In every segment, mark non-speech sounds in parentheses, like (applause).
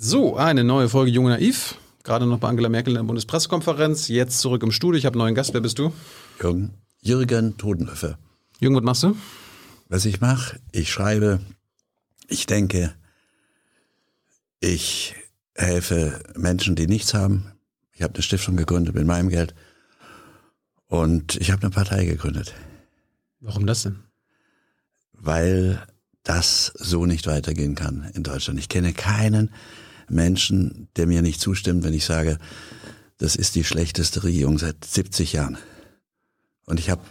So, eine neue Folge Junge Naiv. Gerade noch bei Angela Merkel in der Bundespressekonferenz. Jetzt zurück im Studio. Ich habe einen neuen Gast. Wer bist du? Jürgen, Jürgen Todenhöfer. Jürgen, was machst du? Was ich mache, ich schreibe, ich denke, ich helfe Menschen, die nichts haben. Ich habe eine Stiftung gegründet mit meinem Geld und ich habe eine Partei gegründet. Warum das denn? Weil das so nicht weitergehen kann in Deutschland. Ich kenne keinen Menschen, der mir nicht zustimmt, wenn ich sage, das ist die schlechteste Regierung seit 70 Jahren. Und ich habe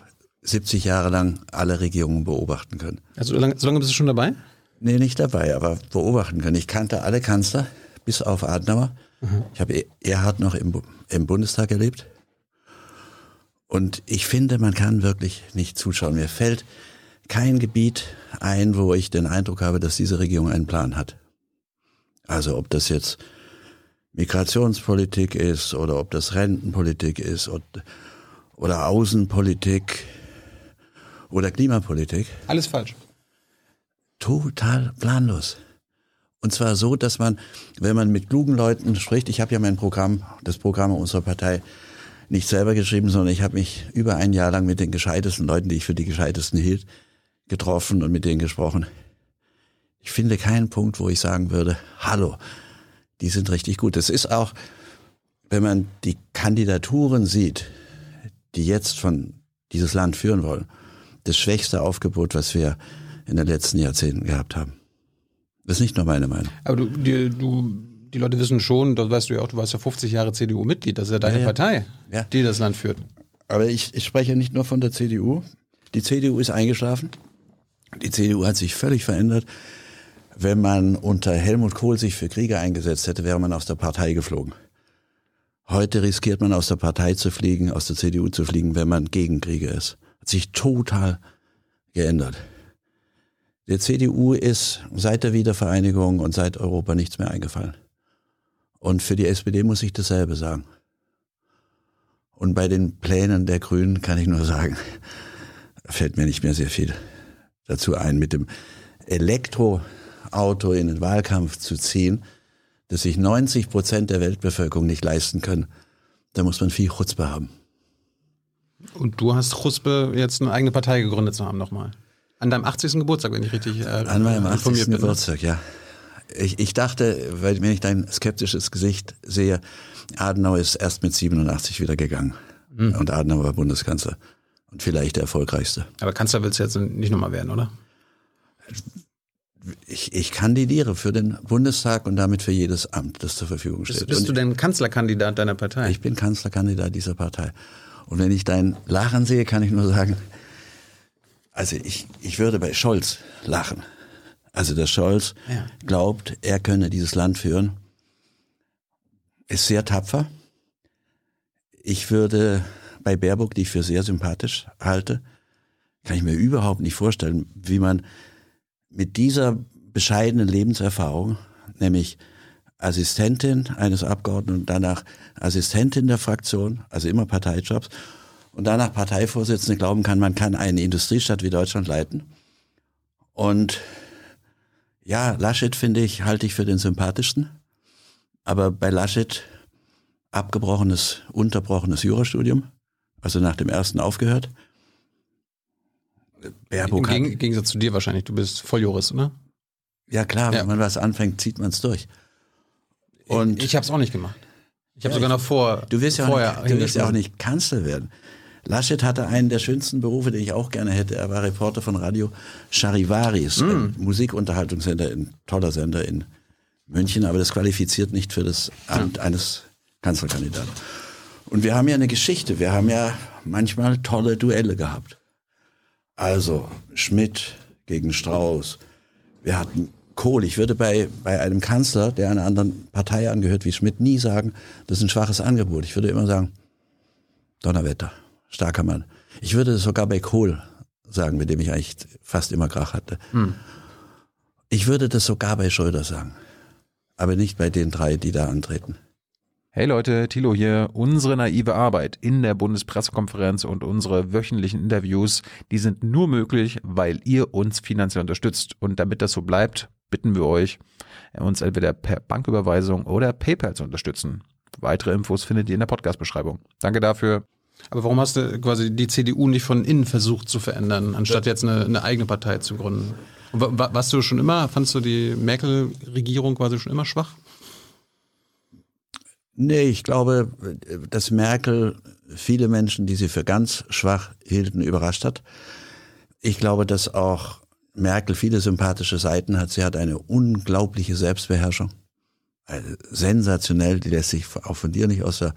70 Jahre lang alle Regierungen beobachten können. Also so lange, so lange bist du schon dabei? Nee, nicht dabei, aber beobachten können. Ich kannte alle Kanzler, bis auf Adenauer. Mhm. Ich habe Erhard noch im, im Bundestag erlebt. Und ich finde, man kann wirklich nicht zuschauen. Mir fällt kein Gebiet ein, wo ich den Eindruck habe, dass diese Regierung einen Plan hat. Also ob das jetzt Migrationspolitik ist oder ob das Rentenpolitik ist oder, oder Außenpolitik oder Klimapolitik. Alles falsch. Total planlos. Und zwar so, dass man, wenn man mit klugen Leuten spricht, ich habe ja mein Programm, das Programm unserer Partei nicht selber geschrieben, sondern ich habe mich über ein Jahr lang mit den gescheitesten Leuten, die ich für die gescheitesten hielt, getroffen und mit denen gesprochen. Ich finde keinen Punkt, wo ich sagen würde, hallo, die sind richtig gut. Es ist auch, wenn man die Kandidaturen sieht, die jetzt von dieses Land führen wollen, das schwächste Aufgebot, was wir in den letzten Jahrzehnten gehabt haben. Das ist nicht nur meine Meinung. Aber du, die, du, die Leute wissen schon, das weißt du ja auch, du warst ja 50 Jahre CDU-Mitglied, das ist ja deine ja, ja. Partei, ja. die das Land führt. Aber ich, ich spreche nicht nur von der CDU. Die CDU ist eingeschlafen. Die CDU hat sich völlig verändert. Wenn man unter Helmut Kohl sich für Kriege eingesetzt hätte, wäre man aus der Partei geflogen. Heute riskiert man aus der Partei zu fliegen, aus der CDU zu fliegen, wenn man gegen Kriege ist. Hat sich total geändert. Der CDU ist seit der Wiedervereinigung und seit Europa nichts mehr eingefallen. Und für die SPD muss ich dasselbe sagen. Und bei den Plänen der Grünen kann ich nur sagen, fällt mir nicht mehr sehr viel dazu ein, mit dem Elektroauto in den Wahlkampf zu ziehen, das sich 90 Prozent der Weltbevölkerung nicht leisten können. Da muss man viel Chutzpe haben. Und du hast Chutzpe, jetzt eine eigene Partei gegründet zu haben nochmal. An deinem 80. Geburtstag, wenn ich richtig äh, An meinem 80. Bin, ne? Geburtstag, ja. Ich, ich dachte, weil wenn ich dein skeptisches Gesicht sehe, Adenauer ist erst mit 87 wieder gegangen. Mhm. Und Adenauer war Bundeskanzler. Und vielleicht der erfolgreichste. Aber Kanzler willst du jetzt nicht nochmal werden, oder? Ich, ich kandidiere für den Bundestag und damit für jedes Amt, das zur Verfügung steht. Bist, bist du denn Kanzlerkandidat deiner Partei? Ich bin Kanzlerkandidat dieser Partei. Und wenn ich dein Lachen sehe, kann ich nur sagen, also ich, ich würde bei Scholz lachen. Also der Scholz ja. glaubt, er könne dieses Land führen. Ist sehr tapfer. Ich würde bei Baerbock, die ich für sehr sympathisch halte, kann ich mir überhaupt nicht vorstellen, wie man mit dieser bescheidenen Lebenserfahrung, nämlich Assistentin eines Abgeordneten und danach Assistentin der Fraktion, also immer Parteijobs, und danach Parteivorsitzende glauben kann, man kann eine Industriestadt wie Deutschland leiten. Und ja, Laschet finde ich, halte ich für den sympathischsten. Aber bei Laschet abgebrochenes, unterbrochenes Jurastudium also nach dem ersten aufgehört. Baerbock Im Geg Gegensatz zu dir wahrscheinlich, du bist Volljurist, oder? Ja klar, wenn ja. man was anfängt, zieht man es durch. Und ich, ich habe es auch nicht gemacht. Ich habe ja, sogar noch vor. Du wirst ja auch nicht, du wirst ja auch nicht Kanzler werden. Laschet hatte einen der schönsten Berufe, den ich auch gerne hätte. Er war Reporter von Radio Charivaris, mm. Musikunterhaltungssender, ein toller Sender in München, aber das qualifiziert nicht für das Amt ja. eines Kanzlerkandidaten. Und wir haben ja eine Geschichte. Wir haben ja manchmal tolle Duelle gehabt. Also Schmidt gegen Strauß. Wir hatten Kohl. Ich würde bei, bei einem Kanzler, der einer anderen Partei angehört wie Schmidt, nie sagen, das ist ein schwaches Angebot. Ich würde immer sagen, Donnerwetter, starker Mann. Ich würde es sogar bei Kohl sagen, mit dem ich eigentlich fast immer Krach hatte. Hm. Ich würde das sogar bei Schröder sagen. Aber nicht bei den drei, die da antreten. Hey Leute, Thilo hier. Unsere naive Arbeit in der Bundespressekonferenz und unsere wöchentlichen Interviews, die sind nur möglich, weil ihr uns finanziell unterstützt. Und damit das so bleibt, bitten wir euch, uns entweder per Banküberweisung oder PayPal zu unterstützen. Weitere Infos findet ihr in der Podcast-Beschreibung. Danke dafür. Aber warum hast du quasi die CDU nicht von innen versucht zu verändern, anstatt jetzt eine, eine eigene Partei zu gründen? Warst du schon immer, fandst du die Merkel-Regierung quasi schon immer schwach? Nee, ich glaube, dass Merkel viele Menschen, die sie für ganz schwach hielten, überrascht hat. Ich glaube, dass auch Merkel viele sympathische Seiten hat. Sie hat eine unglaubliche Selbstbeherrschung. Also sensationell, die lässt sich auch von dir nicht aus der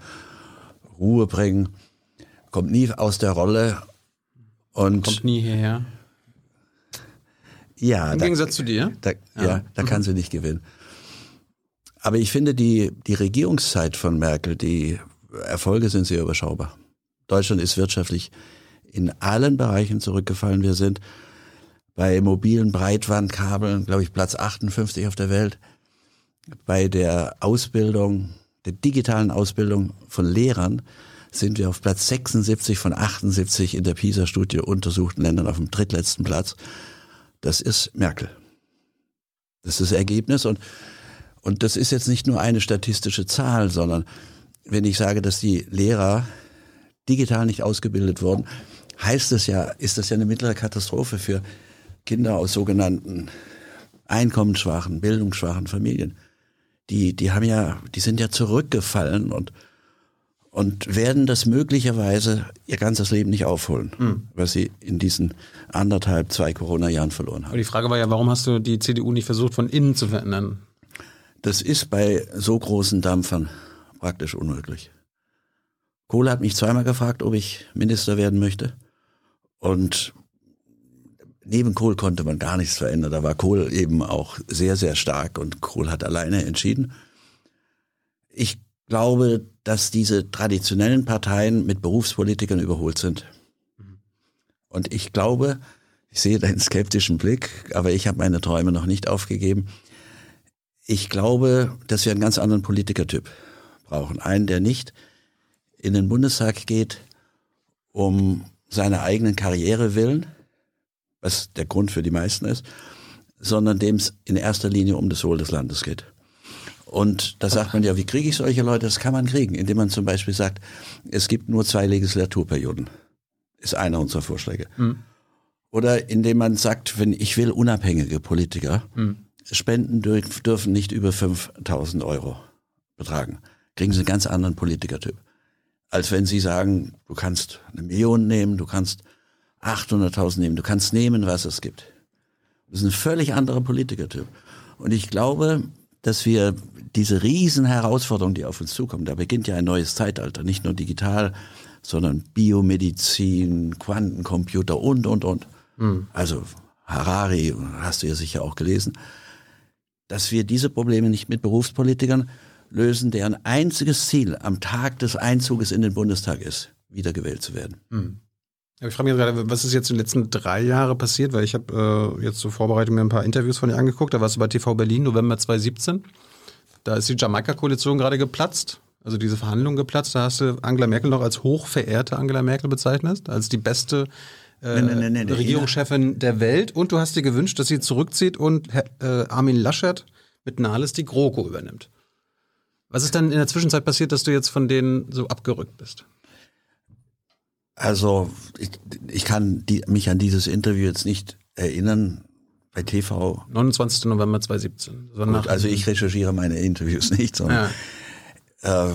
Ruhe bringen. Kommt nie aus der Rolle und kommt nie hierher. Ja, im da, Gegensatz zu dir. Da, ja. ja, da mhm. kann sie nicht gewinnen. Aber ich finde die die Regierungszeit von Merkel, die Erfolge sind sehr überschaubar. Deutschland ist wirtschaftlich in allen Bereichen zurückgefallen. Wir sind bei mobilen Breitbandkabeln, glaube ich, Platz 58 auf der Welt. Bei der Ausbildung, der digitalen Ausbildung von Lehrern sind wir auf Platz 76 von 78 in der PISA-Studie untersuchten Ländern auf dem drittletzten Platz. Das ist Merkel. Das ist das Ergebnis und, und das ist jetzt nicht nur eine statistische Zahl, sondern wenn ich sage, dass die Lehrer digital nicht ausgebildet wurden, heißt es ja, ist das ja eine mittlere Katastrophe für Kinder aus sogenannten einkommensschwachen, bildungsschwachen Familien. Die, die haben ja, die sind ja zurückgefallen und, und werden das möglicherweise ihr ganzes Leben nicht aufholen, mhm. was sie in diesen anderthalb, zwei Corona-Jahren verloren haben. Aber die Frage war ja, warum hast du die CDU nicht versucht, von innen zu verändern? Das ist bei so großen Dampfern praktisch unmöglich. Kohl hat mich zweimal gefragt, ob ich Minister werden möchte. Und neben Kohl konnte man gar nichts verändern. Da war Kohl eben auch sehr, sehr stark und Kohl hat alleine entschieden. Ich glaube, dass diese traditionellen Parteien mit Berufspolitikern überholt sind. Und ich glaube, ich sehe deinen skeptischen Blick, aber ich habe meine Träume noch nicht aufgegeben. Ich glaube, dass wir einen ganz anderen Politikertyp brauchen. Einen, der nicht in den Bundestag geht, um seiner eigenen Karriere willen, was der Grund für die meisten ist, sondern dem es in erster Linie um das Wohl des Landes geht. Und da sagt man ja, wie kriege ich solche Leute? Das kann man kriegen, indem man zum Beispiel sagt, es gibt nur zwei Legislaturperioden. Ist einer unserer Vorschläge. Mhm. Oder indem man sagt, wenn ich will unabhängige Politiker, mhm. Spenden dürfen nicht über 5000 Euro betragen kriegen sie einen ganz anderen Politikertyp. Als wenn sie sagen, du kannst eine Million nehmen, du kannst 800.000 nehmen, du kannst nehmen, was es gibt. Das ist ein völlig anderer Politikertyp. Und ich glaube, dass wir diese riesen Herausforderungen, die auf uns zukommen, da beginnt ja ein neues Zeitalter, nicht nur digital, sondern Biomedizin, Quantencomputer und, und, und. Mhm. Also Harari, hast du ja sicher auch gelesen, dass wir diese Probleme nicht mit Berufspolitikern, lösen, deren einziges Ziel am Tag des Einzuges in den Bundestag ist, wiedergewählt zu werden. Hm. ich frage mich gerade, was ist jetzt in den letzten drei Jahren passiert? Weil ich habe äh, jetzt zur Vorbereitung mir ein paar Interviews von dir angeguckt. Da warst du bei TV Berlin, November 2017. Da ist die Jamaika-Koalition gerade geplatzt. Also diese Verhandlung geplatzt. Da hast du Angela Merkel noch als hochverehrte Angela Merkel bezeichnet, als die beste äh, nee, nee, nee, Regierungschefin der Welt. Und du hast dir gewünscht, dass sie zurückzieht und äh, Armin Laschet mit Nahles die GroKo übernimmt. Was ist dann in der Zwischenzeit passiert, dass du jetzt von denen so abgerückt bist? Also ich, ich kann die, mich an dieses Interview jetzt nicht erinnern bei TV. 29. November 2017. Gut, also ich recherchiere meine Interviews (laughs) nicht, sondern ja. äh,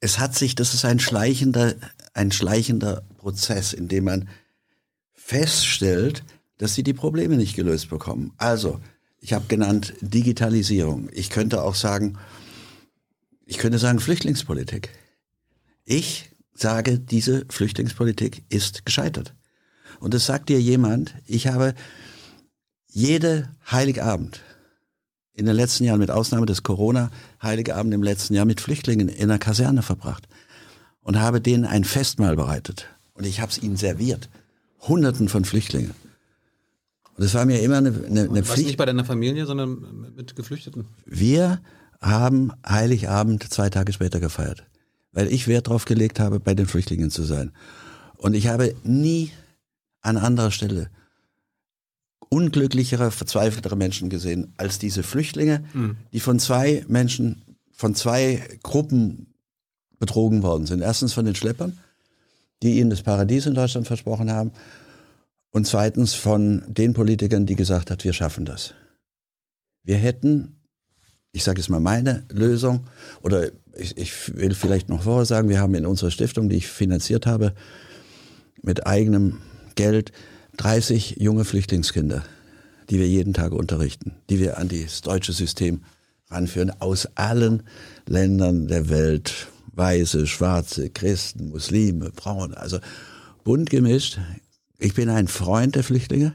es hat sich, das ist ein schleichender, ein schleichender Prozess, in dem man feststellt, dass sie die Probleme nicht gelöst bekommen. Also, ich habe genannt Digitalisierung. Ich könnte auch sagen, ich könnte sagen Flüchtlingspolitik. Ich sage, diese Flüchtlingspolitik ist gescheitert. Und es sagt dir jemand, ich habe jede Heiligabend in den letzten Jahren, mit Ausnahme des Corona-Heiligabend im letzten Jahr, mit Flüchtlingen in einer Kaserne verbracht und habe denen ein Festmahl bereitet. Und ich habe es ihnen serviert. Hunderten von Flüchtlingen. Und es war mir immer eine, eine, eine Pflicht. nicht bei deiner Familie, sondern mit Geflüchteten? Wir haben Heiligabend zwei Tage später gefeiert, weil ich Wert darauf gelegt habe, bei den Flüchtlingen zu sein. Und ich habe nie an anderer Stelle unglücklichere, verzweifeltere Menschen gesehen als diese Flüchtlinge, mhm. die von zwei Menschen, von zwei Gruppen betrogen worden sind. Erstens von den Schleppern, die ihnen das Paradies in Deutschland versprochen haben. Und zweitens von den Politikern, die gesagt hat, wir schaffen das. Wir hätten, ich sage jetzt mal meine Lösung, oder ich, ich will vielleicht noch vorher sagen, wir haben in unserer Stiftung, die ich finanziert habe, mit eigenem Geld 30 junge Flüchtlingskinder, die wir jeden Tag unterrichten, die wir an das deutsche System ranführen, aus allen Ländern der Welt. Weiße, Schwarze, Christen, Muslime, Braun, also bunt gemischt. Ich bin ein Freund der Flüchtlinge.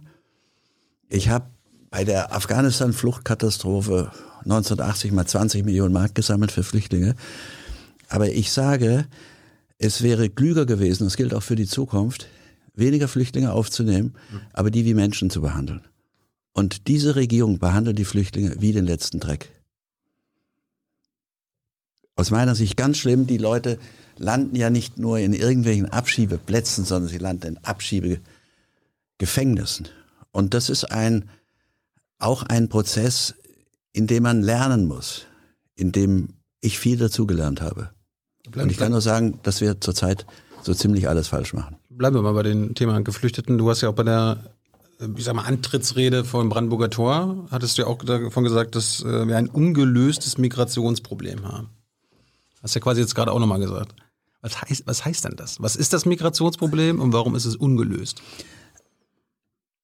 Ich habe bei der Afghanistan-Fluchtkatastrophe 1980 mal 20 Millionen Mark gesammelt für Flüchtlinge. Aber ich sage, es wäre klüger gewesen, das gilt auch für die Zukunft, weniger Flüchtlinge aufzunehmen, aber die wie Menschen zu behandeln. Und diese Regierung behandelt die Flüchtlinge wie den letzten Dreck. Aus meiner Sicht ganz schlimm, die Leute landen ja nicht nur in irgendwelchen Abschiebeplätzen, sondern sie landen in Abschiebegefängnissen. Und das ist ein, auch ein Prozess, in dem man lernen muss, in dem ich viel dazugelernt habe. Und ich kann nur sagen, dass wir zurzeit so ziemlich alles falsch machen bleiben wir mal bei dem Thema Geflüchteten. Du hast ja auch bei der, ich sag mal, Antrittsrede vom Brandenburger Tor, hattest du ja auch davon gesagt, dass äh, wir ein ungelöstes Migrationsproblem haben. Hast ja quasi jetzt gerade auch nochmal gesagt. Was heißt, was heißt denn das? Was ist das Migrationsproblem und warum ist es ungelöst?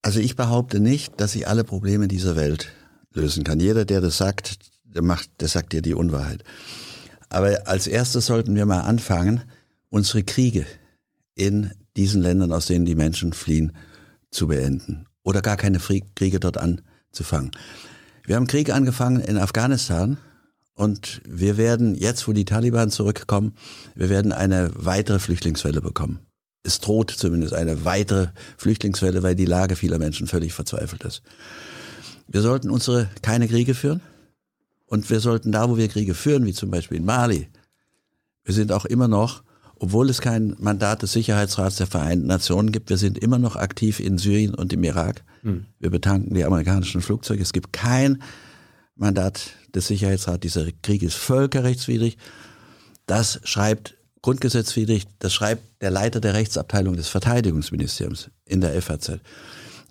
Also ich behaupte nicht, dass ich alle Probleme dieser Welt lösen kann. Jeder, der das sagt, der macht, der sagt dir die Unwahrheit. Aber als erstes sollten wir mal anfangen, unsere Kriege in diesen Ländern, aus denen die Menschen fliehen, zu beenden. Oder gar keine Kriege dort anzufangen. Wir haben Krieg angefangen in Afghanistan und wir werden jetzt, wo die Taliban zurückkommen, wir werden eine weitere Flüchtlingswelle bekommen. Es droht zumindest eine weitere Flüchtlingswelle, weil die Lage vieler Menschen völlig verzweifelt ist. Wir sollten unsere keine Kriege führen und wir sollten da, wo wir Kriege führen, wie zum Beispiel in Mali, wir sind auch immer noch obwohl es kein Mandat des Sicherheitsrats der Vereinten Nationen gibt, wir sind immer noch aktiv in Syrien und im Irak. Mhm. Wir betanken die amerikanischen Flugzeuge. Es gibt kein Mandat des Sicherheitsrats. Dieser Krieg ist völkerrechtswidrig. Das schreibt grundgesetzwidrig, das schreibt der Leiter der Rechtsabteilung des Verteidigungsministeriums in der FAZ.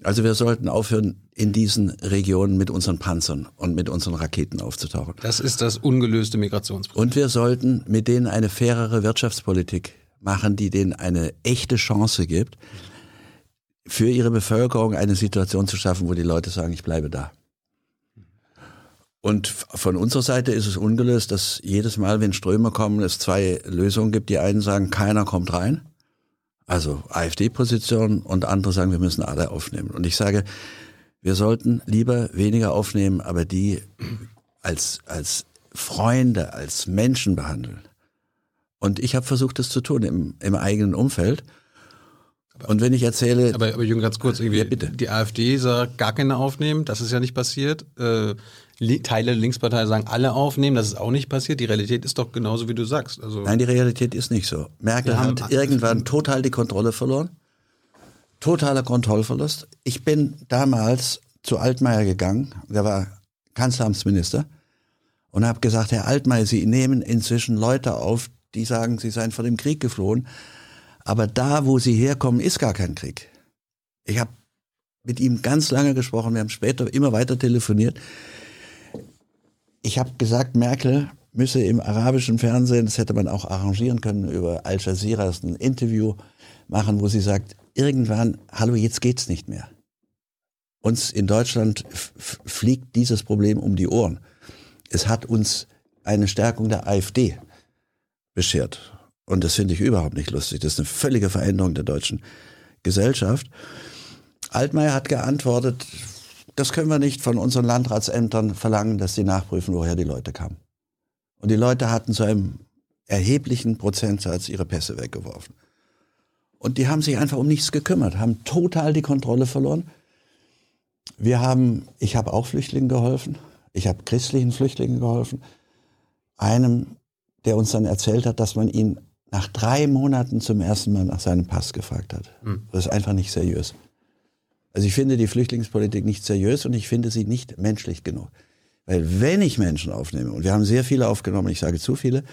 Also wir sollten aufhören, in diesen Regionen mit unseren Panzern und mit unseren Raketen aufzutauchen. Das ist das ungelöste Migrationsproblem. Und wir sollten mit denen eine fairere Wirtschaftspolitik machen, die denen eine echte Chance gibt, für ihre Bevölkerung eine Situation zu schaffen, wo die Leute sagen, ich bleibe da. Und von unserer Seite ist es ungelöst, dass jedes Mal, wenn Ströme kommen, es zwei Lösungen gibt. Die einen sagen, keiner kommt rein also AfD-Position und andere sagen, wir müssen alle aufnehmen. Und ich sage, wir sollten lieber weniger aufnehmen, aber die als, als Freunde, als Menschen behandeln. Und ich habe versucht, das zu tun im, im eigenen Umfeld. Und wenn ich erzähle. Aber, aber Jürgen, ganz kurz, irgendwie, ja, bitte. die AfD sagt, gar keine aufnehmen, das ist ja nicht passiert. Äh, Teile der Linkspartei sagen, alle aufnehmen, das ist auch nicht passiert. Die Realität ist doch genauso, wie du sagst. Also Nein, die Realität ist nicht so. Merkel hat irgendwann total die Kontrolle verloren. Totaler Kontrollverlust. Ich bin damals zu Altmaier gegangen, der war Kanzleramtsminister, und habe gesagt, Herr Altmaier, Sie nehmen inzwischen Leute auf, die sagen, sie seien vor dem Krieg geflohen. Aber da, wo sie herkommen, ist gar kein Krieg. Ich habe mit ihm ganz lange gesprochen, wir haben später immer weiter telefoniert ich habe gesagt, Merkel müsse im arabischen Fernsehen, das hätte man auch arrangieren können, über Al Jazeera ein Interview machen, wo sie sagt, irgendwann, hallo, jetzt geht's nicht mehr. Uns in Deutschland fliegt dieses Problem um die Ohren. Es hat uns eine Stärkung der AfD beschert. Und das finde ich überhaupt nicht lustig. Das ist eine völlige Veränderung der deutschen Gesellschaft. Altmaier hat geantwortet, das können wir nicht von unseren Landratsämtern verlangen, dass sie nachprüfen, woher die Leute kamen. Und die Leute hatten zu einem erheblichen Prozentsatz ihre Pässe weggeworfen. Und die haben sich einfach um nichts gekümmert, haben total die Kontrolle verloren. Wir haben, ich habe auch Flüchtlingen geholfen. Ich habe christlichen Flüchtlingen geholfen. Einem, der uns dann erzählt hat, dass man ihn nach drei Monaten zum ersten Mal nach seinem Pass gefragt hat. Mhm. Das ist einfach nicht seriös. Also ich finde die Flüchtlingspolitik nicht seriös und ich finde sie nicht menschlich genug. Weil wenn ich Menschen aufnehme, und wir haben sehr viele aufgenommen, ich sage zu viele,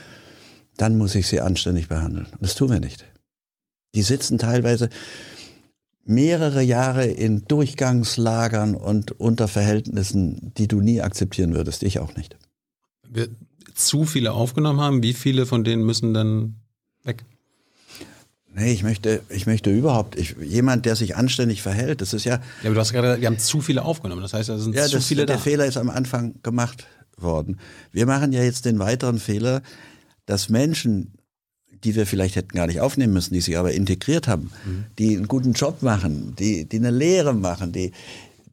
dann muss ich sie anständig behandeln. Und das tun wir nicht. Die sitzen teilweise mehrere Jahre in Durchgangslagern und unter Verhältnissen, die du nie akzeptieren würdest. Ich auch nicht. Wir zu viele aufgenommen haben, wie viele von denen müssen dann weg? Nee, ich möchte, ich möchte überhaupt, ich, jemand, der sich anständig verhält, das ist ja. Ja, aber du hast gerade, wir haben zu viele aufgenommen. Das heißt, da sind ja, zu das, viele der da. Fehler ist am Anfang gemacht worden. Wir machen ja jetzt den weiteren Fehler, dass Menschen, die wir vielleicht hätten gar nicht aufnehmen müssen, die sich aber integriert haben, mhm. die einen guten Job machen, die, die eine Lehre machen, die,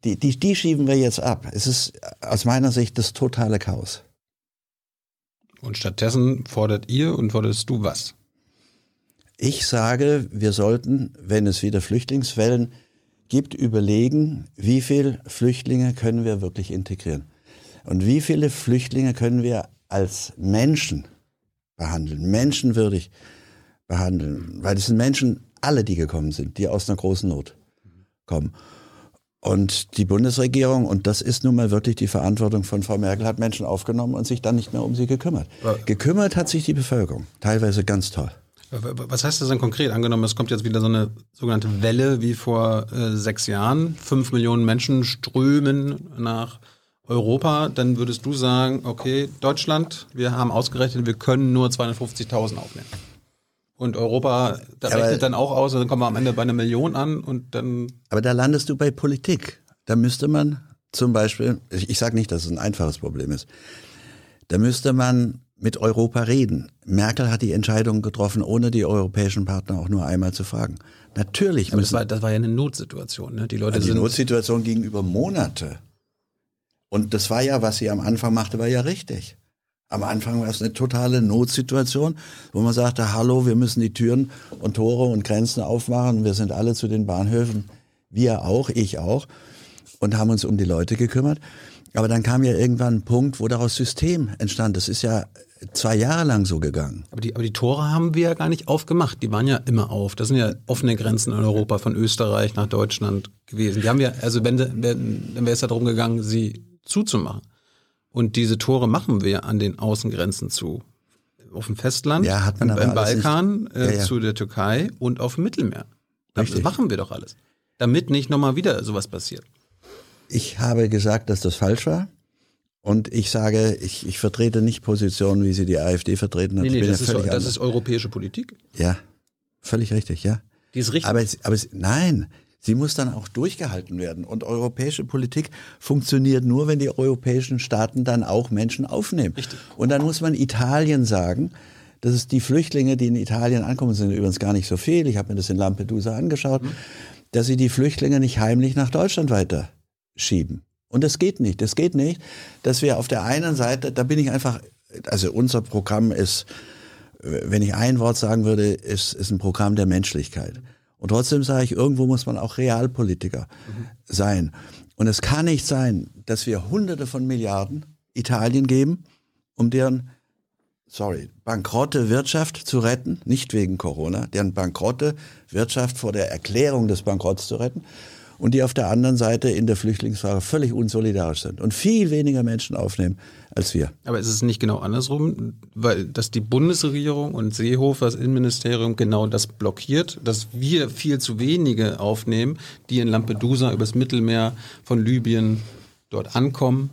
die, die, die schieben wir jetzt ab. Es ist aus meiner Sicht das totale Chaos. Und stattdessen fordert ihr und forderst du was? Ich sage, wir sollten, wenn es wieder Flüchtlingswellen gibt, überlegen, wie viele Flüchtlinge können wir wirklich integrieren. Und wie viele Flüchtlinge können wir als Menschen behandeln, menschenwürdig behandeln. Weil es sind Menschen, alle, die gekommen sind, die aus einer großen Not kommen. Und die Bundesregierung, und das ist nun mal wirklich die Verantwortung von Frau Merkel, hat Menschen aufgenommen und sich dann nicht mehr um sie gekümmert. Gekümmert hat sich die Bevölkerung, teilweise ganz toll. Was heißt das denn konkret? Angenommen, es kommt jetzt wieder so eine sogenannte Welle wie vor äh, sechs Jahren. Fünf Millionen Menschen strömen nach Europa. Dann würdest du sagen, okay, Deutschland, wir haben ausgerechnet, wir können nur 250.000 aufnehmen. Und Europa, da ja, rechnet dann auch aus, dann kommen wir am Ende bei einer Million an und dann. Aber da landest du bei Politik. Da müsste man zum Beispiel, ich, ich sage nicht, dass es ein einfaches Problem ist, da müsste man mit Europa reden. Merkel hat die Entscheidung getroffen, ohne die europäischen Partner auch nur einmal zu fragen. Natürlich Aber müssen. Das war, das war ja eine Notsituation. Ne? Die Leute die sind Notsituation ging über Monate. Und das war ja, was sie am Anfang machte, war ja richtig. Am Anfang war es eine totale Notsituation, wo man sagte, hallo, wir müssen die Türen und Tore und Grenzen aufmachen. Wir sind alle zu den Bahnhöfen, wir auch, ich auch, und haben uns um die Leute gekümmert. Aber dann kam ja irgendwann ein Punkt, wo daraus System entstand. Das ist ja zwei Jahre lang so gegangen. Aber die, aber die Tore haben wir ja gar nicht aufgemacht. Die waren ja immer auf. Das sind ja offene Grenzen in Europa von Österreich nach Deutschland gewesen. Die haben wir, also wenn, wenn, wenn wäre es ja darum gegangen, sie zuzumachen. Und diese Tore machen wir an den Außengrenzen zu. Auf dem Festland, ja, hat man im Balkan, äh, ja, ja. zu der Türkei und auf dem Mittelmeer. Das Richtig. machen wir doch alles. Damit nicht nochmal wieder sowas passiert. Ich habe gesagt, dass das falsch war. Und ich sage, ich, ich vertrete nicht Positionen, wie sie die AfD vertreten hat. Nee, nee, das, ist, das ist europäische Politik. Ja, völlig richtig, ja. Die ist richtig. Aber, aber nein, Sie muss dann auch durchgehalten werden. Und europäische Politik funktioniert nur, wenn die europäischen Staaten dann auch Menschen aufnehmen. Richtig. Und dann muss man Italien sagen, dass es die Flüchtlinge, die in Italien ankommen, sind übrigens gar nicht so viel. Ich habe mir das in Lampedusa angeschaut, mhm. dass sie die Flüchtlinge nicht heimlich nach Deutschland weiterschieben. Und das geht nicht. Das geht nicht, dass wir auf der einen Seite, da bin ich einfach, also unser Programm ist, wenn ich ein Wort sagen würde, ist, ist ein Programm der Menschlichkeit. Und trotzdem sage ich, irgendwo muss man auch Realpolitiker mhm. sein. Und es kann nicht sein, dass wir Hunderte von Milliarden Italien geben, um deren, sorry, bankrotte Wirtschaft zu retten, nicht wegen Corona, deren bankrotte Wirtschaft vor der Erklärung des Bankrotts zu retten und die auf der anderen Seite in der Flüchtlingsfrage völlig unsolidarisch sind und viel weniger Menschen aufnehmen als wir. Aber ist es nicht genau andersrum, weil dass die Bundesregierung und Seehofer, das Innenministerium genau das blockiert, dass wir viel zu wenige aufnehmen, die in Lampedusa übers Mittelmeer von Libyen dort ankommen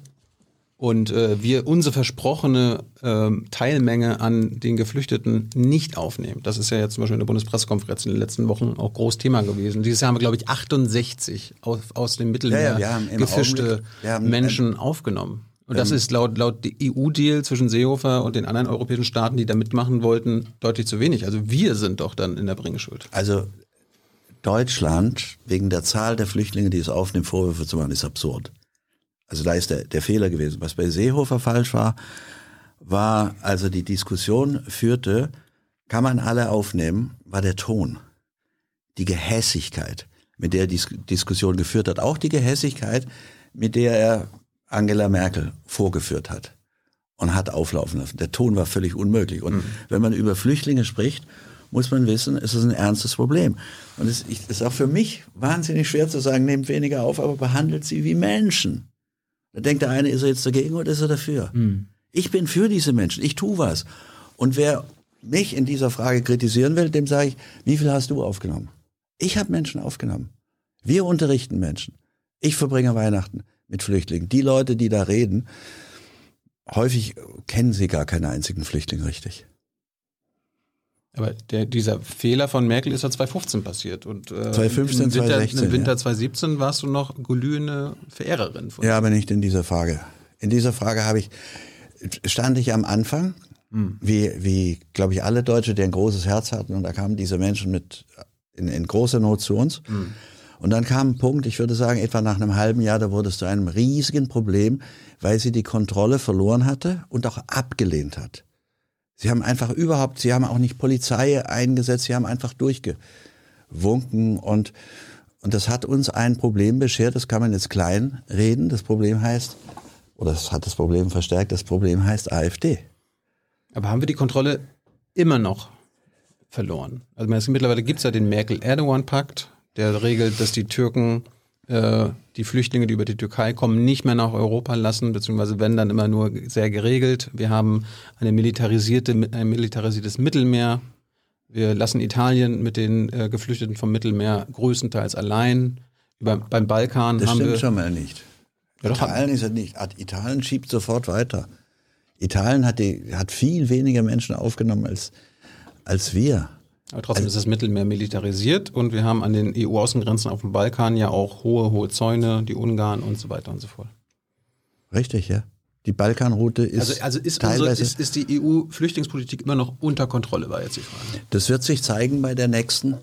und äh, wir unsere versprochene äh, Teilmenge an den Geflüchteten nicht aufnehmen. Das ist ja jetzt zum Beispiel in der Bundespressekonferenz in den letzten Wochen auch groß Thema gewesen. Dieses Jahr haben wir, glaube ich, 68 aus, aus dem Mittelmeer ja, ja, gefischte Menschen aufgenommen. Und das ähm, ist laut, laut EU-Deal zwischen Seehofer und den anderen europäischen Staaten, die da mitmachen wollten, deutlich zu wenig. Also wir sind doch dann in der Bringschuld. Also Deutschland, wegen der Zahl der Flüchtlinge, die es aufnimmt, Vorwürfe zu machen, ist absurd. Also da ist der, der Fehler gewesen. Was bei Seehofer falsch war, war, also die Diskussion führte, kann man alle aufnehmen, war der Ton. Die Gehässigkeit, mit der er die Diskussion geführt hat. Auch die Gehässigkeit, mit der er Angela Merkel vorgeführt hat und hat auflaufen lassen. Der Ton war völlig unmöglich. Und mhm. wenn man über Flüchtlinge spricht, muss man wissen, es ist ein ernstes Problem. Und es ist auch für mich wahnsinnig schwer zu sagen, nehmt weniger auf, aber behandelt sie wie Menschen. Da denkt der eine, ist er jetzt dagegen oder ist er dafür? Mhm. Ich bin für diese Menschen, ich tue was. Und wer mich in dieser Frage kritisieren will, dem sage ich, wie viel hast du aufgenommen? Ich habe Menschen aufgenommen. Wir unterrichten Menschen. Ich verbringe Weihnachten mit Flüchtlingen. Die Leute, die da reden, häufig kennen sie gar keinen einzigen Flüchtling richtig. Aber der, dieser Fehler von Merkel ist ja 2015 passiert. Und, äh, 2015, im Winter, 2016. Im Winter ja. 2017 warst du noch glühende Verehrerin von Ja, aber nicht in dieser Frage. In dieser Frage habe ich, stand ich am Anfang, hm. wie, wie glaube ich, alle Deutsche, die ein großes Herz hatten. Und da kamen diese Menschen mit in, in großer Not zu uns. Hm. Und dann kam ein Punkt, ich würde sagen, etwa nach einem halben Jahr, da wurde es zu einem riesigen Problem, weil sie die Kontrolle verloren hatte und auch abgelehnt hat. Sie haben einfach überhaupt, sie haben auch nicht Polizei eingesetzt, sie haben einfach durchgewunken und, und das hat uns ein Problem beschert, das kann man jetzt klein reden. Das Problem heißt, oder das hat das Problem verstärkt, das Problem heißt AfD. Aber haben wir die Kontrolle immer noch verloren? Also mittlerweile gibt es ja den Merkel-Erdogan-Pakt, der regelt, dass die Türken äh, die Flüchtlinge, die über die Türkei kommen, nicht mehr nach Europa lassen, beziehungsweise wenn dann immer nur sehr geregelt. Wir haben eine militarisierte, ein militarisiertes Mittelmeer. Wir lassen Italien mit den äh, Geflüchteten vom Mittelmeer größtenteils allein. Über, beim Balkan das haben stimmt wir, schon mal nicht. Ja, Italien ist ja nicht. Italien schiebt sofort weiter. Italien hat, die, hat viel weniger Menschen aufgenommen als, als wir. Aber trotzdem also, ist das Mittelmeer militarisiert und wir haben an den EU-Außengrenzen auf dem Balkan ja auch hohe, hohe Zäune, die Ungarn und so weiter und so fort. Richtig, ja. Die Balkanroute ist. Also, also ist, teilweise, unsere, ist, ist die EU-Flüchtlingspolitik immer noch unter Kontrolle, war jetzt die Frage. Das wird sich zeigen bei der nächsten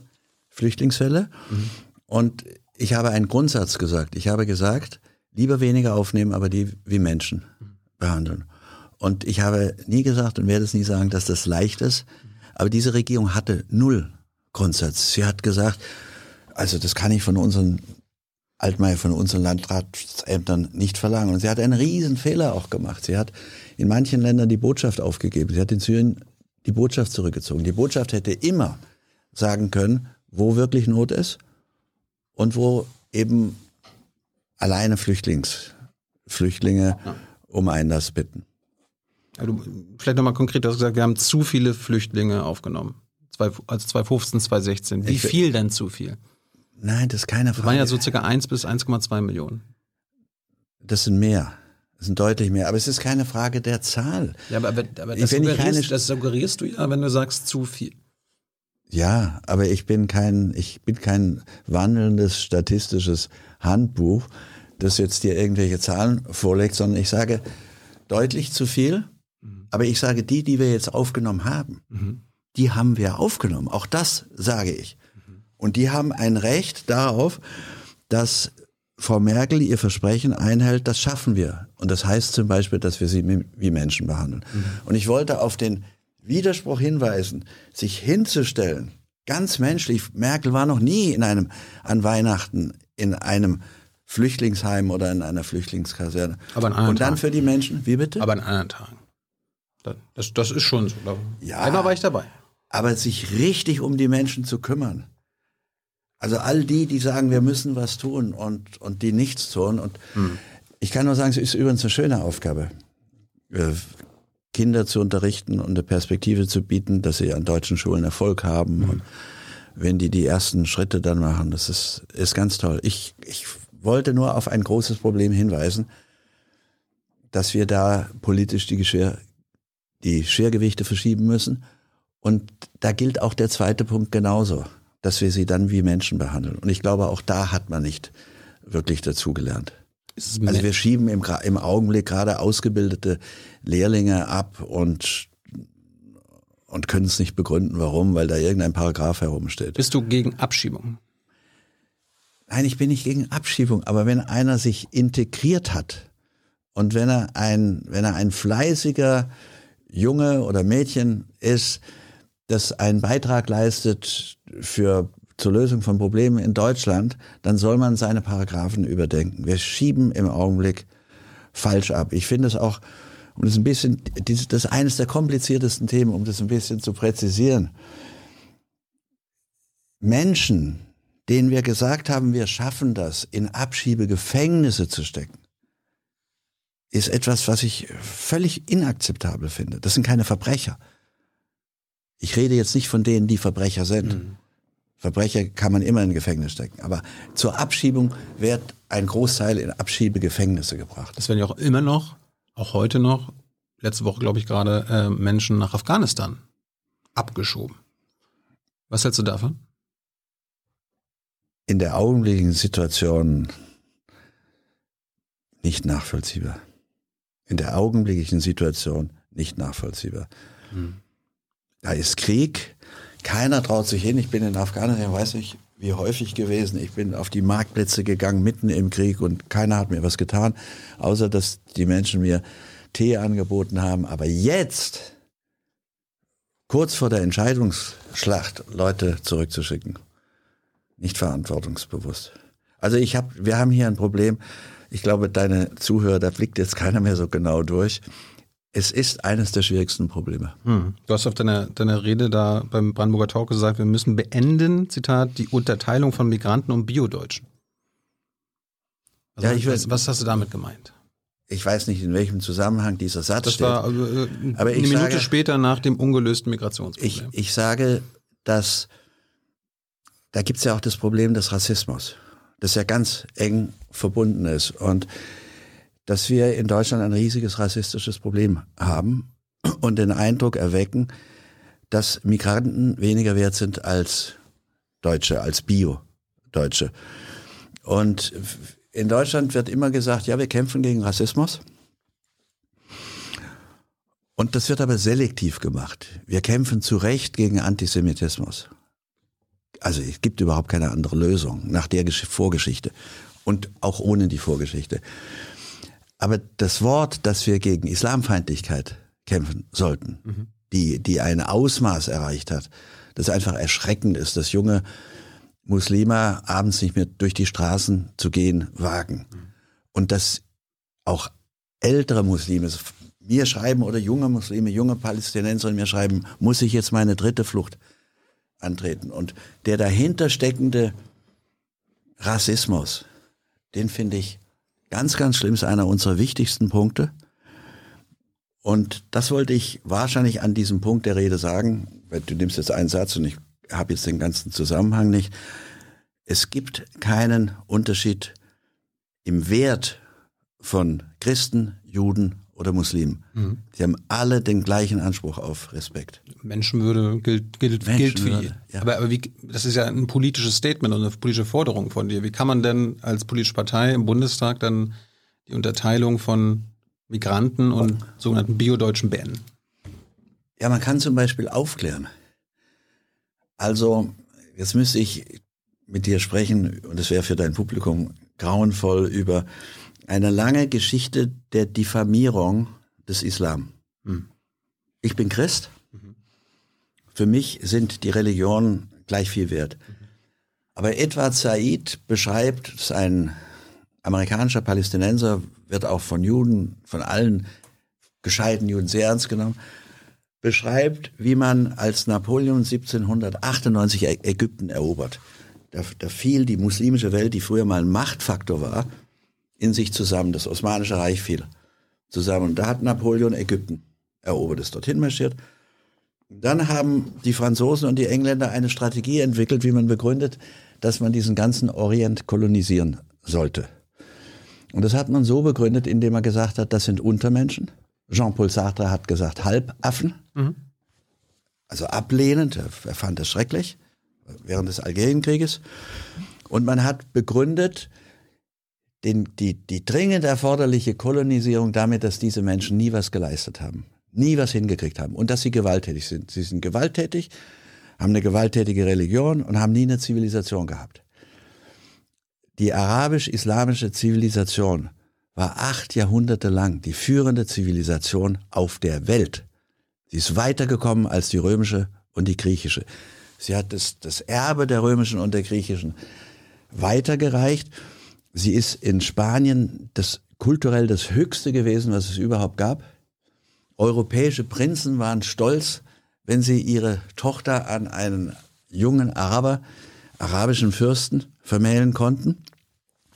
Flüchtlingswelle. Mhm. Und ich habe einen Grundsatz gesagt. Ich habe gesagt, lieber weniger aufnehmen, aber die wie Menschen mhm. behandeln. Und ich habe nie gesagt und werde es nie sagen, dass das leicht ist. Aber diese Regierung hatte null Grundsatz. Sie hat gesagt, also das kann ich von unseren Altmaier, von unseren Landratsämtern nicht verlangen. Und sie hat einen riesen Fehler auch gemacht. Sie hat in manchen Ländern die Botschaft aufgegeben. Sie hat in Syrien die Botschaft zurückgezogen. Die Botschaft hätte immer sagen können, wo wirklich Not ist und wo eben alleine Flüchtlings, Flüchtlinge um Einlass bitten. Also vielleicht nochmal konkret, du hast gesagt, wir haben zu viele Flüchtlinge aufgenommen. Also 2015, 2016. Wie viel denn zu viel? Nein, das ist keine Frage. Das waren ja so circa 1 bis 1,2 Millionen. Das sind mehr. Das sind deutlich mehr. Aber es ist keine Frage der Zahl. Ja, aber, aber das, suggerierst, keine, das suggerierst du ja, wenn du sagst zu viel. Ja, aber ich bin kein, ich bin kein wandelndes statistisches Handbuch, das jetzt dir irgendwelche Zahlen vorlegt, sondern ich sage deutlich zu viel aber ich sage, die, die wir jetzt aufgenommen haben, mhm. die haben wir aufgenommen. Auch das sage ich. Mhm. Und die haben ein Recht darauf, dass Frau Merkel ihr Versprechen einhält, das schaffen wir. Und das heißt zum Beispiel, dass wir sie wie Menschen behandeln. Mhm. Und ich wollte auf den Widerspruch hinweisen, sich hinzustellen, ganz menschlich. Merkel war noch nie in einem, an Weihnachten in einem Flüchtlingsheim oder in einer Flüchtlingskaserne. Aber an anderen Und dann Tagen. für die Menschen, wie bitte? Aber an anderen Tagen. Das, das ist schon so. Ja, Einmal war ich dabei. Aber sich richtig um die Menschen zu kümmern. Also all die, die sagen, wir müssen was tun und, und die nichts tun. Und hm. ich kann nur sagen, es ist übrigens eine schöne Aufgabe, äh, Kinder zu unterrichten und eine Perspektive zu bieten, dass sie an deutschen Schulen Erfolg haben. Hm. Und wenn die die ersten Schritte dann machen, das ist, ist ganz toll. Ich, ich wollte nur auf ein großes Problem hinweisen, dass wir da politisch die Geschirr die Schwergewichte verschieben müssen. Und da gilt auch der zweite Punkt genauso, dass wir sie dann wie Menschen behandeln. Und ich glaube, auch da hat man nicht wirklich dazugelernt. Also wir schieben im, im Augenblick gerade ausgebildete Lehrlinge ab und und können es nicht begründen, warum, weil da irgendein Paragraph herumsteht. Bist du gegen Abschiebung? Nein, ich bin nicht gegen Abschiebung, aber wenn einer sich integriert hat und wenn er ein, wenn er ein fleißiger Junge oder Mädchen ist, das einen Beitrag leistet für zur Lösung von Problemen in Deutschland, dann soll man seine Paragraphen überdenken. Wir schieben im Augenblick falsch ab. Ich finde es auch, um das ein bisschen, das ist eines der kompliziertesten Themen, um das ein bisschen zu präzisieren. Menschen, denen wir gesagt haben, wir schaffen das, in Abschiebegefängnisse zu stecken, ist etwas, was ich völlig inakzeptabel finde. Das sind keine Verbrecher. Ich rede jetzt nicht von denen, die Verbrecher sind. Mhm. Verbrecher kann man immer in Gefängnis stecken. Aber zur Abschiebung wird ein Großteil in Abschiebegefängnisse gebracht. Das werden ja auch immer noch, auch heute noch, letzte Woche glaube ich gerade, äh, Menschen nach Afghanistan abgeschoben. Was hältst du davon? In der augenblicklichen Situation nicht nachvollziehbar. In der augenblicklichen Situation nicht nachvollziehbar. Hm. Da ist Krieg, keiner traut sich hin. Ich bin in Afghanistan, weiß nicht wie häufig gewesen. Ich bin auf die Marktplätze gegangen mitten im Krieg und keiner hat mir was getan, außer dass die Menschen mir Tee angeboten haben. Aber jetzt, kurz vor der Entscheidungsschlacht, Leute zurückzuschicken, nicht verantwortungsbewusst. Also ich habe, wir haben hier ein Problem. Ich glaube, deine Zuhörer, da blickt jetzt keiner mehr so genau durch. Es ist eines der schwierigsten Probleme. Hm. Du hast auf deiner, deiner Rede da beim Brandenburger Talk gesagt, wir müssen beenden, Zitat, die Unterteilung von Migranten und Biodeutschen. Also ja, ich was, was hast du damit gemeint? Ich weiß nicht, in welchem Zusammenhang dieser Satz das steht. War äh, aber eine Minute sage, später nach dem ungelösten Migrationsproblem. Ich, ich sage, dass da gibt es ja auch das Problem des Rassismus, das ja ganz eng verbunden ist. Und dass wir in Deutschland ein riesiges rassistisches Problem haben und den Eindruck erwecken, dass Migranten weniger wert sind als Deutsche, als Bio-Deutsche. Und in Deutschland wird immer gesagt, ja, wir kämpfen gegen Rassismus. Und das wird aber selektiv gemacht. Wir kämpfen zu Recht gegen Antisemitismus. Also es gibt überhaupt keine andere Lösung nach der Vorgeschichte und auch ohne die Vorgeschichte. Aber das Wort, dass wir gegen Islamfeindlichkeit kämpfen sollten, mhm. die, die ein Ausmaß erreicht hat, das einfach erschreckend ist, dass junge Muslime abends nicht mehr durch die Straßen zu gehen wagen. Mhm. Und dass auch ältere Muslime mir schreiben oder junge Muslime, junge Palästinenser mir schreiben, muss ich jetzt meine dritte Flucht antreten. Und der dahinter steckende Rassismus, den finde ich Ganz, ganz schlimm ist einer unserer wichtigsten Punkte. Und das wollte ich wahrscheinlich an diesem Punkt der Rede sagen. Du nimmst jetzt einen Satz und ich habe jetzt den ganzen Zusammenhang nicht. Es gibt keinen Unterschied im Wert von Christen, Juden oder Muslimen. Mhm. Sie haben alle den gleichen Anspruch auf Respekt. Menschenwürde gilt, gilt, gilt für jeden. Ja. Aber, aber wie, das ist ja ein politisches Statement und eine politische Forderung von dir. Wie kann man denn als politische Partei im Bundestag dann die Unterteilung von Migranten und oh. sogenannten Biodeutschen beenden? Ja, man kann zum Beispiel aufklären. Also, jetzt müsste ich mit dir sprechen, und es wäre für dein Publikum grauenvoll, über eine lange Geschichte der Diffamierung des Islam. Hm. Ich bin Christ. Mhm. Für mich sind die Religionen gleich viel wert. Mhm. Aber Edward Said beschreibt, ist ein amerikanischer Palästinenser, wird auch von Juden, von allen gescheiten Juden sehr ernst genommen, beschreibt, wie man als Napoleon 1798 Ägypten erobert. Da, da fiel die muslimische Welt, die früher mal ein Machtfaktor war, in sich zusammen. Das Osmanische Reich fiel zusammen. Und da hat Napoleon Ägypten erobert, ist dorthin marschiert. Dann haben die Franzosen und die Engländer eine Strategie entwickelt, wie man begründet, dass man diesen ganzen Orient kolonisieren sollte. Und das hat man so begründet, indem er gesagt hat, das sind Untermenschen. Jean-Paul Sartre hat gesagt, Halbaffen. Mhm. Also ablehnend, er fand das schrecklich, während des Algerienkrieges. Und man hat begründet, den, die, die dringend erforderliche Kolonisierung damit, dass diese Menschen nie was geleistet haben, nie was hingekriegt haben und dass sie gewalttätig sind. Sie sind gewalttätig, haben eine gewalttätige Religion und haben nie eine Zivilisation gehabt. Die arabisch-islamische Zivilisation war acht Jahrhunderte lang die führende Zivilisation auf der Welt. Sie ist weitergekommen als die römische und die griechische. Sie hat das, das Erbe der römischen und der griechischen weitergereicht Sie ist in Spanien das kulturell das höchste gewesen, was es überhaupt gab. Europäische Prinzen waren stolz, wenn sie ihre Tochter an einen jungen Araber arabischen Fürsten vermählen konnten.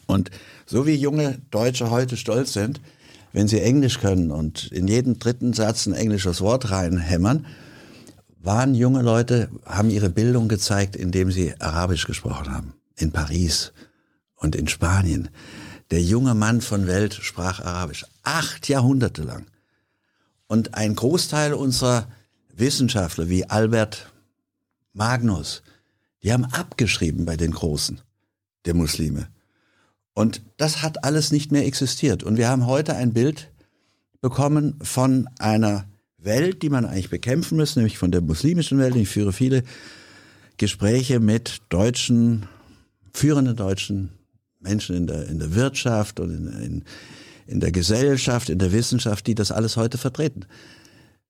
Und so wie junge Deutsche heute stolz sind, wenn sie Englisch können und in jeden dritten Satz ein englisches Wort reinhämmern, waren junge Leute, haben ihre Bildung gezeigt, indem sie Arabisch gesprochen haben. In Paris und in Spanien. Der junge Mann von Welt sprach Arabisch. Acht Jahrhunderte lang. Und ein Großteil unserer Wissenschaftler wie Albert Magnus, die haben abgeschrieben bei den Großen der Muslime. Und das hat alles nicht mehr existiert. Und wir haben heute ein Bild bekommen von einer Welt, die man eigentlich bekämpfen muss, nämlich von der muslimischen Welt. Ich führe viele Gespräche mit deutschen, führenden deutschen Menschen in der, in der Wirtschaft und in, in, in der Gesellschaft, in der Wissenschaft, die das alles heute vertreten.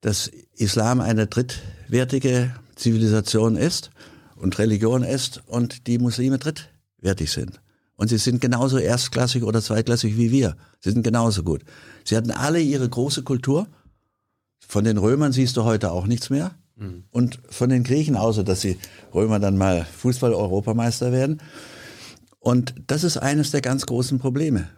Dass Islam eine drittwertige Zivilisation ist und Religion ist und die Muslime drittwertig sind. Und sie sind genauso erstklassig oder zweitklassig wie wir. Sie sind genauso gut. Sie hatten alle ihre große Kultur, von den Römern siehst du heute auch nichts mehr. Mhm. Und von den Griechen, außer dass die Römer dann mal Fußball-Europameister werden. Und das ist eines der ganz großen Probleme.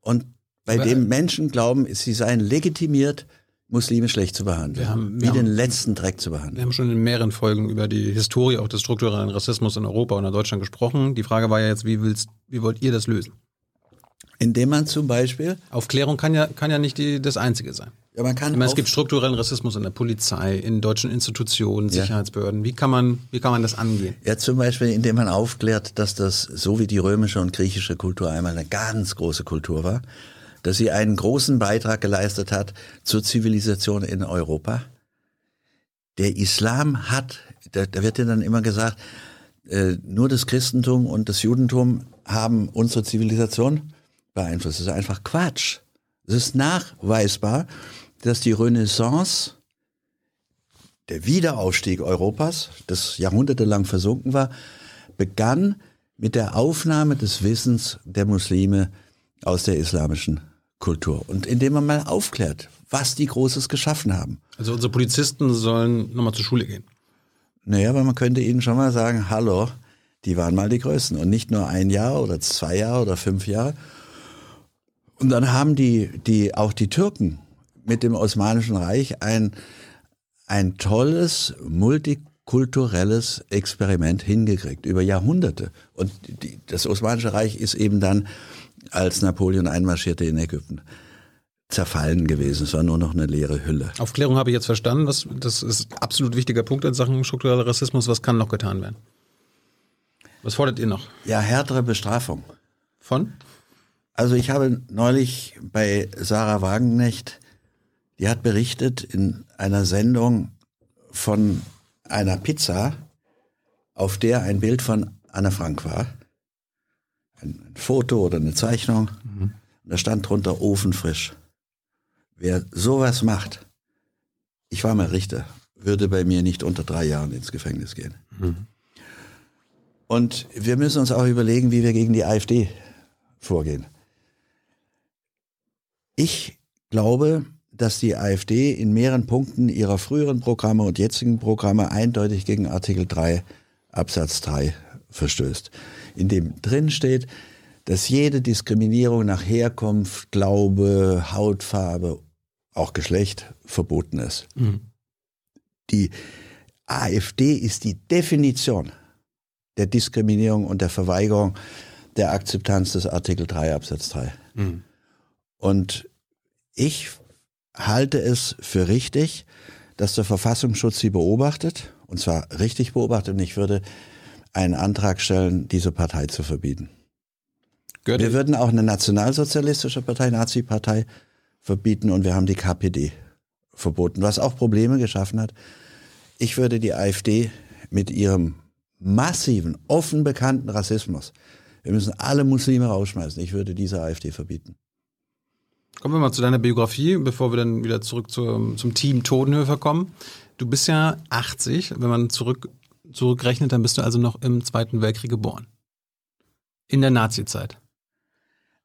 Und bei Aber, dem Menschen glauben, sie seien legitimiert, Muslime schlecht zu behandeln. Haben, wie haben, den letzten Dreck zu behandeln. Wir haben schon in mehreren Folgen über die Historie auch des strukturellen Rassismus in Europa und in Deutschland gesprochen. Die Frage war ja jetzt, wie, willst, wie wollt ihr das lösen? Indem man zum Beispiel. Aufklärung kann ja, kann ja nicht die, das Einzige sein. Ja, man kann meine, es gibt strukturellen Rassismus in der Polizei, in deutschen Institutionen, Sicherheitsbehörden. Wie kann man, wie kann man das angehen? Ja, zum Beispiel, indem man aufklärt, dass das so wie die römische und griechische Kultur einmal eine ganz große Kultur war, dass sie einen großen Beitrag geleistet hat zur Zivilisation in Europa. Der Islam hat, da, da wird ja dann immer gesagt, äh, nur das Christentum und das Judentum haben unsere Zivilisation beeinflusst. Das ist einfach Quatsch. Es ist nachweisbar, dass die Renaissance, der Wiederaufstieg Europas, das jahrhundertelang versunken war, begann mit der Aufnahme des Wissens der Muslime aus der islamischen Kultur und indem man mal aufklärt, was die Großes geschaffen haben. Also unsere Polizisten sollen nochmal zur Schule gehen. Naja, aber man könnte ihnen schon mal sagen, hallo, die waren mal die Größten und nicht nur ein Jahr oder zwei Jahre oder fünf Jahre. Und dann haben die, die, auch die Türken mit dem Osmanischen Reich ein, ein tolles, multikulturelles Experiment hingekriegt, über Jahrhunderte. Und die, das Osmanische Reich ist eben dann, als Napoleon einmarschierte in Ägypten, zerfallen gewesen. Es war nur noch eine leere Hülle. Aufklärung habe ich jetzt verstanden. Was, das ist ein absolut wichtiger Punkt in Sachen struktureller Rassismus. Was kann noch getan werden? Was fordert ihr noch? Ja, härtere Bestrafung. Von? Also ich habe neulich bei Sarah Wagenknecht die hat berichtet in einer Sendung von einer Pizza, auf der ein Bild von Anne Frank war. Ein, Foto oder eine Zeichnung. Mhm. Und da stand drunter ofenfrisch. Wer sowas macht, ich war mal Richter, würde bei mir nicht unter drei Jahren ins Gefängnis gehen. Mhm. Und wir müssen uns auch überlegen, wie wir gegen die AfD vorgehen. Ich glaube, dass die AfD in mehreren Punkten ihrer früheren Programme und jetzigen Programme eindeutig gegen Artikel 3 Absatz 3 verstößt, in dem drin steht, dass jede Diskriminierung nach Herkunft, Glaube, Hautfarbe, auch Geschlecht verboten ist. Mhm. Die AfD ist die Definition der Diskriminierung und der Verweigerung der Akzeptanz des Artikel 3 Absatz 3. Mhm. Und ich halte es für richtig, dass der Verfassungsschutz sie beobachtet, und zwar richtig beobachtet, und ich würde einen Antrag stellen, diese Partei zu verbieten. Gehört wir würden auch eine nationalsozialistische Partei, Nazi-Partei verbieten und wir haben die KPD verboten, was auch Probleme geschaffen hat. Ich würde die AfD mit ihrem massiven, offen bekannten Rassismus, wir müssen alle Muslime rausschmeißen, ich würde diese AfD verbieten. Kommen wir mal zu deiner Biografie, bevor wir dann wieder zurück zum, zum Team Todenhöfer kommen. Du bist ja 80, wenn man zurück, zurückrechnet, dann bist du also noch im Zweiten Weltkrieg geboren. In der Nazizeit.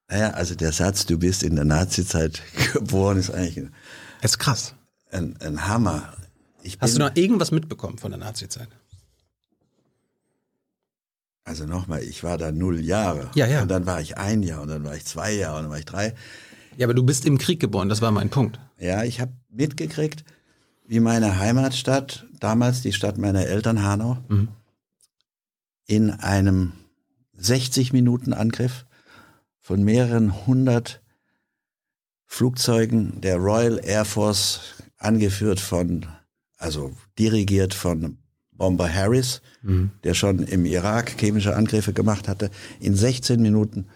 Naja, also der Satz, du bist in der Nazizeit (laughs) geboren, ist eigentlich ein, ist krass. Ein, ein Hammer. Hast du noch irgendwas mitbekommen von der Nazizeit? Also nochmal, ich war da null Jahre. Ja, ja. Und dann war ich ein Jahr und dann war ich zwei Jahre und dann war ich drei. Ja, aber du bist im Krieg geboren, das war mein Punkt. Ja, ich habe mitgekriegt, wie meine Heimatstadt, damals die Stadt meiner Eltern Hanau, Mhm. in einem 60 Minuten Angriff von mehreren hundert Flugzeugen der Royal Air Force, angeführt von, also dirigiert von Bomber Harris, der schon im Irak chemische Angriffe gemacht hatte, in 16 Minuten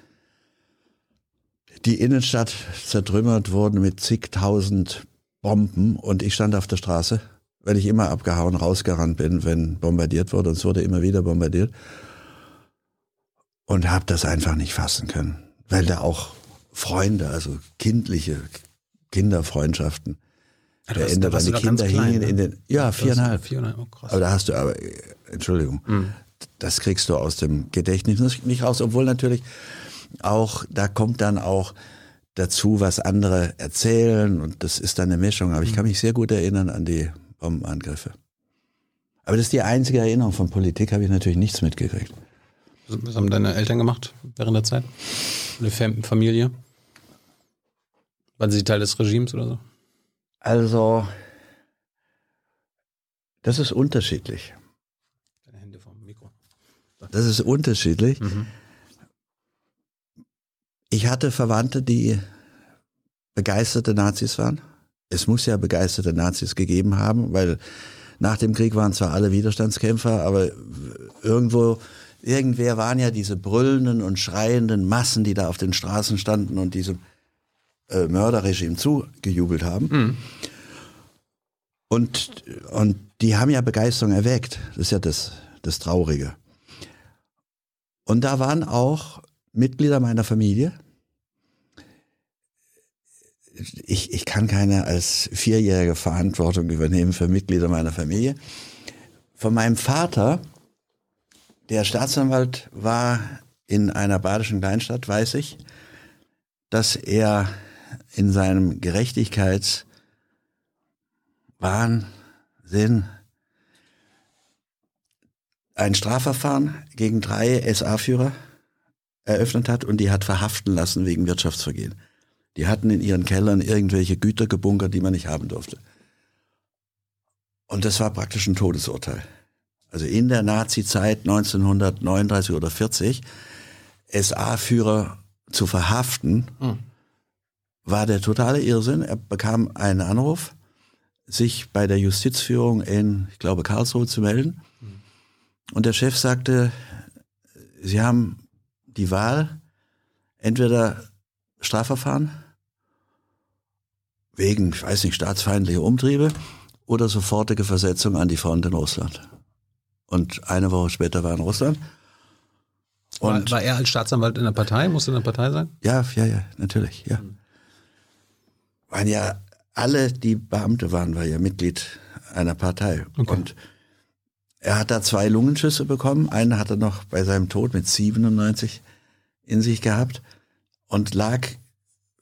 die Innenstadt zertrümmert wurden mit zigtausend Bomben und ich stand auf der Straße, weil ich immer abgehauen rausgerannt bin, wenn bombardiert wurde und es wurde immer wieder bombardiert und habe das einfach nicht fassen können, weil da auch Freunde, also kindliche Kinderfreundschaften, Ja, der Ende ganz Kinder klein, hingen ne? in den, ja, viereinhalb. Viereinhalb, oh krass. Aber da hast du aber, äh, Entschuldigung, das kriegst du aus dem Gedächtnis nicht raus, obwohl natürlich auch, da kommt dann auch dazu, was andere erzählen und das ist dann eine Mischung. Aber ich kann mich sehr gut erinnern an die Bombenangriffe. Aber das ist die einzige Erinnerung von Politik, habe ich natürlich nichts mitgekriegt. Was haben deine Eltern gemacht während der Zeit? Eine Fam Familie? Waren sie Teil des Regimes oder so? Also, das ist unterschiedlich. Deine Hände vom Mikro. Das ist unterschiedlich. Mhm. Ich hatte Verwandte, die begeisterte Nazis waren. Es muss ja begeisterte Nazis gegeben haben, weil nach dem Krieg waren zwar alle Widerstandskämpfer, aber irgendwo, irgendwer waren ja diese brüllenden und schreienden Massen, die da auf den Straßen standen und diesem äh, Mörderregime zugejubelt haben. Und, und die haben ja Begeisterung erweckt. Das ist ja das, das Traurige. Und da waren auch Mitglieder meiner Familie. Ich, ich kann keine als Vierjährige Verantwortung übernehmen für Mitglieder meiner Familie. Von meinem Vater, der Staatsanwalt war in einer badischen Kleinstadt, weiß ich, dass er in seinem Gerechtigkeitswahnsinn ein Strafverfahren gegen drei SA-Führer eröffnet hat und die hat verhaften lassen wegen Wirtschaftsvergehen. Die hatten in ihren Kellern irgendwelche Güter gebunkert, die man nicht haben durfte. Und das war praktisch ein Todesurteil. Also in der Nazi-Zeit 1939 oder 40 SA-Führer zu verhaften, war der totale Irrsinn. Er bekam einen Anruf, sich bei der Justizführung in, ich glaube, Karlsruhe zu melden. Und der Chef sagte, Sie haben die Wahl, entweder Strafverfahren wegen, ich weiß nicht, staatsfeindlicher Umtriebe oder sofortige Versetzung an die Front in Russland. Und eine Woche später war er in Russland. War, Und war er als Staatsanwalt in der Partei? Musste in der Partei sein? ja, ja, ja, natürlich, ja. Waren ja alle, die Beamte waren, war ja Mitglied einer Partei. Okay. Und er hat da zwei Lungenschüsse bekommen. Einen hat er noch bei seinem Tod mit 97 in sich gehabt und lag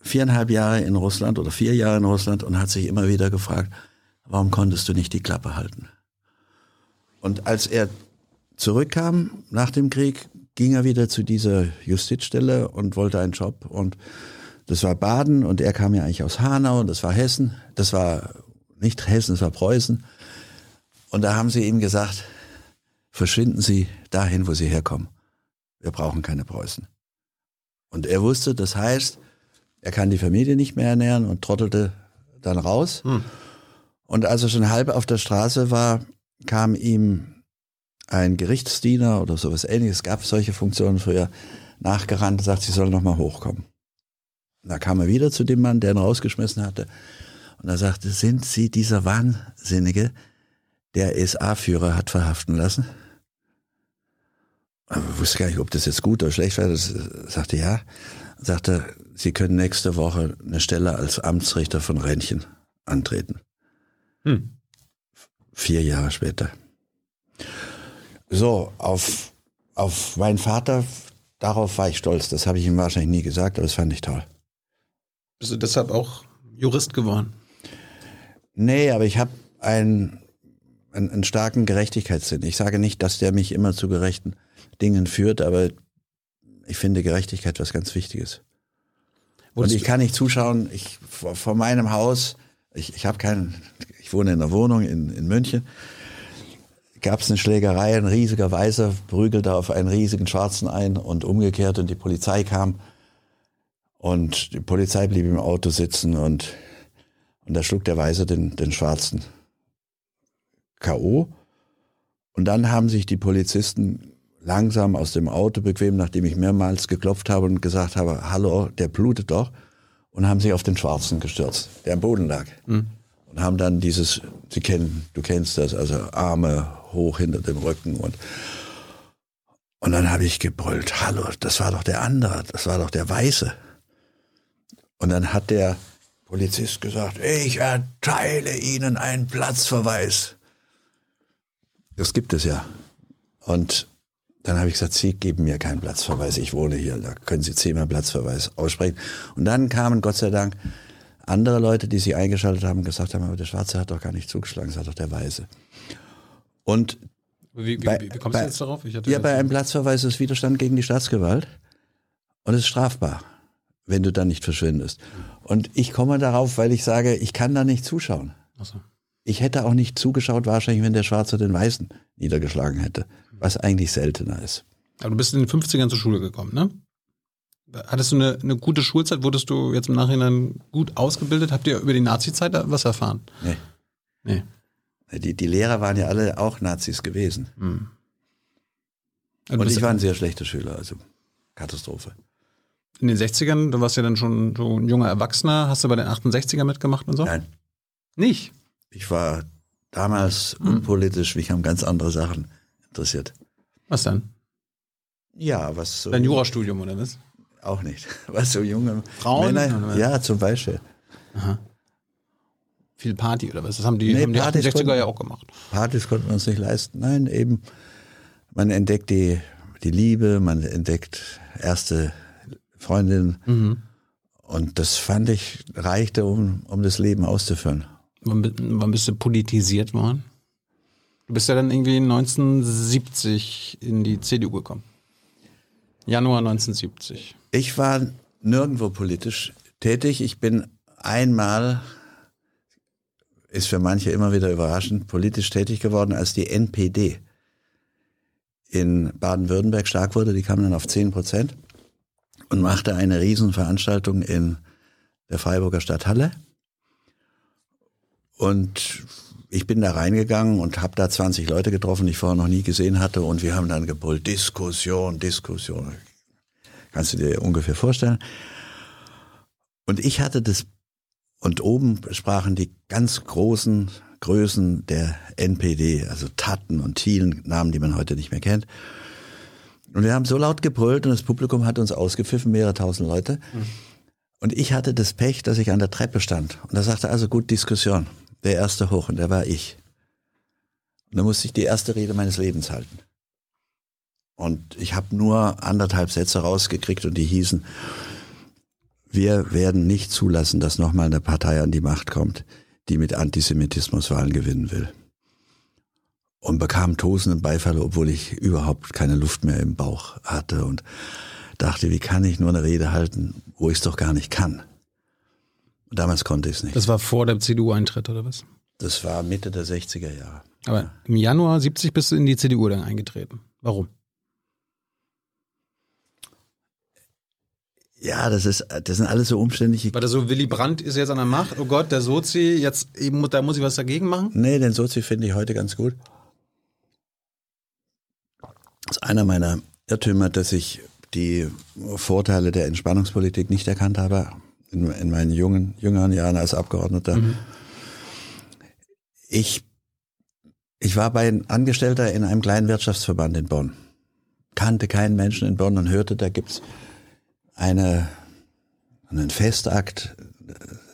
viereinhalb Jahre in Russland oder vier Jahre in Russland und hat sich immer wieder gefragt, warum konntest du nicht die Klappe halten? Und als er zurückkam nach dem Krieg, ging er wieder zu dieser Justizstelle und wollte einen Job. Und das war Baden und er kam ja eigentlich aus Hanau und das war Hessen. Das war nicht Hessen, das war Preußen. Und da haben sie ihm gesagt, verschwinden Sie dahin, wo Sie herkommen. Wir brauchen keine Preußen. Und er wusste, das heißt, er kann die Familie nicht mehr ernähren und trottelte dann raus. Und als er schon halb auf der Straße war, kam ihm ein Gerichtsdiener oder sowas ähnliches, es gab solche Funktionen früher, nachgerannt und sagt, sie soll noch mal hochkommen. Und da kam er wieder zu dem Mann, der ihn rausgeschmissen hatte. Und er sagte, sind Sie dieser Wahnsinnige, der SA-Führer hat verhaften lassen? Aber ich wusste gar nicht, ob das jetzt gut oder schlecht war. Das äh, sagte ja. Sagte, Sie können nächste Woche eine Stelle als Amtsrichter von Rheinchen antreten. Hm. Vier Jahre später. So, auf, auf meinen Vater, darauf war ich stolz. Das habe ich ihm wahrscheinlich nie gesagt, aber das fand ich toll. Bist du deshalb auch Jurist geworden? Nee, aber ich habe einen, einen, einen starken Gerechtigkeitssinn. Ich sage nicht, dass der mich immer zu gerechten Dingen führt, aber ich finde Gerechtigkeit was ganz Wichtiges. Und ich kann nicht zuschauen, ich vor, vor meinem Haus, ich, ich habe keinen, ich wohne in einer Wohnung in, in München, gab es eine Schlägerei, ein riesiger Weißer prügelte auf einen riesigen Schwarzen ein und umgekehrt und die Polizei kam und die Polizei blieb im Auto sitzen und, und da schlug der Weiße den, den Schwarzen K.O. Und dann haben sich die Polizisten langsam aus dem Auto bequem, nachdem ich mehrmals geklopft habe und gesagt habe, hallo, der blutet doch, und haben sich auf den Schwarzen gestürzt, der am Boden lag. Mhm. Und haben dann dieses, Sie kennen, du kennst das, also Arme hoch hinter dem Rücken und und dann habe ich gebrüllt, hallo, das war doch der andere, das war doch der Weiße. Und dann hat der Polizist gesagt, ich erteile Ihnen einen Platzverweis. Das gibt es ja. Und dann habe ich gesagt, Sie geben mir keinen Platzverweis, ich wohne hier, da können Sie zehnmal Platzverweis aussprechen. Und dann kamen Gott sei Dank andere Leute, die sich eingeschaltet haben gesagt haben, aber der Schwarze hat doch gar nicht zugeschlagen, es hat doch der Weiße. Und wie, wie, bei, wie kommst bei, du jetzt darauf? ja, bei einem Platzverweis ist Widerstand gegen die Staatsgewalt und es ist strafbar, wenn du dann nicht verschwindest. Und ich komme darauf, weil ich sage, ich kann da nicht zuschauen. So. Ich hätte auch nicht zugeschaut, wahrscheinlich, wenn der Schwarze den Weißen niedergeschlagen hätte, was eigentlich seltener ist. Aber du bist in den 50ern zur Schule gekommen, ne? Hattest du eine, eine gute Schulzeit? Wurdest du jetzt im Nachhinein gut ausgebildet? Habt ihr über die Nazi-Zeit was erfahren? Nee. Nee. Die, die Lehrer waren ja alle auch Nazis gewesen. Hm. Und ich war ein sehr schlechter Schüler, also Katastrophe. In den 60ern, du warst ja dann schon so ein junger Erwachsener, hast du bei den 68er mitgemacht und so? Nein. Nicht? Ich war damals hm. unpolitisch, mich haben ganz andere Sachen interessiert. Was dann? Ja, was so. Dein Jurastudium oder was? Auch nicht. (laughs) Was so junge Frauen? Männer, ja, zum Beispiel. Aha. Viel Party oder was? Das haben die, nee, haben die 68er ja auch gemacht. Partys konnten wir uns nicht leisten. Nein, eben, man entdeckt die, die Liebe, man entdeckt erste Freundinnen. Mhm. Und das fand ich, reichte, um, um das Leben auszuführen. Wann, wann bist du politisiert worden? Bist ja dann irgendwie 1970 in die CDU gekommen. Januar 1970. Ich war nirgendwo politisch tätig. Ich bin einmal, ist für manche immer wieder überraschend, politisch tätig geworden, als die NPD in Baden-Württemberg stark wurde. Die kam dann auf 10 Prozent und machte eine Riesenveranstaltung in der Freiburger Stadthalle. Und ich bin da reingegangen und habe da 20 Leute getroffen, die ich vorher noch nie gesehen hatte. Und wir haben dann gebrüllt, Diskussion, Diskussion. Kannst du dir ungefähr vorstellen? Und ich hatte das, und oben sprachen die ganz großen Größen der NPD, also Tatten und Thielen, Namen, die man heute nicht mehr kennt. Und wir haben so laut gebrüllt und das Publikum hat uns ausgepfiffen, mehrere tausend Leute. Mhm. Und ich hatte das Pech, dass ich an der Treppe stand. Und da sagte also gut Diskussion der erste hoch und der war ich. Und da musste ich die erste Rede meines Lebens halten. Und ich habe nur anderthalb Sätze rausgekriegt und die hießen, wir werden nicht zulassen, dass nochmal eine Partei an die Macht kommt, die mit Antisemitismus Wahlen gewinnen will. Und bekam tosenden Beifall, obwohl ich überhaupt keine Luft mehr im Bauch hatte und dachte, wie kann ich nur eine Rede halten, wo ich es doch gar nicht kann. Damals konnte ich es nicht. Das war vor dem CDU-Eintritt oder was? Das war Mitte der 60er Jahre. Aber im Januar 70 bist du in die CDU dann eingetreten. Warum? Ja, das ist, das sind alles so umständliche. War das so, Willy Brandt ist jetzt an der Macht, oh Gott, der Sozi, jetzt, da muss ich was dagegen machen? Nee, den Sozi finde ich heute ganz gut. Das ist einer meiner Irrtümer, dass ich die Vorteile der Entspannungspolitik nicht erkannt habe in, in meinen jungen, jüngeren Jahren als Abgeordneter. Mhm. Ich, ich war bei Angestellter in einem kleinen Wirtschaftsverband in Bonn. Kannte keinen Menschen in Bonn und hörte, da gibt's eine, einen Festakt,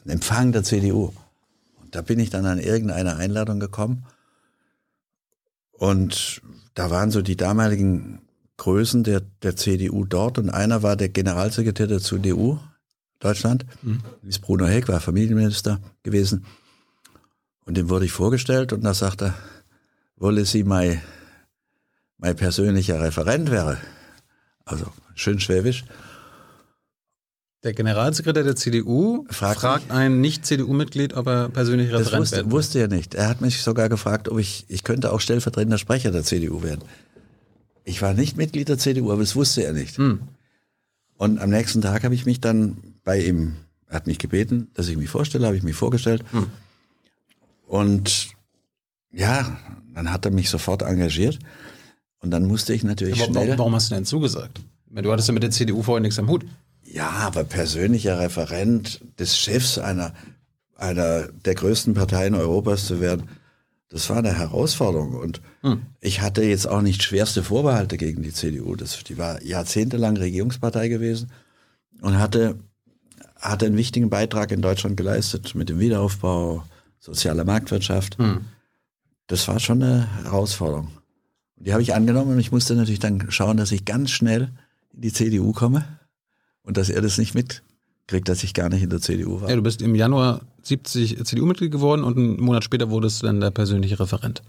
einen Empfang der CDU. Und da bin ich dann an irgendeine Einladung gekommen. Und da waren so die damaligen Größen der, der CDU dort und einer war der Generalsekretär der CDU, Deutschland. Mhm. Ist Bruno Heck, war Familienminister gewesen. Und dem wurde ich vorgestellt und da sagte er, wolle Sie mein, mein persönlicher Referent wäre. Also schön schwäbisch. Der Generalsekretär der CDU Fragt fragt, ein Nicht-CDU-Mitglied, ob er persönlich Das Referent wusste, werden wusste er nicht. Er hat mich sogar gefragt, ob ich, ich könnte auch stellvertretender Sprecher der CDU werden. Ich war nicht Mitglied der CDU, aber das wusste er nicht. Und am nächsten Tag habe ich mich dann bei ihm, er hat mich gebeten, dass ich mich vorstelle, habe ich mich vorgestellt. Und ja, dann hat er mich sofort engagiert. Und dann musste ich natürlich Warum, schnell. warum, hast du denn zugesagt? Du hattest ja mit der CDU vorher nichts am Hut. Ja, aber persönlicher Referent des Chefs einer, einer der größten Parteien Europas zu werden, das war eine Herausforderung. Und ich hatte jetzt auch nicht schwerste Vorbehalte gegen die CDU. Das, die war jahrzehntelang Regierungspartei gewesen und hatte, hatte einen wichtigen Beitrag in Deutschland geleistet mit dem Wiederaufbau, sozialer Marktwirtschaft. Das war schon eine Herausforderung. Und die habe ich angenommen und ich musste natürlich dann schauen, dass ich ganz schnell in die CDU komme und dass er das nicht mitkriegt, dass ich gar nicht in der CDU war. Ja, du bist im Januar 70 CDU-Mitglied geworden und einen Monat später wurdest du dann der persönliche Referent.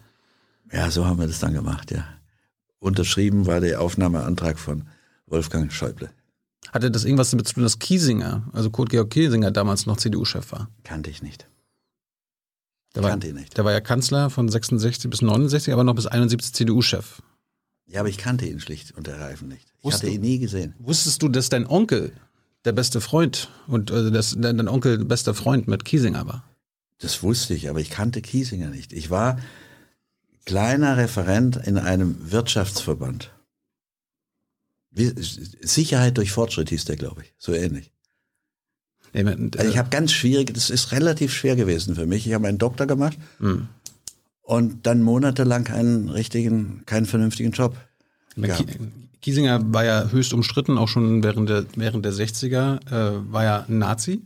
Ja, so haben wir das dann gemacht, ja. Unterschrieben war der Aufnahmeantrag von Wolfgang Schäuble. Hatte das irgendwas damit zu tun, dass Kiesinger, also Kurt Georg Kiesinger, damals noch CDU-Chef war? Kannte ich nicht. Der war, Kannte ihn nicht. der war ja Kanzler von 66 bis 69, aber noch bis 71 CDU-Chef. Ja, aber ich kannte ihn schlicht und ergreifend nicht. Ich Wusste- hatte ihn nie gesehen. Wusstest du, dass dein Onkel der beste Freund und also dass dein Onkel bester Freund mit Kiesinger war? Das wusste ich, aber ich kannte Kiesinger nicht. Ich war kleiner Referent in einem Wirtschaftsverband. Sicherheit durch Fortschritt hieß der, glaube ich. So ähnlich. Also ich habe ganz schwierig, das ist relativ schwer gewesen für mich. Ich habe einen Doktor gemacht und dann monatelang keinen richtigen, keinen vernünftigen Job. Gehabt. Kiesinger war ja höchst umstritten, auch schon während der, während der 60er, äh, war ja ein Nazi.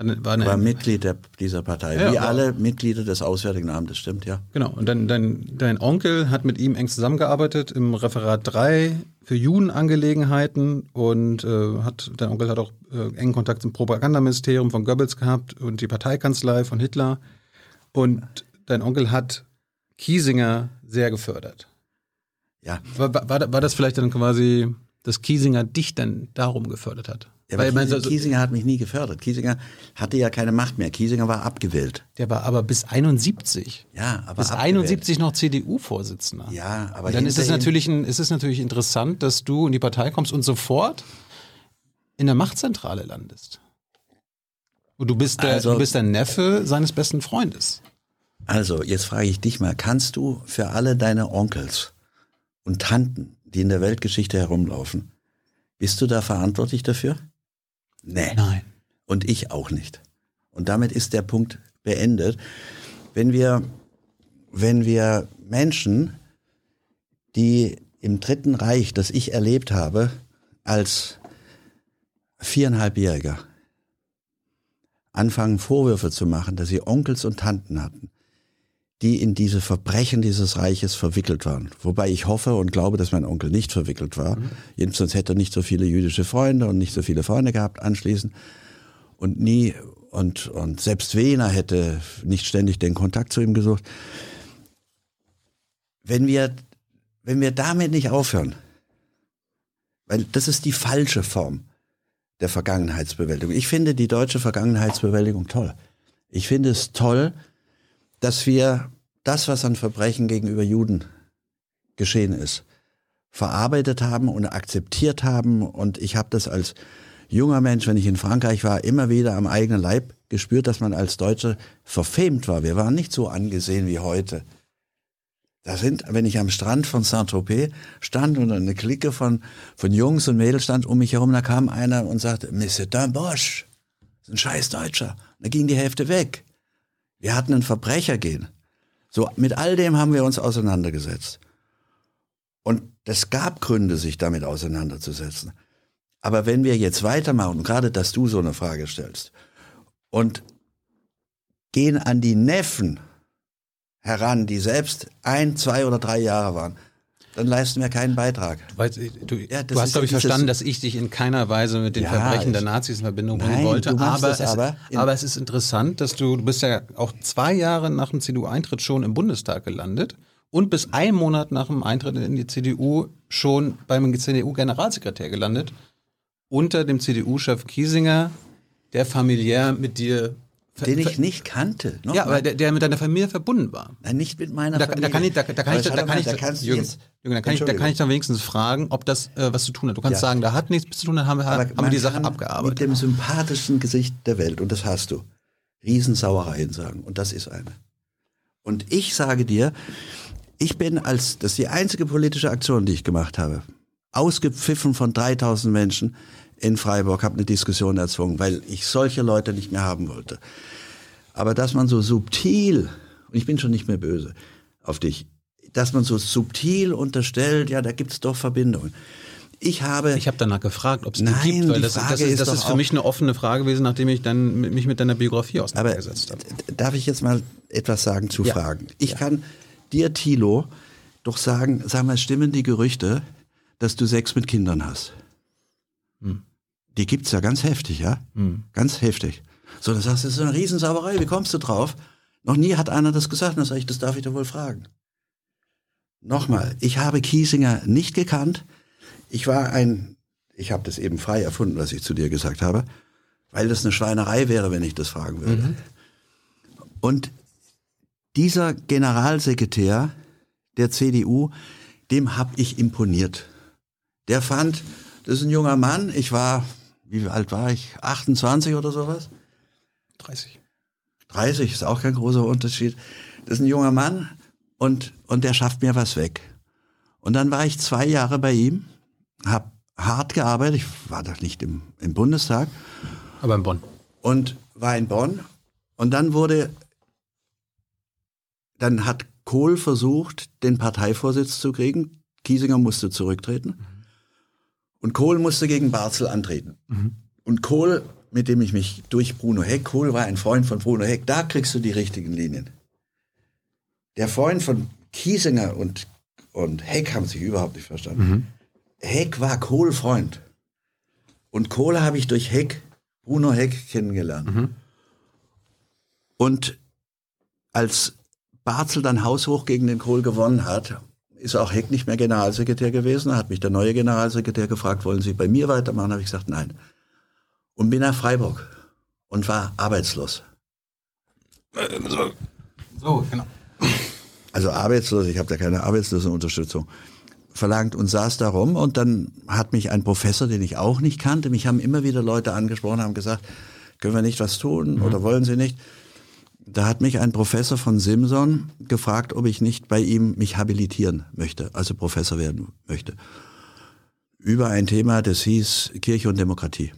War eine, War Mitglied der, dieser Partei, Ja, wie alle Mitglieder des Auswärtigen Amtes, stimmt ja. Genau, und dein, dein, dein Onkel hat mit ihm eng zusammengearbeitet im Referat 3 für Judenangelegenheiten und äh, hat, dein Onkel hat auch äh, engen Kontakt zum Propagandaministerium von Goebbels gehabt und die Parteikanzlei von Hitler. Und dein Onkel hat Kiesinger sehr gefördert. Ja, war, war war das vielleicht dann quasi, dass Kiesinger dich dann darum gefördert hat? Ja Weil, aber ich meine, Kiesinger, so- Kiesinger hat mich nie gefördert. Kiesinger hatte ja keine Macht mehr. Kiesinger war abgewählt. der war aber bis 71. Ja, aber bis abgewählt. 71 noch CDU-Vorsitzender. Ja, aber Und dann ist es, natürlich ein, ist es natürlich interessant, dass du in die Partei kommst und sofort in der Machtzentrale landest. Und du bist der, Also- du bist der Neffe seines besten Freundes. Also, jetzt frage ich dich mal, kannst du für alle deine Onkels und Tanten, die in der Weltgeschichte herumlaufen, bist du da verantwortlich dafür? Nee. Nein. Und ich auch nicht. Und damit ist der Punkt beendet. Wenn wir, wenn wir Menschen, die im Dritten Reich, das ich erlebt habe, als viereinhalbjähriger, anfangen Vorwürfe zu machen, dass sie Onkels und Tanten hatten, die in diese Verbrechen dieses Reiches verwickelt waren. Wobei ich hoffe und glaube, dass mein Onkel nicht verwickelt war. Jedenfalls hätte er nicht so viele jüdische Freunde und nicht so viele Freunde gehabt anschließend und nie und und selbst Wehner hätte nicht ständig den Kontakt zu ihm gesucht. Wenn wir wenn wir damit nicht aufhören, weil das ist die falsche Form der Vergangenheitsbewältigung. Ich finde die deutsche Vergangenheitsbewältigung toll. Ich finde es toll, dass wir das, was an Verbrechen gegenüber Juden geschehen ist, verarbeitet haben und akzeptiert haben. Und ich habe das als junger Mensch, wenn ich in Frankreich war, immer wieder am eigenen Leib gespürt, dass man als Deutsche verfemt war. Wir waren nicht so angesehen wie heute. Da sind, wenn ich am Strand von Saint-Tropez stand und eine Clique von, von Jungs und Mädels stand um mich herum, da kam einer und sagte, Mais c'est un Bosch. Das ist ein scheiß Deutscher. Da ging die Hälfte weg. Wir hatten einen Verbrecher gehen. So, mit all dem haben wir uns auseinandergesetzt. Und es gab Gründe, sich damit auseinanderzusetzen. Aber wenn wir jetzt weitermachen, gerade dass du so eine Frage stellst, und gehen an die Neffen heran, die selbst ein, zwei oder drei Jahre waren, dann leisten wir keinen Beitrag. Weißt, du, Ja, du hast, glaube ich, verstanden, dass ich dich in keiner Weise mit den Ja, Verbrechen der Nazis in Verbindung bringen wollte. du aber, es, aber aber es ist interessant, dass du, du bist ja auch zwei Jahre nach dem CDU-Eintritt schon im Bundestag gelandet und bis einen Monat nach dem Eintritt in die CDU schon beim CDU-Generalsekretär gelandet, unter dem CDU-Chef Kiesinger, der familiär mit dir den ich nicht kannte. Noch ja, aber der, der, mit deiner Familie verbunden war. Nein, nicht mit meiner da, Familie. Da kann ich, da, da kann ich, da, da kann ich, da, kannst Jürgen, jetzt, Jürgen, da kann ich, da kann ich dann wenigstens fragen, ob das äh, was zu tun hat. Du kannst ja. sagen, da hat nichts zu tun, dann haben, haben wir die Sache abgearbeitet. Mit dem sympathischsten Gesicht der Welt, und das hast du, Riesensauereien sagen, und das ist eine. Und ich sage dir, ich bin als, das ist die einzige politische Aktion, die ich gemacht habe, ausgepfiffen von 3000 Menschen in Freiburg, habe eine Diskussion erzwungen, weil ich solche Leute nicht mehr haben wollte. Aber dass man so subtil, und ich bin schon nicht mehr böse auf dich, dass man so subtil unterstellt, ja, da gibt es doch Verbindungen. Ich habe. Ich habe danach gefragt, ob es die gibt, weil das, das, ist, das ist für mich eine offene Frage gewesen, nachdem ich dann mich mit deiner Biografie auseinandergesetzt habe. Darf ich jetzt mal etwas sagen zu ja. Fragen? Ich ja. kann dir, Thilo, doch sagen, sag mal, stimmen die Gerüchte, dass du Sex mit Kindern hast? Hm. Die gibt's ja ganz heftig, ja? Hm. Ganz heftig. So, dann sagst du, das ist eine Riesensauerei, wie kommst du drauf? Noch nie hat einer das gesagt, dann sage ich, das darf ich dir wohl fragen. Nochmal, ich habe Kiesinger nicht gekannt. Ich war ein, ich habe das eben frei erfunden, was ich zu dir gesagt habe, weil das eine Schweinerei wäre, wenn ich das fragen würde. Mhm. Und dieser Generalsekretär der CDU, dem habe ich imponiert. Der fand, das ist ein junger Mann, ich war, wie alt war ich, 28 oder sowas? 30. 30 ist auch kein großer Unterschied. Das ist ein junger Mann und, und der schafft mir was weg. Und dann war ich zwei Jahre bei ihm, habe hart gearbeitet, ich war doch nicht im, im Bundestag. Aber in Bonn. Und war in Bonn. Und dann wurde, dann hat Kohl versucht, den Parteivorsitz zu kriegen. Kiesinger musste zurücktreten. Und Kohl musste gegen Barzel antreten. Mhm. Und Kohl mit dem ich mich durch Bruno Heck, Kohl war ein Freund von Bruno Heck, da kriegst du die richtigen Linien. Der Freund von Kiesinger und, und Heck haben sich überhaupt nicht verstanden. Mhm. Heck war Kohl Freund. Und Kohl habe ich durch Heck, Bruno Heck kennengelernt. Mhm. Und als Barzel dann haushoch gegen den Kohl gewonnen hat, ist auch Heck nicht mehr Generalsekretär gewesen. Da hat mich der neue Generalsekretär gefragt, wollen Sie bei mir weitermachen? Da habe ich gesagt, nein und bin nach Freiburg und war arbeitslos. So, genau. Also arbeitslos, ich habe da keine Arbeitslosenunterstützung verlangt und saß da rum und dann hat mich ein Professor, den ich auch nicht kannte, mich haben immer wieder Leute angesprochen, haben gesagt, können wir nicht was tun mhm. oder wollen Sie nicht? Da hat mich ein Professor von Simson gefragt, ob ich nicht bei ihm mich habilitieren möchte, also Professor werden möchte. Über ein Thema, das hieß Kirche und Demokratie.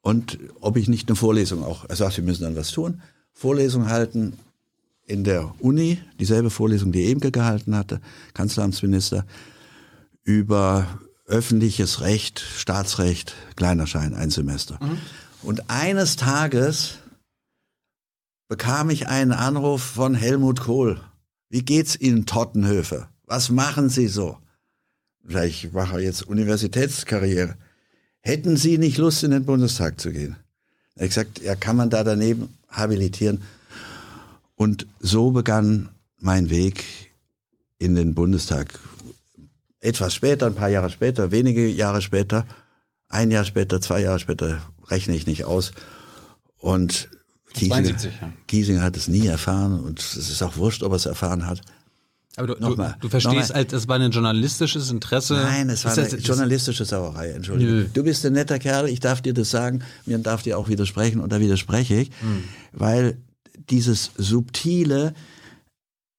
Und ob ich nicht eine Vorlesung auch, er sagt, Sie müssen dann was tun, Vorlesung halten in der Uni, dieselbe Vorlesung, die Emke gehalten hatte, Kanzleramtsminister, über öffentliches Recht, Staatsrecht, Kleinerschein, ein Semester. Mhm. Und eines Tages bekam ich einen Anruf von Helmut Kohl. Wie geht's Ihnen, Tottenhöfe? Was machen Sie so? Ich mache jetzt Universitätskarriere hätten Sie nicht Lust, in den Bundestag zu gehen? Er hat gesagt, ja, kann man da daneben habilitieren? Und so begann mein Weg in den Bundestag. Etwas später, ein paar Jahre später, wenige Jahre später, ein Jahr später, zwei Jahre später, rechne ich nicht aus. Und Kiesinger, ja. Kiesinger hat es nie erfahren und es ist auch wurscht, ob er es erfahren hat. Aber du, du, du verstehst, als, es war ein journalistisches Interesse. Nein, es war eine das, journalistische Sauerei, Entschuldigung. Nö. Du bist ein netter Kerl, ich darf dir das sagen, mir darf dir auch widersprechen und da widerspreche ich, hm. weil dieses subtile,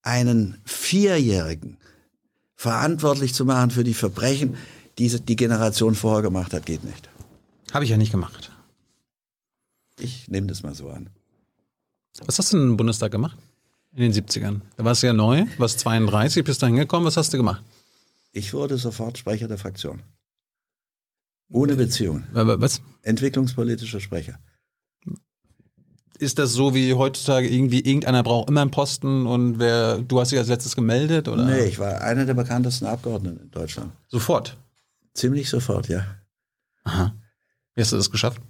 einen Vierjährigen verantwortlich zu machen für die Verbrechen, die die Generation vorher gemacht hat, geht nicht. Habe ich ja nicht gemacht. Ich nehme das mal so an. Was hast du denn im Bundestag gemacht? In den 70ern. Da warst du ja neu, warst 32, bist da hingekommen. Was hast du gemacht? Ich wurde sofort Sprecher der Fraktion. Ohne Beziehung. Was? Entwicklungspolitischer Sprecher. Ist das so wie heutzutage irgendwie irgendeiner braucht immer einen Posten und wer du hast dich als letztes gemeldet oder? Nee, ich war einer der bekanntesten Abgeordneten in Deutschland. Sofort. Ziemlich sofort, ja. Aha. Wie hast du das geschafft?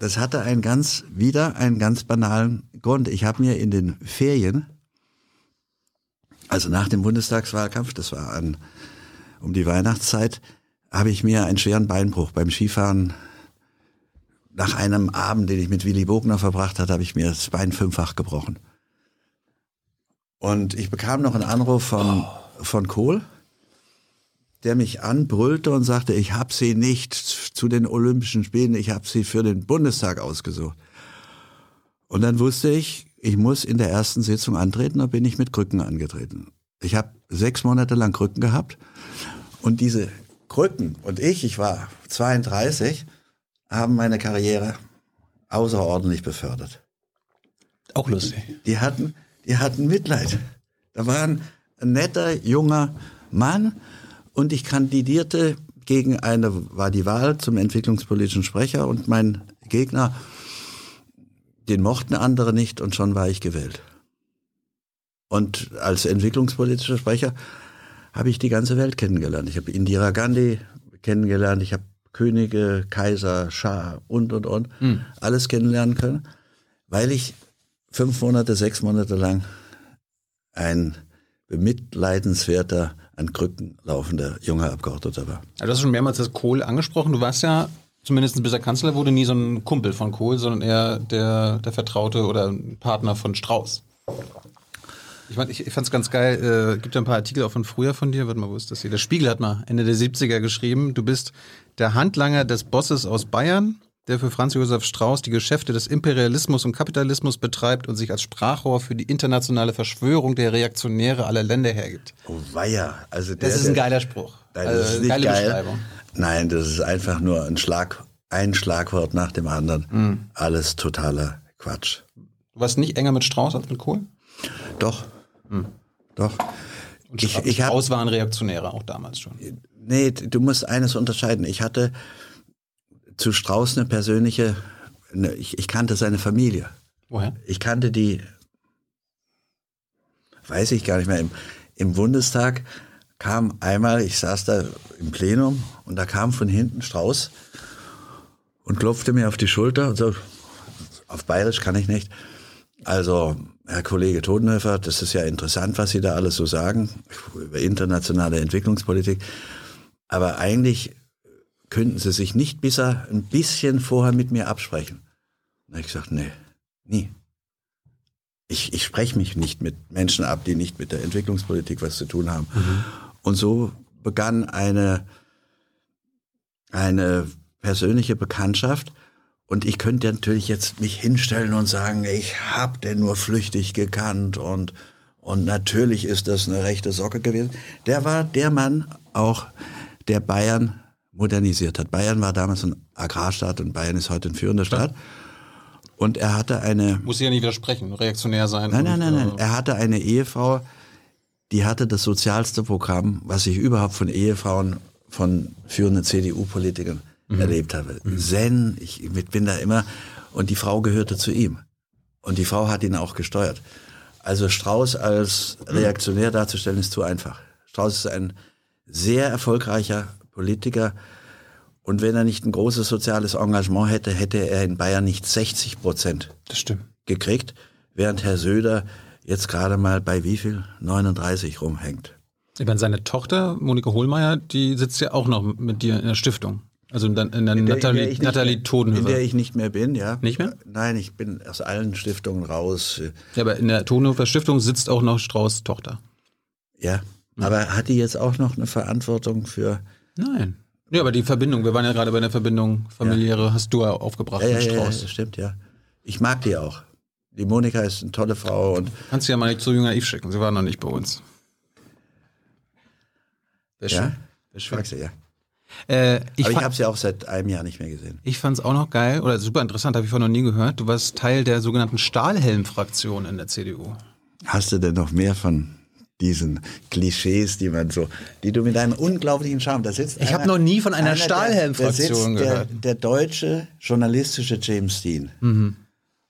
Das hatte einen ganz, wieder einen ganz banalen Grund. Ich habe mir in den Ferien Also nach dem Bundestagswahlkampf, das war an, um die Weihnachtszeit, habe ich mir einen schweren Beinbruch beim Skifahren nach einem Abend, den ich mit Willy Bogner verbracht hatte, habe ich mir das Bein fünffach gebrochen. Und ich bekam noch einen Anruf von, oh. von Kohl, der mich anbrüllte und sagte, ich habe sie nicht zu den Olympischen Spielen, ich habe sie für den Bundestag ausgesucht. Und dann wusste ich, ich muss in der ersten Sitzung antreten, da bin ich mit Krücken angetreten. Ich habe sechs Monate lang Krücken gehabt und diese Krücken und ich, ich war 32, haben meine Karriere außerordentlich befördert. Auch lustig. Die hatten, die hatten Mitleid. Da war ein, ein netter, junger Mann und ich kandidierte gegen eine, war die Wahl zum entwicklungspolitischen Sprecher und mein Gegner, den mochten andere nicht und schon war ich gewählt. Und als entwicklungspolitischer Sprecher habe ich die ganze Welt kennengelernt. Ich habe Indira Gandhi kennengelernt, ich habe Könige, Kaiser, Schah und, und, und, mhm. alles kennenlernen können, weil ich fünf Monate, sechs Monate lang ein bemitleidenswerter, an Krücken laufender junger Abgeordneter war. Also du hast schon mehrmals das Kohl angesprochen. Du warst ja, zumindest bis er Kanzler wurde, nie so ein Kumpel von Kohl, sondern eher der, der Vertraute oder Partner von Strauß. Ich, mein, ich, ich fand es ganz geil, äh, gibt ja ein paar Artikel auch von früher von dir. Warte mal, wo ist das hier? Der Spiegel hat mal Ende der 70er geschrieben, du bist der Handlanger des Bosses aus Bayern, der für Franz Josef Strauß die Geschäfte des Imperialismus und Kapitalismus betreibt und sich als Sprachrohr für die internationale Verschwörung der Reaktionäre aller Länder hergibt. Oh weia, also der, Das ist ein geiler Spruch. Nein, das also, ist nicht geile geil. Beschreibung. Nein, das ist einfach nur ein Schlag, ein Schlagwort nach dem anderen. Mhm. Alles totaler Quatsch. Du warst nicht enger mit Strauß als mit Kohl? Doch. Mhm. Doch. Und ich, ich Strauß waren Reaktionäre auch damals schon. Nee, du musst eines unterscheiden. Ich hatte zu Strauß eine persönliche, eine, ich, ich kannte seine Familie. Woher? Ich kannte die, weiß ich gar nicht mehr, im, im Bundestag kam einmal, ich saß da im Plenum und da kam von hinten Strauß und klopfte mir auf die Schulter und so, auf Bayerisch kann ich nicht. Also, Herr Kollege Todenhöfer, das ist ja interessant, was Sie da alles so sagen über internationale Entwicklungspolitik. Aber eigentlich könnten Sie sich nicht besser ein bisschen vorher mit mir absprechen. Da habe ich gesagt, nee, nie. Ich, ich spreche mich nicht mit Menschen ab, die nicht mit der Entwicklungspolitik was zu tun haben. Mhm. Und so begann eine, eine persönliche Bekanntschaft. Und ich könnte natürlich jetzt mich hinstellen und sagen, ich habe den nur flüchtig gekannt und, und natürlich ist das eine rechte Socke gewesen. Der war der Mann auch, der Bayern modernisiert hat. Bayern war damals ein Agrarstaat und Bayern ist heute ein führender Staat. Und er hatte eine. Muss ich ja nicht widersprechen, reaktionär sein. Nein, nein, nein, nein. Er hatte eine Ehefrau, die hatte das sozialste Programm, was ich überhaupt von Ehefrauen von führenden CDU-Politikern mhm. erlebt habe. Mhm. Zen, ich bin da immer. Und die Frau gehörte zu ihm. Und die Frau hat ihn auch gesteuert. Also Strauß als Reaktionär darzustellen ist zu einfach. Strauß ist ein sehr erfolgreicher Politiker. Und wenn er nicht ein großes soziales Engagement hätte, hätte er in Bayern nicht 60 Prozent gekriegt, während Herr Söder jetzt gerade mal bei wie viel? 39 rumhängt. Ich meine, seine Tochter, Monika Hohlmeier, die sitzt ja auch noch mit dir in der Stiftung. Also in der, in der, in der Nathalie, Nathalie Todenhöfer. In der ich nicht mehr bin, ja. Nicht mehr? Nein, ich bin aus allen Stiftungen raus. Ja, aber in der Todenhöfer Stiftung sitzt auch noch Strauß Tochter. Ja, mhm. aber hat die jetzt auch noch eine Verantwortung für Nein. Ja, aber die Verbindung, wir waren ja gerade bei der Verbindung familiäre, ja. hast du ja aufgebracht ja, ja, ja, ja, stimmt, ja. Ich mag die auch. Die Monika ist eine tolle Frau und. Kannst du ja mal nicht zu Jünger Eve schicken, sie war noch nicht bei uns. Wäre schön. Ja? Wäre schön. Magst du, ja. Äh, ich Aber ich habe sie auch seit einem Jahr nicht mehr gesehen. Ich fand es auch noch geil oder super interessant, habe ich vorher noch nie gehört. Du warst Teil der sogenannten Stahlhelm-Fraktion in der CDU. Hast du denn noch mehr von diesen Klischees, die man so, die du mit einem unglaublichen Charme, da sitzt Ich habe noch nie von einer, einer Stahlhelm-Fraktion gehört. Der, der, deutsche journalistische James Dean. Mhm.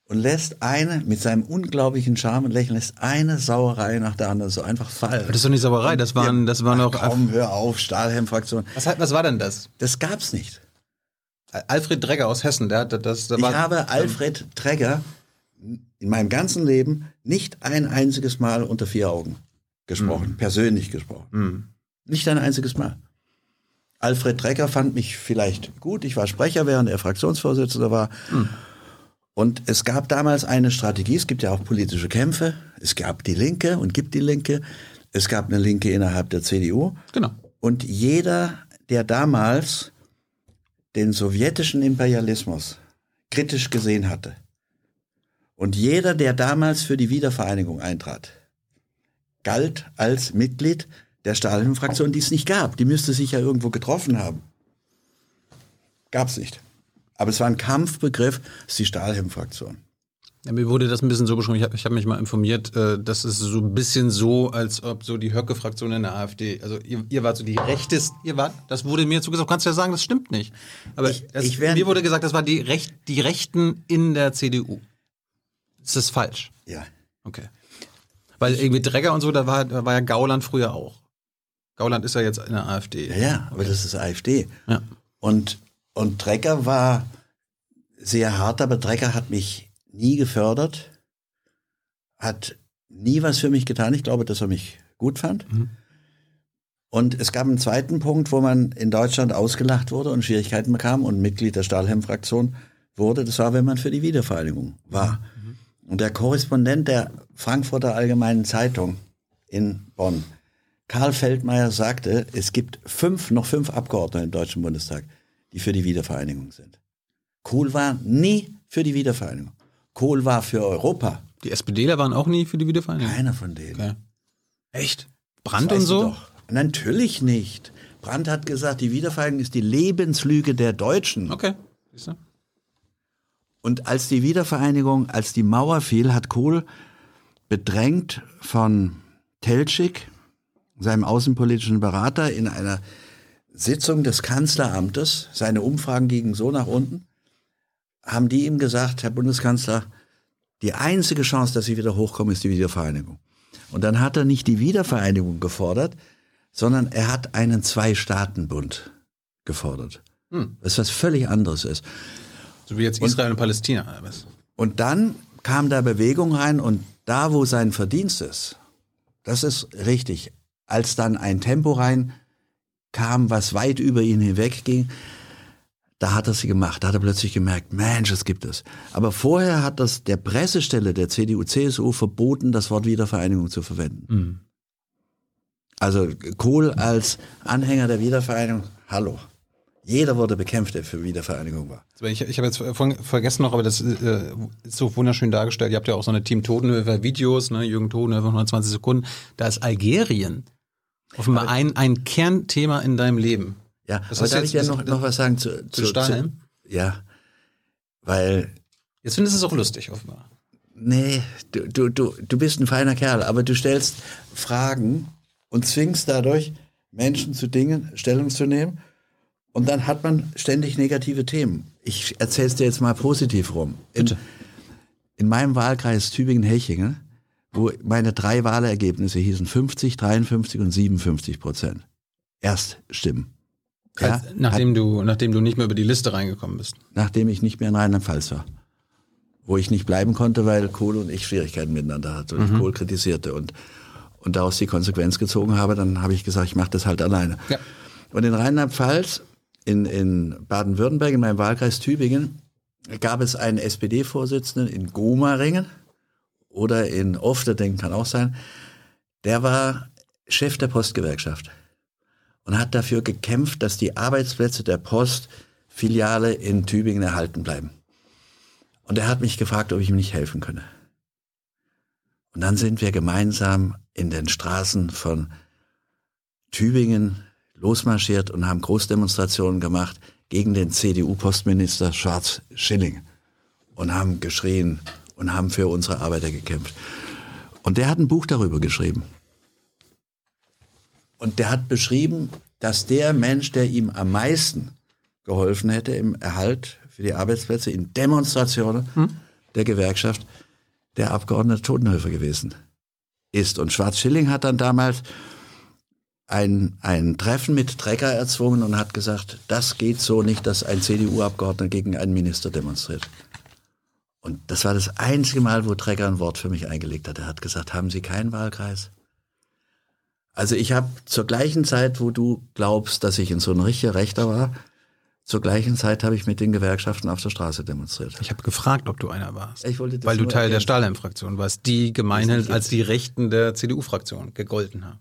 Und lässt eine, mit seinem unglaublichen Charme und Lächeln, lässt eine Sauerei nach der anderen so einfach fallen. Das ist doch nicht Sauerei, das waren, das waren auch. Komm, hör auf, Stahlhelm-Fraktion. Was, was war denn das? Das gab's nicht. Alfred Dregger aus Hessen, der hat das. ich habe Alfred Dregger in meinem ganzen Leben nicht ein einziges Mal unter vier Augen gesprochen, persönlich gesprochen. Nicht ein einziges Mal. Alfred Drecker fand mich vielleicht gut. Ich war Sprecher, während er Fraktionsvorsitzender war. Und es gab damals eine Strategie. Es gibt ja auch politische Kämpfe. Es gab die Linke und gibt die Linke. Es gab eine Linke innerhalb der CDU. Genau. Und jeder, der damals den sowjetischen Imperialismus kritisch gesehen hatte, und jeder, der damals für die Wiedervereinigung eintrat, galt als Mitglied der Stalin-Fraktion, die es nicht gab. Die müsste sich ja irgendwo getroffen haben. Gab es nicht. Aber es war ein Kampfbegriff, es ist die Stahlhelm-Fraktion. Ja, mir wurde das ein bisschen so beschrieben, ich habe hab mich mal informiert, äh, das ist so ein bisschen so, als ob so die Höcke-Fraktion in der AfD, also ihr, ihr wart so die rechtest, ihr wart, das wurde mir zugesagt, kannst du ja sagen, das stimmt nicht. Aber Ich- das, ich wär- mir wurde gesagt, das war die, Recht, die Rechten in der CDU. Ist das falsch? Ja. Okay. Weil irgendwie Dregger und so, da war, da war ja Gauland früher auch. Gauland ist ja jetzt in der AfD. Ja, ja, aber das ist AfD. Ja. Und, und Drecker war sehr hart, aber Drecker hat mich nie gefördert, hat nie was für mich getan. Ich glaube, dass er mich gut fand. Und es gab einen zweiten Punkt, wo man in Deutschland ausgelacht wurde und Schwierigkeiten bekam und Mitglied der Stahlhelm-Fraktion wurde. Das war, wenn man für die Wiedervereinigung war. Und der Korrespondent der Frankfurter Allgemeinen Zeitung in Bonn, Karl Feldmeier sagte, es gibt fünf, noch fünf Abgeordnete im Deutschen Bundestag, die für die Wiedervereinigung sind. Kohl war nie für die Wiedervereinigung. Kohl war für Europa. Die SPDler waren auch nie für die Wiedervereinigung. Keiner von denen. Okay. Echt? Brandt und so? Doch. Natürlich nicht. Brandt hat gesagt, die Wiedervereinigung ist die Lebenslüge der Deutschen. Okay. Siehst du? Und als die Wiedervereinigung, als die Mauer fiel, hat Kohl bedrängt von Teltschik, seinem außenpolitischen Berater, in einer Sitzung des Kanzleramtes, seine Umfragen gingen so nach unten, haben die ihm gesagt, Herr Bundeskanzler, die einzige Chance, dass Sie wieder hochkommen, ist die Wiedervereinigung. Und dann hat er nicht die Wiedervereinigung gefordert, sondern er hat einen Zwei-Staaten-Bund gefordert. Was was völlig anderes ist. So wie jetzt Israel und, Palästina. oder was? Und dann kam da Bewegung rein und da, wo sein Verdienst ist, das ist richtig, als dann ein Tempo rein kam, was weit über ihn hinweg ging, da hat er sie gemacht. Da hat er plötzlich gemerkt, Mensch, es gibt es. Aber vorher hat das der Pressestelle der CDU-CSU verboten, das Wort Wiedervereinigung zu verwenden. Also Kohl als Anhänger der Wiedervereinigung, hallo. Jeder wurde bekämpft, der für Wiedervereinigung war. Ich, ich habe jetzt vergessen noch, aber das äh, ist so wunderschön dargestellt. Ihr habt ja auch so eine Team Totenhöfer Videos, ne? Jürgen Totenhöfer 120 Sekunden. Da ist Algerien offenbar ein, ein Kernthema in deinem Leben. Ja, Das aber darf ich das- noch, noch was sagen zu, zu Stahlhelm? ja, weil Jetzt findest du es auch lustig, offenbar. Nee, du, du, du, du bist ein feiner Kerl, aber du stellst Fragen und zwingst dadurch Menschen zu Dingen Stellung zu nehmen und dann hat man ständig negative Themen. Ich erzähl's dir jetzt mal positiv rum. In, in meinem Wahlkreis Tübingen-Hechingen, wo meine drei Wahlergebnisse hießen 50, 53 und 57 Prozent. Erststimmen. Ja, Als, nachdem, du, nachdem du nicht mehr über die Liste reingekommen bist. nachdem ich nicht mehr in Rheinland-Pfalz war. Wo ich nicht bleiben konnte, weil Kohl und ich Schwierigkeiten miteinander hatten und ich Kohl kritisierte und, und daraus die Konsequenz gezogen habe, dann habe ich gesagt, ich mache das halt alleine. Ja. Und in Rheinland-Pfalz, in, in Baden-Württemberg, in meinem Wahlkreis Tübingen, gab es einen SPD-Vorsitzenden in Gomaringen oder in Ofterden kann auch sein, der war Chef der Postgewerkschaft und hat dafür gekämpft, dass die Arbeitsplätze der Postfiliale in Tübingen erhalten bleiben. Und er hat mich gefragt, ob ich ihm nicht helfen könne. Und dann sind wir gemeinsam in den Straßen von Tübingen losmarschiert und haben Großdemonstrationen gemacht gegen den CDU-Postminister Schwarz-Schilling und haben geschrien und haben für unsere Arbeiter gekämpft. Und der hat ein Buch darüber geschrieben. Und der hat beschrieben, dass der Mensch, der ihm am meisten geholfen hätte im Erhalt für die Arbeitsplätze, in Demonstrationen der Gewerkschaft, der Abgeordnete Totenhöfer gewesen ist. Und Schwarz-Schilling hat dann damals ein, ein Treffen mit Trecker erzwungen und hat gesagt, das geht so nicht, dass ein CDU-Abgeordneter gegen einen Minister demonstriert. Und das war das einzige Mal, wo Trecker ein Wort für mich eingelegt hat. Er hat gesagt, haben Sie keinen Wahlkreis? Also ich habe zur gleichen Zeit, wo du glaubst, dass ich in so ein richtiger Rechter war, zur gleichen Zeit habe ich mit den Gewerkschaften auf der Straße demonstriert. Ich habe gefragt, ob du einer warst. Ich wollte das weil du Teil der ergänzen. Stahlhelm-Fraktion warst, die gemeinhin als die Rechten der CDU-Fraktion gegolten haben.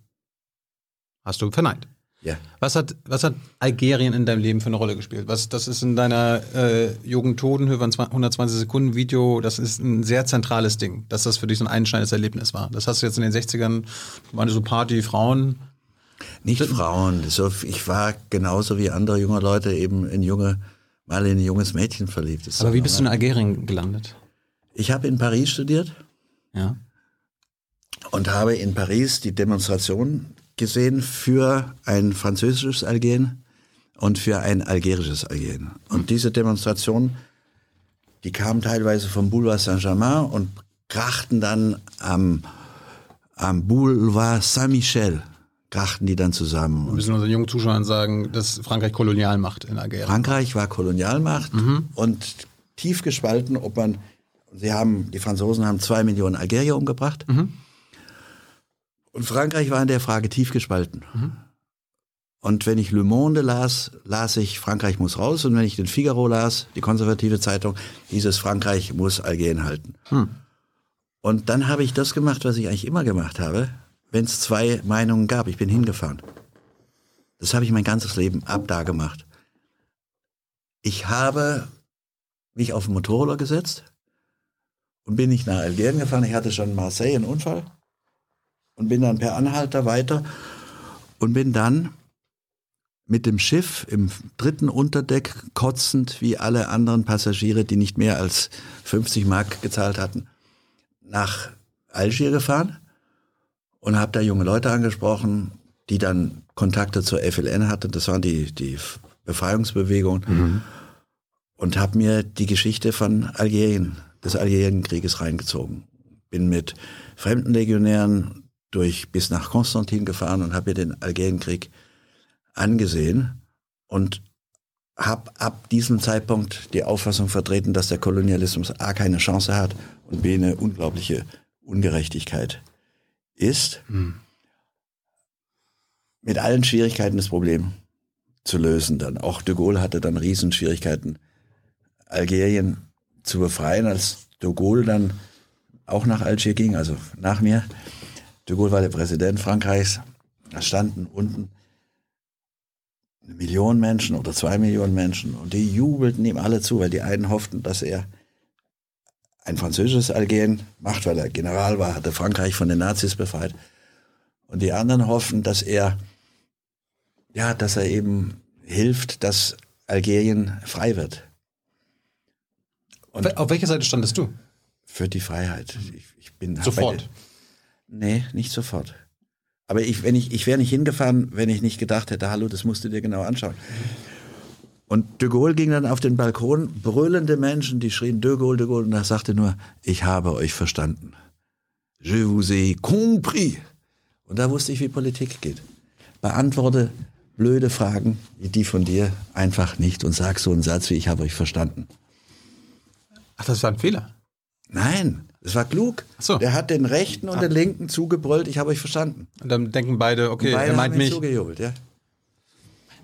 Hast du verneint. Ja. Was hat, was hat Algerien in deinem Leben für eine Rolle gespielt? Was, das ist in deiner äh, Jugend Totenhöhe, ein 120 Sekunden Video, das ist ein sehr zentrales Ding, dass das für dich so ein einschneidendes Erlebnis war. Das hast du jetzt in den 60ern, waren so Party, Frauen. Nicht Frauen. So, ich war genauso wie andere junge Leute eben in junge, mal in ein junges Mädchen verliebt. Das Aber wie bist du in. Algerien gelandet? Ich habe in Paris studiert Ja. und habe in Paris die Demonstration gesehen für ein französisches Algerien und für ein algerisches Algerien. Und diese Demonstration, die kam teilweise vom Boulevard Saint-Germain und krachten dann am, am Boulevard Saint-Michel, krachten die dann zusammen. Wir müssen unseren jungen Zuschauern sagen, dass Frankreich Kolonialmacht in Algerien. Frankreich war Kolonialmacht und tief gespalten, ob man, sie haben, die Franzosen haben zwei Millionen Algerier umgebracht. Und Frankreich war in der Frage tief gespalten. Und wenn ich Le Monde las, las ich, Frankreich muss raus. Und wenn ich den Figaro las, die konservative Zeitung, hieß es, Frankreich muss Algerien halten. Und dann habe ich das gemacht, was ich eigentlich immer gemacht habe, wenn es zwei Meinungen gab. Ich bin hingefahren. Das habe ich mein ganzes Leben ab da gemacht. Ich habe mich auf den Motorroller gesetzt und bin nicht nach Algerien gefahren. Ich hatte schon in Marseille einen Unfall und bin dann per Anhalter weiter und bin dann mit dem Schiff im dritten Unterdeck kotzend wie alle anderen Passagiere, die nicht mehr als 50 Mark gezahlt hatten, nach Algier gefahren und habe da junge Leute angesprochen, die dann Kontakte zur FLN hatten. Das waren die, die Befreiungsbewegungen. Und habe mir die Geschichte von Algerien, des Algerienkrieges reingezogen. Bin mit fremden Legionären durch bis nach Konstantin gefahren und habe mir den Algerienkrieg angesehen und habe ab diesem Zeitpunkt die Auffassung vertreten, dass der Kolonialismus A keine Chance hat und B eine unglaubliche Ungerechtigkeit ist. Mit allen Schwierigkeiten das Problem zu lösen dann. Auch de Gaulle hatte dann Riesenschwierigkeiten, Algerien zu befreien, als de Gaulle dann auch nach Algier ging, also nach mir. De Gaulle war der Präsident Frankreichs. Da standen unten eine Million Menschen oder zwei Millionen Menschen und die jubelten ihm alle zu, weil die einen hofften, dass er ein französisches Algerien macht, weil er General war, hatte Frankreich von den Nazis befreit. Und die anderen hoffen, dass er, ja, dass er eben hilft, dass Algerien frei wird. Und Auf welcher Seite standest du? für die Freiheit. Ich, ich bin Sofort. Bei, nee, nicht sofort. Aber ich, ich, ich wäre nicht hingefahren, wenn ich nicht gedacht hätte, hallo, das musst du dir genau anschauen. Und de Gaulle ging dann auf den Balkon, brüllende Menschen, die schrien de Gaulle, de Gaulle, und er sagte nur, ich habe euch verstanden. Je vous ai compris. Und da wusste ich, wie Politik geht. Beantworte blöde Fragen, die von dir, einfach nicht und sag so einen Satz wie, ich habe euch verstanden. Ach, das war ein Fehler. Nein, es war klug. Ach so. Der hat den Rechten und den Linken zugebrüllt, ich habe euch verstanden. Und dann denken beide, okay, Beide er meint mich. zugejubelt, ja.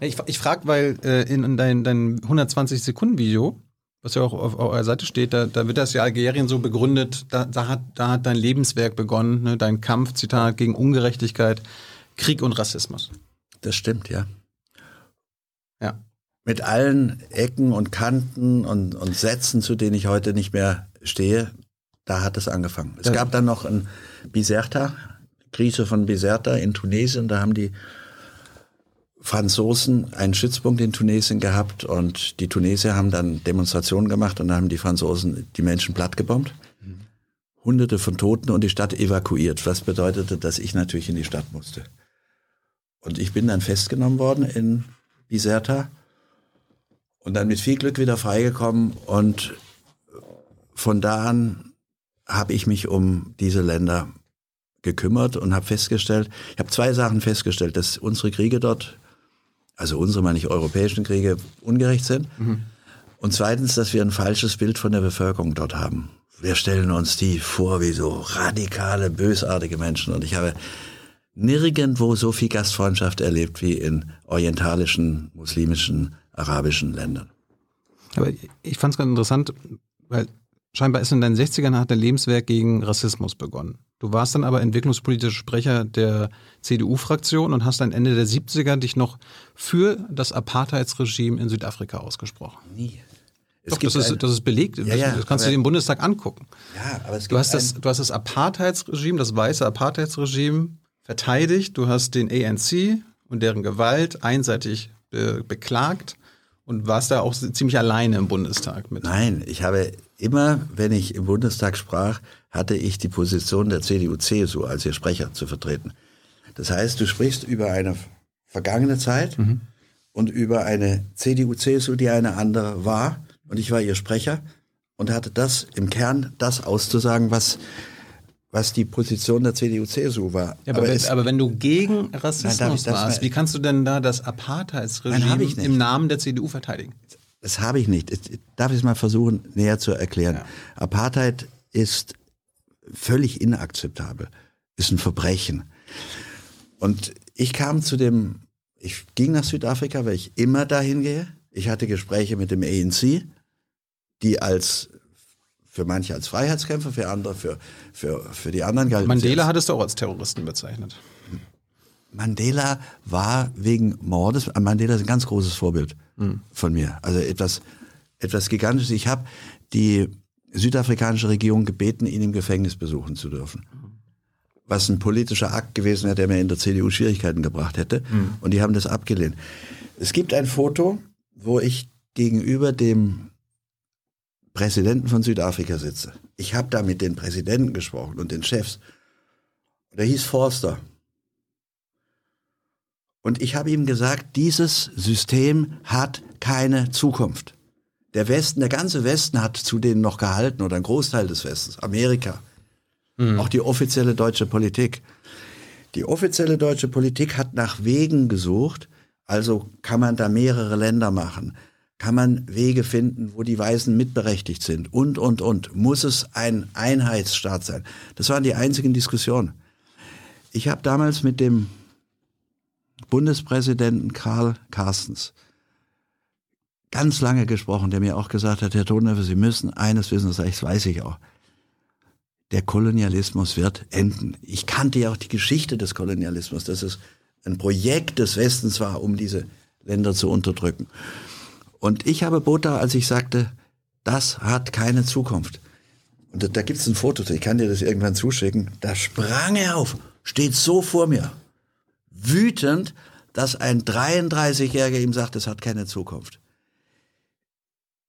Ich, ich frage, weil äh, in, in dein, dein 120-Sekunden-Video, was ja auch auf, auf eurer Seite steht, da, da wird das ja Algerien so begründet, da, da, hat, da hat dein Lebenswerk begonnen, ne, dein Kampf, Zitat, gegen Ungerechtigkeit, Krieg und Rassismus. Das stimmt, ja. Ja. Mit allen Ecken und Kanten und, und Sätzen, zu denen ich heute nicht mehr stehe, da hat es angefangen. Es Ja. gab dann noch ein Bizerta, Krise von Bizerta in Tunesien, da haben die Franzosen einen Stützpunkt in Tunesien gehabt und die Tunesier haben dann Demonstrationen gemacht und dann haben die Franzosen die Menschen plattgebombt. Hunderte von Toten und die Stadt evakuiert, was bedeutete, dass ich natürlich in die Stadt musste. Und ich bin dann festgenommen worden in Bizerta und dann mit viel Glück wieder freigekommen und von da an habe ich mich um diese Länder gekümmert und habe festgestellt, ich habe zwei Sachen festgestellt, dass unsere Kriege dort, also unsere meine ich europäischen Kriege, ungerecht sind. Und zweitens, dass wir ein falsches Bild von der Bevölkerung dort haben. Wir stellen uns die vor wie so radikale, bösartige Menschen. Und ich habe nirgendwo so viel Gastfreundschaft erlebt wie in orientalischen, muslimischen, arabischen Ländern. Aber ich fand es ganz interessant, weil scheinbar ist in deinen 60ern hat dein Lebenswerk gegen Rassismus begonnen. Du warst dann aber entwicklungspolitischer Sprecher der CDU-Fraktion und hast dann Ende der 70er dich noch für das Apartheidsregime in Südafrika ausgesprochen. Nie. Es Doch, das, ist, das ist belegt. Ja, das, ja, das kannst du dir im Bundestag angucken. ja, aber es gibt Du hast, das, du hast das Apartheidsregime, das weiße Apartheidsregime verteidigt. Du hast den ANC und deren Gewalt einseitig äh, beklagt und warst da auch ziemlich alleine im Bundestag mit. Nein, ich habe immer, wenn ich im Bundestag sprach, hatte ich die Position der CDU-CSU als ihr Sprecher zu vertreten. Das heißt, du sprichst über eine vergangene Zeit und über eine CDU-CSU, die eine andere war. Und ich war ihr Sprecher und hatte das im Kern, das auszusagen, was, was die Position der CDU-CSU war. Ja, aber, wenn, es- aber wenn du gegen Rassismus das warst, wie kannst du denn da das Nein, Apartheidsregime im Namen der CDU verteidigen? Das habe ich nicht. Ich- Darf ich es mal versuchen, näher zu erklären? Apartheid ist völlig inakzeptabel, ist ein Verbrechen. Und ich kam zu dem, ich ging nach Südafrika, weil ich immer dahin gehe. Ich hatte Gespräche mit dem ANC, die als für manche als Freiheitskämpfer, für andere, für, für, für die anderen galten. sie Mandela hattest du auch als Terroristen bezeichnet. Mandela war wegen Mordes, Mandela ist ein ganz großes Vorbild von mir. Also etwas, etwas Gigantisches. Ich habe die südafrikanische Regierung gebeten, ihn im Gefängnis besuchen zu dürfen. Was ein politischer Akt gewesen wäre, der mir in der CDU Schwierigkeiten gebracht hätte. Und die haben das abgelehnt. Es gibt ein Foto, wo ich gegenüber dem Präsidenten von Südafrika sitze. Ich habe da mit den Präsidenten gesprochen und den Chefs. Der hieß Forster. Und ich habe ihm gesagt, dieses System hat keine Zukunft. Der Westen, der ganze Westen hat zu denen noch gehalten oder ein Großteil des Westens, Amerika, auch die offizielle deutsche Politik. Die offizielle deutsche Politik hat nach Wegen gesucht, also kann man da mehrere Länder machen, kann man Wege finden, wo die Weißen mitberechtigt sind und, und, und. Muss es ein Einheitsstaat sein? Das waren die einzigen Diskussionen. Ich habe damals mit dem Bundespräsidenten Karl Carstens ganz lange gesprochen, der mir auch gesagt hat, Herr Tonhöfer, Sie müssen eines wissen, das weiß ich auch. Der Kolonialismus wird enden. Ich kannte ja auch die Geschichte des Kolonialismus, dass es ein Projekt des Westens war, um diese Länder zu unterdrücken. Und ich habe Botha, als ich sagte, das hat keine Zukunft. Und da, da gibt es ein Foto, ich kann dir das irgendwann zuschicken. Da sprang er auf, steht so vor mir wütend, dass ein 33-Jähriger ihm sagt, es hat keine Zukunft.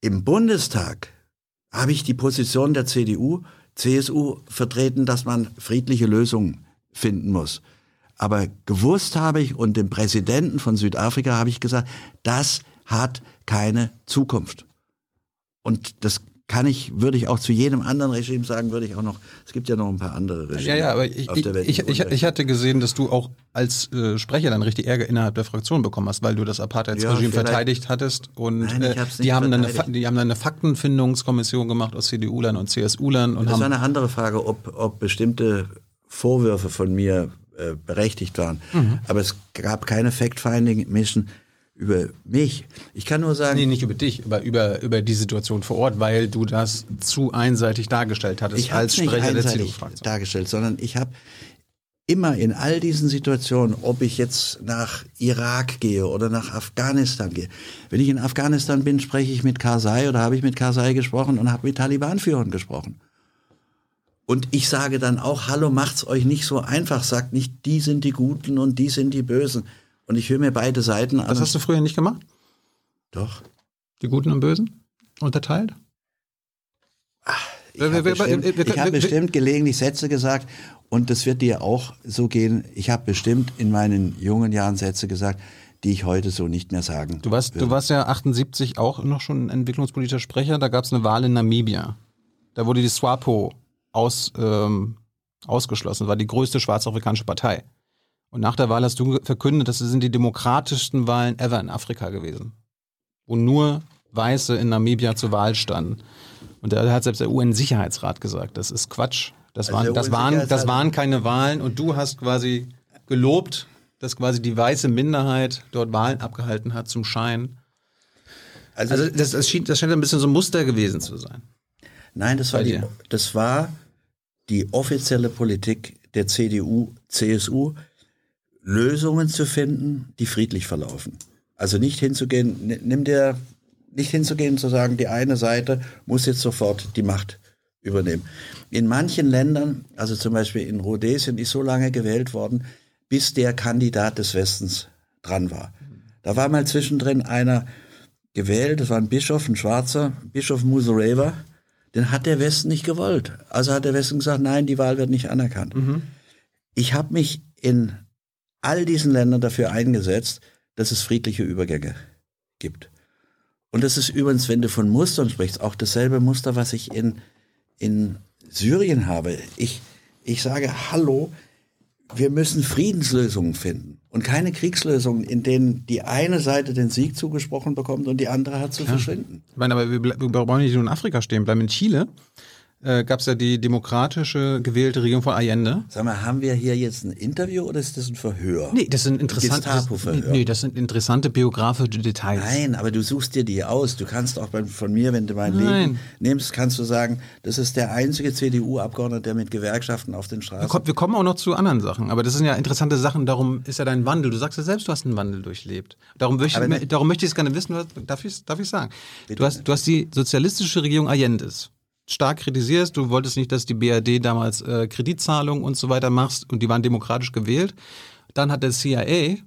Im Bundestag habe ich die Position der CDU, CSU vertreten, dass man friedliche Lösungen finden muss. Aber gewusst habe ich und dem Präsidenten von Südafrika habe ich gesagt, das hat keine Zukunft. Und das kann ich, würde ich auch zu jedem anderen Regime sagen, würde ich auch noch, es gibt ja noch ein paar andere Regime Ja, ja, aber ich, auf der Welt. ich, ich, ich hatte gesehen, dass du auch als äh, Sprecher dann richtig Ärger innerhalb der Fraktion bekommen hast, weil du das Apartheidsregime Ja, verteidigt hattest. Und Nein, äh, die, haben dann eine, die haben dann eine Faktenfindungskommission gemacht aus CDU-Lern und CSU-Lern und Das war eine andere Frage, ob, ob bestimmte Vorwürfe von mir äh, berechtigt waren. Mhm. Aber es gab keine Fact-Finding-Mission über mich. Ich kann nur sagen, Nee, nicht über dich, aber über, über die Situation vor Ort, weil du das zu einseitig dargestellt hattest ich habe als nicht Sprecher der einseitig CDU-Fraktion. dargestellt, sondern ich habe immer in all diesen Situationen, ob ich jetzt nach Irak gehe oder nach Afghanistan gehe, wenn ich in Afghanistan bin, spreche ich mit Karzai oder habe ich mit Karzai gesprochen und habe mit Taliban-Führern gesprochen. Und ich sage dann auch, hallo, macht's euch nicht so einfach, sagt nicht, die sind die Guten und die sind die Bösen. Und ich höre mir beide Seiten an. Das hast du früher nicht gemacht? Doch. Die Guten und Bösen? Unterteilt? Ich habe bestimmt, ich hab bestimmt gelegentlich Sätze gesagt und das wird dir auch so gehen. Ich habe bestimmt in meinen jungen Jahren Sätze gesagt, die ich heute so nicht mehr sagen Du warst, würde. du warst ja 78 auch noch schon ein entwicklungspolitischer Sprecher. Da gab es eine Wahl in Namibia. Da wurde die SWAPO aus, ähm, ausgeschlossen. War die größte schwarzafrikanische Partei. Und nach der Wahl hast du verkündet, das sind die demokratischsten Wahlen ever in Afrika gewesen. Wo nur Weiße in Namibia zur Wahl standen. Und da hat selbst der UN-Sicherheitsrat gesagt, das ist Quatsch. Das Also waren, das, waren, das waren keine Wahlen und du hast quasi gelobt, dass quasi die weiße Minderheit dort Wahlen abgehalten hat zum Schein. Also, also das, das, schien, das scheint ein bisschen so ein Muster gewesen zu sein. Nein, das war, die, das war die offizielle Politik der CDU, CSU, Lösungen zu finden, die friedlich verlaufen. Also nicht hinzugehen, nimm dir, nicht hinzugehen zu sagen, die eine Seite muss jetzt sofort die Macht übernehmen. In manchen Ländern, also zum Beispiel in Rhodesien, ist so lange gewählt worden, bis der Kandidat des Westens dran war. Da war mal zwischendrin einer gewählt, das war ein Bischof, ein Schwarzer, Bischof Musureva, den hat der Westen nicht gewollt. Also hat der Westen gesagt, nein, die Wahl wird nicht anerkannt. Mhm. Ich habe mich in all diesen Ländern dafür eingesetzt, dass es friedliche Übergänge gibt. Und das ist übrigens, wenn du von Mustern sprichst, auch dasselbe Muster, was ich in, in Syrien habe. Ich, ich sage, hallo, wir müssen Friedenslösungen finden und keine Kriegslösungen, in denen die eine Seite den Sieg zugesprochen bekommt und die andere hat zu ja. verschwinden. Ich meine, aber wir, wir brauchen nicht nur in Afrika stehen, bleiben in Chile äh, gab es ja die demokratische gewählte Regierung von Allende. Sag mal, haben wir hier jetzt ein Interview oder ist das ein Verhör? Nee, das sind interessante, nee, das sind interessante biografische Details. Nein, aber du suchst dir die aus. Du kannst auch von mir, wenn du mein Nein. Leben nimmst, kannst du sagen, das ist der einzige CDU-Abgeordnete, der mit Gewerkschaften auf den Straßen... Wir, kommen, wir kommen auch noch zu anderen Sachen, aber das sind ja interessante Sachen. Darum ist ja dein Wandel. Du sagst ja selbst, du hast einen Wandel durchlebt. Darum, möchte, ich, darum möchte ich es gerne wissen. Darf ich, darf ich sagen? Du hast, du hast die sozialistische Regierung Allende's stark kritisierst. Du wolltest nicht, dass die BRD damals äh, Kreditzahlungen und so weiter machst und die waren demokratisch gewählt. Dann hat der CIA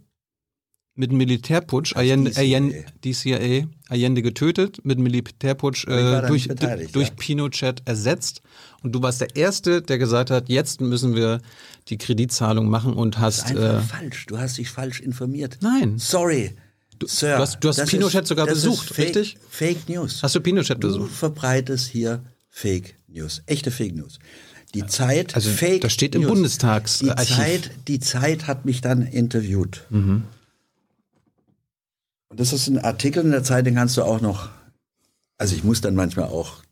mit einem Militärputsch Allende, Allende, die CIA Allende getötet, mit einem Militärputsch äh, durch, durch ja. Pinochet ersetzt. Und du warst der Erste, der gesagt hat, jetzt müssen wir die Kreditzahlung machen und hast. Das ist einfach äh, falsch. Du hast dich falsch informiert. Nein. Sorry. Du, Sir, du hast, du hast Pinochet ist, sogar besucht, fake, richtig? Fake News. Hast du Pinochet besucht? Du verbreitest hier Fake News, echte Fake News. Die Zeit, also Fake das steht im News. Bundestagsarchiv. Die Zeit, die Zeit hat mich dann interviewt. Mhm. Und das ist ein Artikel in der Zeit, den kannst du auch noch, also ich muss dann manchmal auch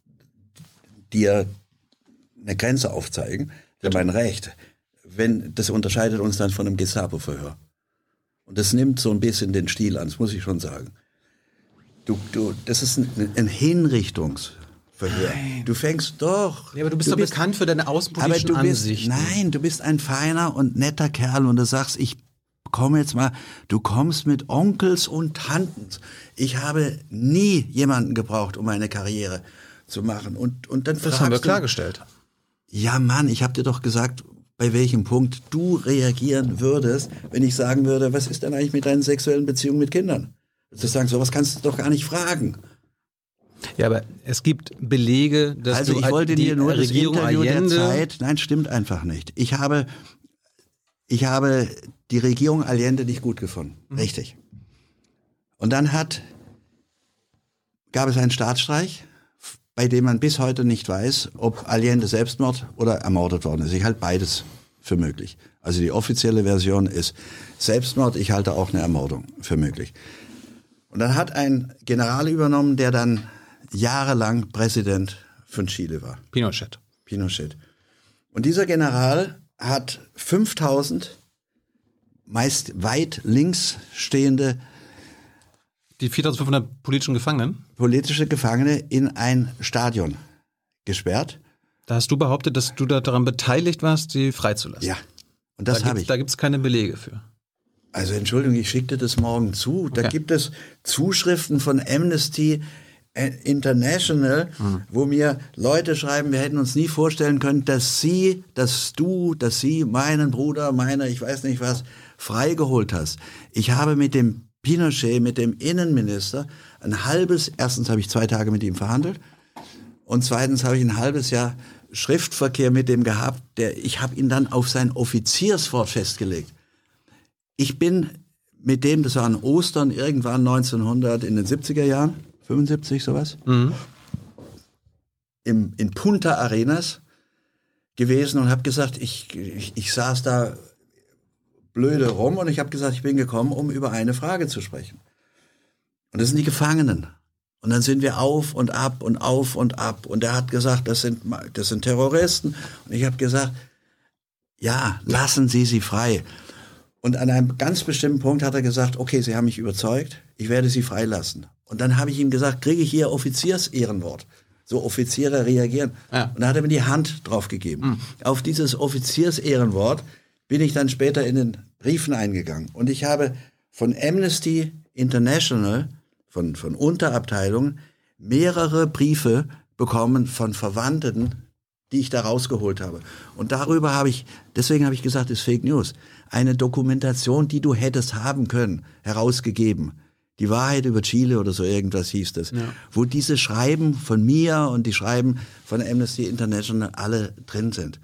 dir eine Grenze aufzeigen, für mein Recht. Wenn, das unterscheidet uns dann von einem Gestapo-Verhör. Und das nimmt so ein bisschen den Stil an, das muss ich schon sagen. Du, du, das ist ein, ein Hinrichtungs- Verhör. Nein. Du fängst doch. Ja, aber du bist du doch bist, bekannt für deine außenpolitischen aber du bist, Ansichten. Nein, du bist ein feiner und netter Kerl und du sagst, ich komme jetzt mal, du kommst mit Onkels und Tanten. Ich habe nie jemanden gebraucht, um eine Karriere zu machen. Und, und dann das haben wir klargestellt. Ja, Mann, ich habe dir doch gesagt, bei welchem Punkt du reagieren würdest, wenn ich sagen würde, was ist denn eigentlich mit deinen sexuellen Beziehungen mit Kindern? Du sagen, sowas kannst du doch gar nicht fragen. Ja, aber es gibt Belege, dass also ich wollte dir nur Regierung das Interview Allende der Zeit. Nein, stimmt einfach nicht. Ich habe, ich habe die Regierung Allende nicht gut gefunden. Mhm. Richtig. Und dann hat, gab es einen Staatsstreich, bei dem man bis heute nicht weiß, ob Allende Selbstmord oder ermordet worden ist. Ich halte beides für möglich. Also die offizielle Version ist Selbstmord. Ich halte auch eine Ermordung für möglich. Und dann hat ein General übernommen, der dann jahrelang Präsident von Chile war. Pinochet. Pinochet. Und dieser General hat 5000 meist weit links stehende die 4500 politischen Gefangenen? Politische Gefangene in ein Stadion gesperrt. Da hast du behauptet, dass du da daran beteiligt warst, sie freizulassen. Ja. Und das da habe ich. Da gibt es keine Belege für. Also Entschuldigung, ich schickte das morgen zu. Okay. Da gibt es Zuschriften von Amnesty International, mhm. wo mir Leute schreiben, wir hätten uns nie vorstellen können, dass sie, dass du, dass sie meinen Bruder, meine, ich weiß nicht was, freigeholt hast. Ich habe mit dem Pinochet, mit dem Innenminister, ein halbes, erstens habe ich zwei Tage mit ihm verhandelt und zweitens habe ich ein halbes Jahr Schriftverkehr mit dem gehabt, der, ich habe ihn dann auf sein Offizierswort festgelegt. Ich bin mit dem, das war an Ostern irgendwann 1900 in den 70er Jahren, 75 sowas, mhm. im, in Punta Arenas gewesen und habe gesagt, ich, ich, ich saß da blöde rum und ich habe gesagt, ich bin gekommen, um über eine Frage zu sprechen. Und das sind die Gefangenen. Und dann sind wir auf und ab und auf und ab. Und er hat gesagt, das sind, das sind Terroristen. Und ich habe gesagt, ja, lassen Sie sie frei. Und an einem ganz bestimmten Punkt hat er gesagt, okay, Sie haben mich überzeugt, ich werde Sie freilassen. Und dann habe ich ihm gesagt, kriege ich hier Offiziersehrenwort. So Offiziere reagieren. Ja. Und da hat er mir die Hand drauf gegeben. Auf dieses Offiziersehrenwort bin ich dann später in den Briefen eingegangen. Und ich habe von Amnesty International, von, von Unterabteilungen, mehrere Briefe bekommen von Verwandten, die ich da rausgeholt habe. Und darüber habe ich, deswegen habe ich gesagt, ist Fake News, eine Dokumentation, die du hättest haben können, herausgegeben. Die Wahrheit über Chile oder so irgendwas hieß das. Wo diese Schreiben von mir und die Schreiben von Amnesty International alle drin sind.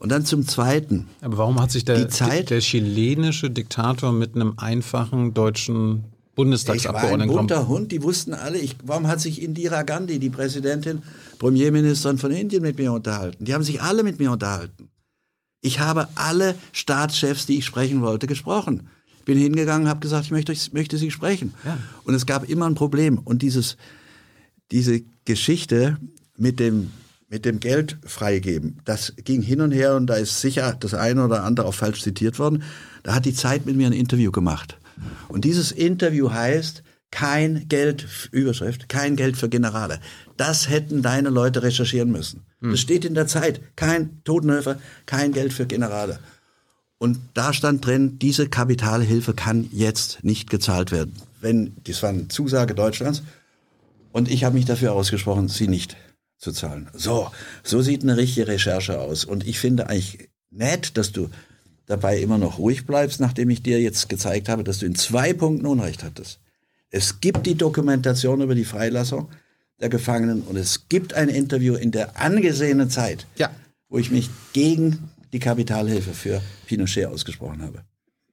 Und dann zum Zweiten. Aber warum hat sich der, Die Zeit- der chilenische Diktator mit einem einfachen deutschen Ich war ein Bundestagsabgeordneten bunter Hund, die wussten alle, ich, warum hat sich Indira Gandhi, die Präsidentin, Premierministerin von Indien, mit mir unterhalten? Die haben sich alle mit mir unterhalten. Ich habe alle Staatschefs, die ich sprechen wollte, gesprochen. Bin hingegangen, habe gesagt, ich möchte, ich möchte sie sprechen. Und es gab immer ein Problem. Und dieses, diese Geschichte mit dem, mit dem Geld freigeben, das ging hin und her und da ist sicher das eine oder andere auch falsch zitiert worden. Da hat die Zeit mit mir ein Interview gemacht. Und dieses Interview heißt, kein Geld, Überschrift, kein Geld für Generale. Das hätten deine Leute recherchieren müssen. Das steht in der Zeit. Kein Totenhöfer, kein Geld für Generale. Und da stand drin, diese Kapitalhilfe kann jetzt nicht gezahlt werden. Wenn, das war eine Zusage Deutschlands. Und ich habe mich dafür ausgesprochen, sie nicht zu zahlen. So, so sieht eine richtige Recherche aus. Und ich finde eigentlich nett, dass du dabei immer noch ruhig bleibst, nachdem ich dir jetzt gezeigt habe, dass du in zwei Punkten Unrecht hattest. Es gibt die Dokumentation über die Freilassung der Gefangenen und es gibt ein Interview in der angesehenen Zeit, Ja. wo ich mich gegen die Kapitalhilfe für Pinochet ausgesprochen habe.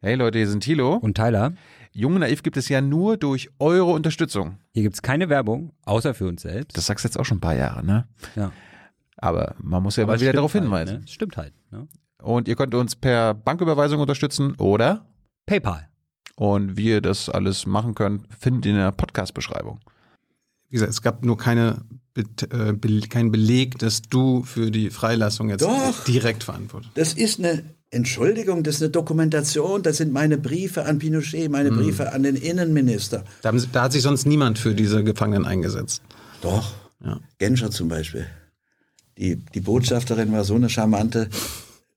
Hey Leute, hier sind Thilo. Und Tyler, Jung und Naiv gibt es ja nur durch eure Unterstützung. hier gibt's keine Werbung, außer für uns selbst. Das sagst du jetzt auch schon ein paar Jahre, ne? ja. Aber man muss ja Aber mal es wieder darauf halt, hinweisen. Ne? Es Stimmt halt. Ne? Und ihr könnt uns per Banküberweisung unterstützen oder PayPal. und wie ihr das alles machen könnt, findet ihr in der Podcast-Beschreibung. Wie gesagt, es gab nur keine, äh, Be keinen Beleg, dass du für die Freilassung jetzt Doch. direkt verantwortet. Das ist eine Entschuldigung, das ist eine Dokumentation, das sind meine Briefe an Pinochet, meine Briefe an den Innenminister. Da, haben, da hat sich sonst niemand für diese Gefangenen eingesetzt. Doch. Ja. Genscher zum Beispiel. Die, die Botschafterin war so eine charmante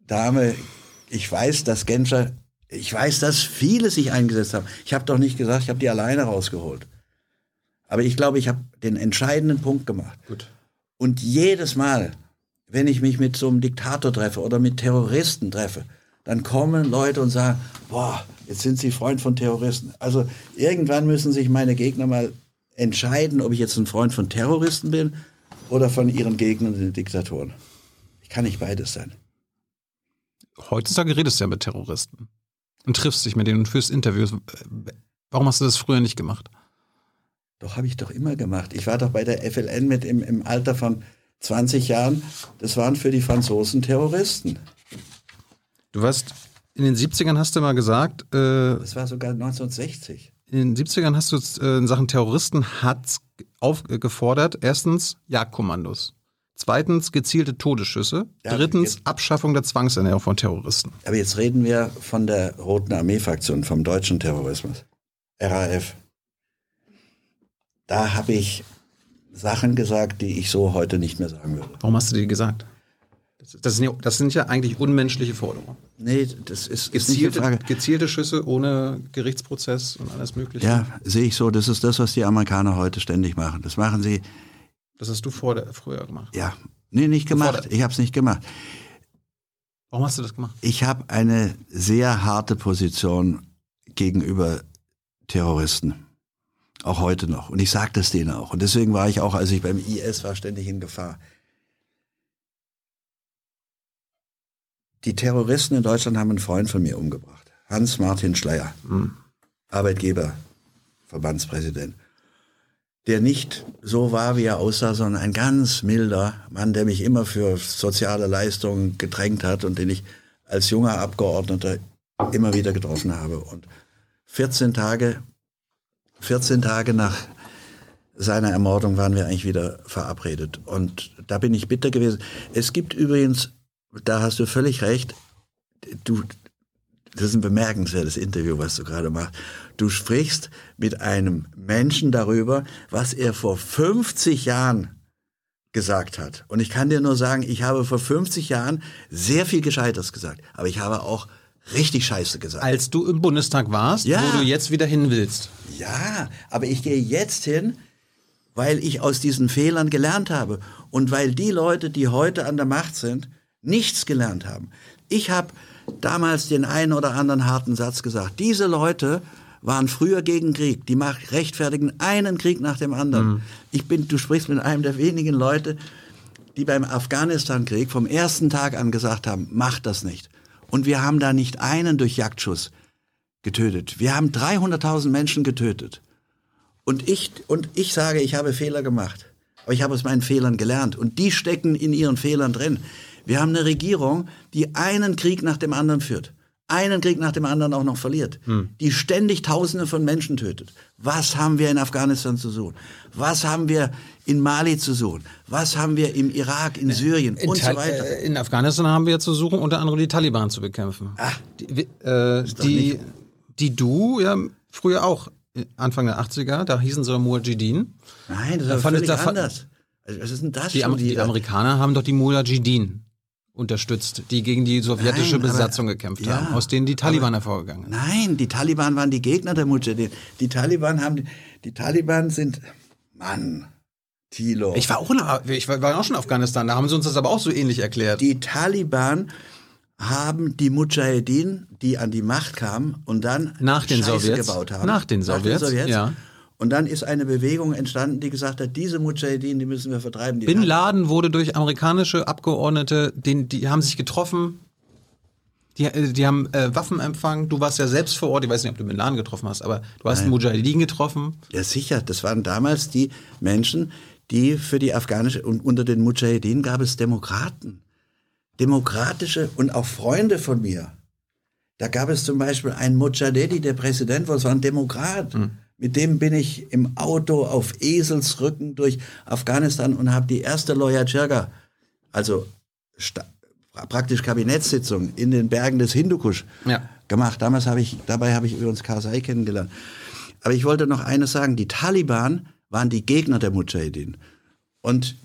Dame. Ich weiß, dass Genscher, ich weiß, dass viele sich eingesetzt haben. Ich habe doch nicht gesagt, ich habe die alleine rausgeholt. Aber ich glaube, ich habe den entscheidenden Punkt gemacht. Gut. Und jedes Mal, wenn ich mich mit so einem Diktator treffe oder mit Terroristen treffe, dann kommen Leute und sagen, boah, jetzt sind Sie Freund von Terroristen. Also irgendwann müssen sich meine Gegner mal entscheiden, ob ich jetzt ein Freund von Terroristen bin oder von ihren Gegnern, den Diktatoren. Ich kann nicht beides sein. Heutzutage redest du ja mit Terroristen und triffst dich mit denen und führst Interviews. Warum hast du das früher nicht gemacht? Doch, habe ich doch immer gemacht. Ich war doch bei der FLN mit im, im Alter von 20 Jahren. Das waren für die Franzosen Terroristen. Du warst in den 70ern hast du mal gesagt, äh, Das war sogar 1960. in den 70ern hast du äh, in Sachen Terroristen hat's aufgefordert, erstens Jagdkommandos, zweitens gezielte Todesschüsse, Ja, drittens jetzt- Abschaffung der Zwangsernährung von Terroristen. Aber jetzt reden wir von der Roten Armee-Fraktion, vom deutschen Terrorismus. RAF. Da habe ich Sachen gesagt, die ich so heute nicht mehr sagen würde. Warum hast du die gesagt? Das, sind, ja, das sind ja eigentlich unmenschliche Forderungen. Nee, das ist, Gezielte, gezielte Schüsse ohne Gerichtsprozess und alles Mögliche. Ja, sehe ich so. Das ist das, was die Amerikaner heute ständig machen. Das machen sie, Das hast du vor der, früher gemacht. ja, nee, nicht gemacht. Ich habe es nicht gemacht. Warum hast du das gemacht? Ich habe eine sehr harte Position gegenüber Terroristen. Auch heute noch. Und ich sage das denen auch. Und deswegen war ich auch, als ich beim IS war, ständig in Gefahr. Die Terroristen in Deutschland haben einen Freund von mir umgebracht. Hans-Martin Schleier. Arbeitgeber, Verbandspräsident. Der nicht so war, wie er aussah, sondern ein ganz milder Mann, der mich immer für soziale Leistungen gedrängt hat und den ich als junger Abgeordneter immer wieder getroffen habe. Und 14 Tage 14 Tage nach seiner Ermordung waren wir eigentlich wieder verabredet. Und da bin ich bitter gewesen. Es gibt übrigens, da hast du völlig recht, du, das ist ein bemerkenswertes Interview, was du gerade machst. Du sprichst mit einem Menschen darüber, was er vor 50 Jahren gesagt hat. Und ich kann dir nur sagen, ich habe vor 50 Jahren sehr viel Gescheites gesagt. Aber ich habe auch richtig Scheiße gesagt. Als du im Bundestag warst, Ja. wo du jetzt wieder hin willst. Ja, aber ich gehe jetzt hin, weil ich aus diesen Fehlern gelernt habe und weil die Leute, die heute an der Macht sind, nichts gelernt haben. Ich habe damals den einen oder anderen harten Satz gesagt. Diese Leute waren früher gegen Krieg. Die rechtfertigen einen Krieg nach dem anderen. Ich bin, du sprichst mit einem der wenigen Leute, die beim Afghanistan-Krieg vom ersten Tag an gesagt haben, macht das nicht. Und wir haben da nicht einen durch Jagdschuss getötet. Wir haben 300.000 Menschen getötet. Und ich, und ich sage, ich habe Fehler gemacht. Aber ich habe aus meinen Fehlern gelernt. Und die stecken in ihren Fehlern drin. Wir haben eine Regierung, die einen Krieg nach dem anderen führt. Einen Krieg nach dem anderen auch noch verliert. Die ständig Tausende von Menschen tötet. Was haben wir in Afghanistan zu suchen? Was haben wir in Mali zu suchen? Was haben wir im Irak, in Syrien In, und so weiter? äh, in Afghanistan haben wir zu suchen, unter anderem die Taliban zu bekämpfen. die, wi- äh, die, die du ja früher auch, äh, Anfang der 80er, da hießen sie Mujahideen. Nein, das Da ist fand- völlig da anders. Also, Was ist denn das Die, Am die? Amerikaner haben doch die Mujahideen unterstützt, die gegen die sowjetische Nein, aber- Besatzung gekämpft ja, haben, aus denen die Taliban hervorgegangen sind. Nein, die Taliban waren die Gegner der Mujahideen. Die Taliban haben, die Taliban sind, Mann, Thilo. Ich war auch in, ich war, war auch schon in Afghanistan, da haben sie uns das aber auch so ähnlich erklärt. die Taliban haben die Mujahideen, die an die Macht kamen und dann Nach den Scheiße Sowjets. gebaut haben. Nach den Sowjets, ja. Und dann ist eine Bewegung entstanden, die gesagt hat, diese Mujahideen, die müssen wir vertreiben. Die Bin Laden wurde durch amerikanische Abgeordnete, den, die haben sich getroffen, die, äh, die haben äh, Waffen empfangen. Du warst ja selbst vor Ort, ich weiß nicht, ob du Bin Laden getroffen hast, aber du hast einen Mujahideen getroffen. Ja, sicher. Das waren damals die Menschen, die für die afghanische und unter den Mujahideen gab es Demokraten. Demokratische und auch Freunde von mir. Da gab es zum Beispiel einen Mujahedi, der Präsident war, das war ein Demokrat. Mit dem bin ich im Auto auf Eselsrücken durch Afghanistan und habe die erste Loya Jirga, also praktisch Kabinettssitzung in den Bergen des Hindukusch Ja. gemacht. Damals habe ich, dabei habe ich übrigens Karzai kennengelernt. Aber ich wollte noch eines sagen. Die Taliban waren die Gegner der Mujahideen und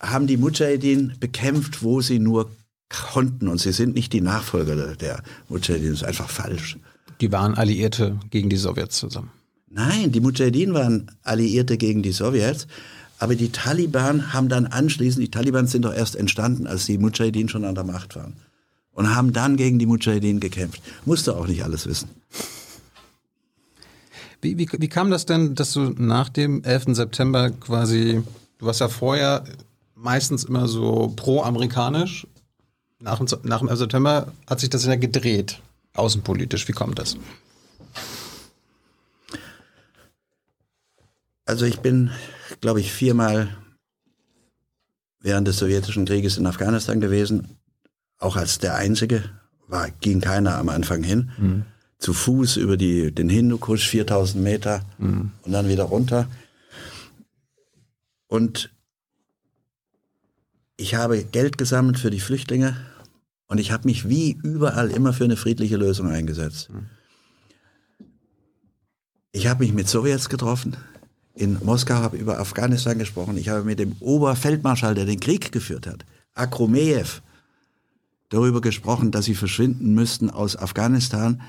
haben die Mujahideen bekämpft, wo sie nur konnten. Und sie sind nicht die Nachfolger der, Mujahideen. Das ist einfach falsch. Die waren Alliierte gegen die Sowjets zusammen. Nein, die Mujahideen waren Alliierte gegen die Sowjets. Aber die Taliban haben dann anschließend, die Taliban sind doch erst entstanden, als die Mujahideen schon an der Macht waren. Und haben dann gegen die Mujahideen gekämpft. Musste auch nicht alles wissen. Wie, wie, wie kam das denn, dass du nach dem 11. September quasi, du warst ja vorher meistens immer so pro-amerikanisch, nach, dem- nach dem 11. September hat sich das ja gedreht, außenpolitisch. Wie kommt das? Also ich bin, glaube ich, viermal während des sowjetischen Krieges in Afghanistan gewesen, auch als der Einzige, war, ging keiner am Anfang hin. Zu Fuß über die, den Hindukusch, 4000 Meter und dann wieder runter. Und ich habe Geld gesammelt für die Flüchtlinge und ich habe mich wie überall immer für eine friedliche Lösung eingesetzt. Ich habe mich mit Sowjets getroffen. In Moskau habe über Afghanistan gesprochen. Ich habe mit dem Oberfeldmarschall, der den Krieg geführt hat, Akromejew, darüber gesprochen, dass sie verschwinden müssten aus Afghanistan,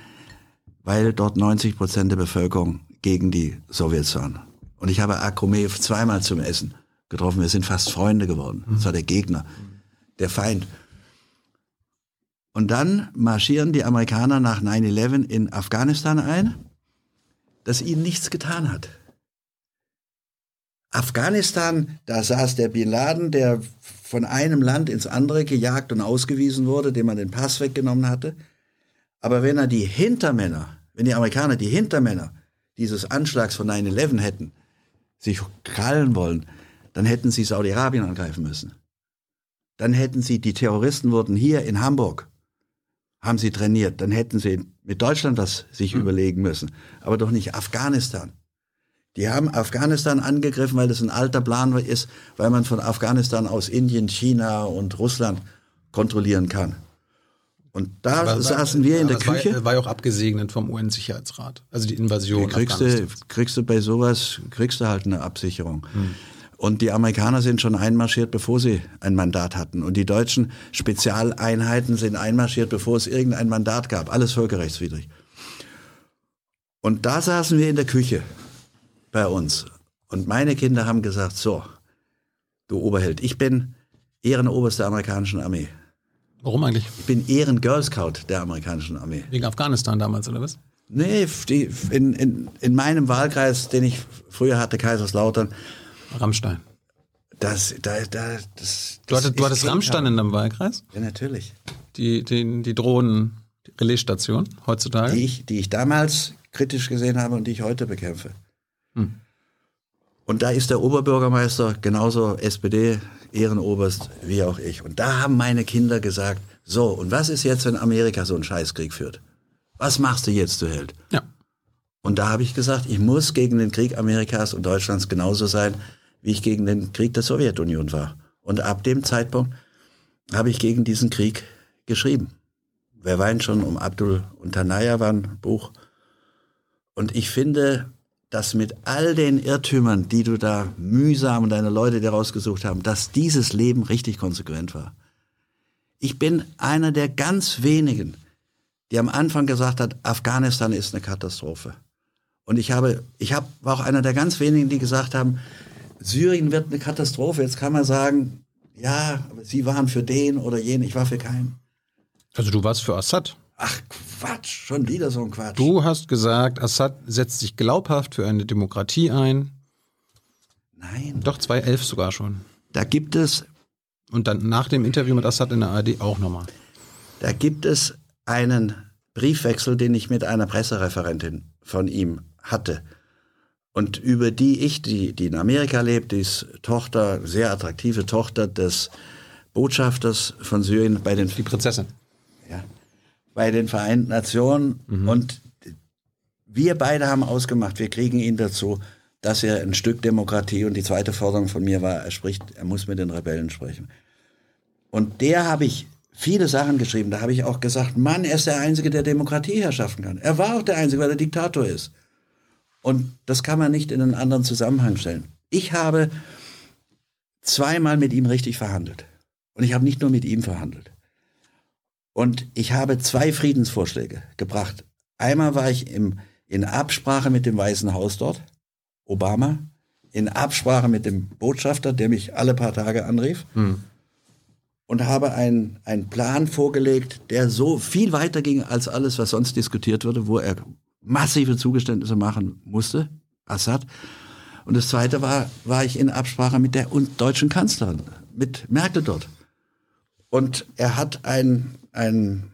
weil dort 90 Prozent der Bevölkerung gegen die Sowjets waren. Und ich habe Akromejew zweimal zum Essen getroffen. Wir sind fast Freunde geworden. Das war der Gegner, der Feind. Und dann marschieren die Amerikaner nach 9-11 in Afghanistan ein, das ihnen nichts getan hat. Afghanistan, da saß der Bin Laden, der von einem Land ins andere gejagt und ausgewiesen wurde, dem man den Pass weggenommen hatte. Aber wenn er die Hintermänner, wenn die Amerikaner die Hintermänner dieses Anschlags von 9-11 hätten, sich krallen wollen, dann hätten sie Saudi-Arabien angreifen müssen. Dann hätten sie, die Terroristen wurden hier in Hamburg, haben sie trainiert, dann hätten sie mit Deutschland was sich überlegen müssen, aber doch nicht Afghanistan. Die haben Afghanistan angegriffen, weil das ein alter Plan ist, weil man von Afghanistan aus Indien, China und Russland kontrollieren kann. Und da saßen wir in der aber Küche. War, war ja auch abgesegnet vom UN-Sicherheitsrat. Also die Invasion. kriegst du, kriegst du bei sowas, kriegst du halt eine Absicherung. Und die Amerikaner sind schon einmarschiert, bevor sie ein Mandat hatten. Und die deutschen Spezialeinheiten sind einmarschiert, bevor es irgendein Mandat gab. Alles völkerrechtswidrig. Und da saßen wir in der Küche bei uns. Und meine Kinder haben gesagt, so, du Oberheld, ich bin Ehrenoberst der amerikanischen Armee. Warum eigentlich? Ich bin Ehren-Girl Scout der amerikanischen Armee. Wegen Afghanistan damals, oder was? Nee, die, in, in, in meinem Wahlkreis, den ich früher hatte, Kaiserslautern, Rammstein. das, da, da, das, Du hattest, das du hattest Rammstein in deinem Wahlkreis? Ja, natürlich. Die, die, die Drohnen, die Relaisstation heutzutage? Die ich, die ich damals kritisch gesehen habe und die ich heute bekämpfe. Hm. Und da ist der Oberbürgermeister genauso SPD, Ehrenoberst, wie auch ich. Und da haben meine Kinder gesagt, so, und was ist jetzt, wenn Amerika so einen Scheißkrieg führt? Was machst du jetzt, du Held? Ja. Und da habe ich gesagt, ich muss gegen den Krieg Amerikas und Deutschlands genauso sein, wie ich gegen den Krieg der Sowjetunion war. Und ab dem Zeitpunkt habe ich gegen diesen Krieg geschrieben. Wer weint schon um Abdul und Tanaya war ein Buch. Und ich finde, dass mit all den Irrtümern, die du da mühsam und deine Leute dir rausgesucht haben, dass dieses Leben richtig konsequent war. Ich bin einer der ganz wenigen, die am Anfang gesagt hat, Afghanistan ist eine Katastrophe. Und ich habe, ich habe, war auch einer der ganz wenigen, die gesagt haben, Syrien wird eine Katastrophe. Jetzt kann man sagen, ja, sie waren für den oder jenen, ich war für keinen. Also du warst für Assad. Ach Quatsch, schon wieder so ein Quatsch. Du hast gesagt, Assad setzt sich glaubhaft für eine Demokratie ein. Nein, Doch 2011 sogar schon. da gibt es, Und dann nach dem Interview mit Assad in der ARD auch nochmal. da gibt es einen Briefwechsel, den ich mit einer Pressereferentin von ihm hatte. Und über die ich, die, die in Amerika lebt, die ist Tochter, sehr attraktive Tochter des Botschafters von Syrien bei den Die Prinzessin. ja, bei den Vereinten Nationen. Und wir beide haben ausgemacht, wir kriegen ihn dazu, dass er ein Stück Demokratie und die zweite Forderung von mir war, er spricht, er muss mit den Rebellen sprechen. Und der habe ich viele Sachen geschrieben. Da habe ich auch gesagt, Mann, er ist der Einzige, der Demokratie herschaffen kann. Er war auch der Einzige, weil er Diktator ist. Und das kann man nicht in einen anderen Zusammenhang stellen. Ich habe zweimal mit ihm richtig verhandelt. Und ich habe nicht nur mit ihm verhandelt. Und ich habe zwei Friedensvorschläge gebracht. Einmal war ich im, in Absprache mit dem Weißen Haus dort, Obama, in Absprache mit dem Botschafter, der mich alle paar Tage anrief, und habe einen, einen Plan vorgelegt, der so viel weiter ging als alles, was sonst diskutiert wurde, wo er massive Zugeständnisse machen musste, Assad. Und das Zweite war, war ich in Absprache mit der deutschen Kanzlerin, mit Merkel dort. Und er hat ein, ein,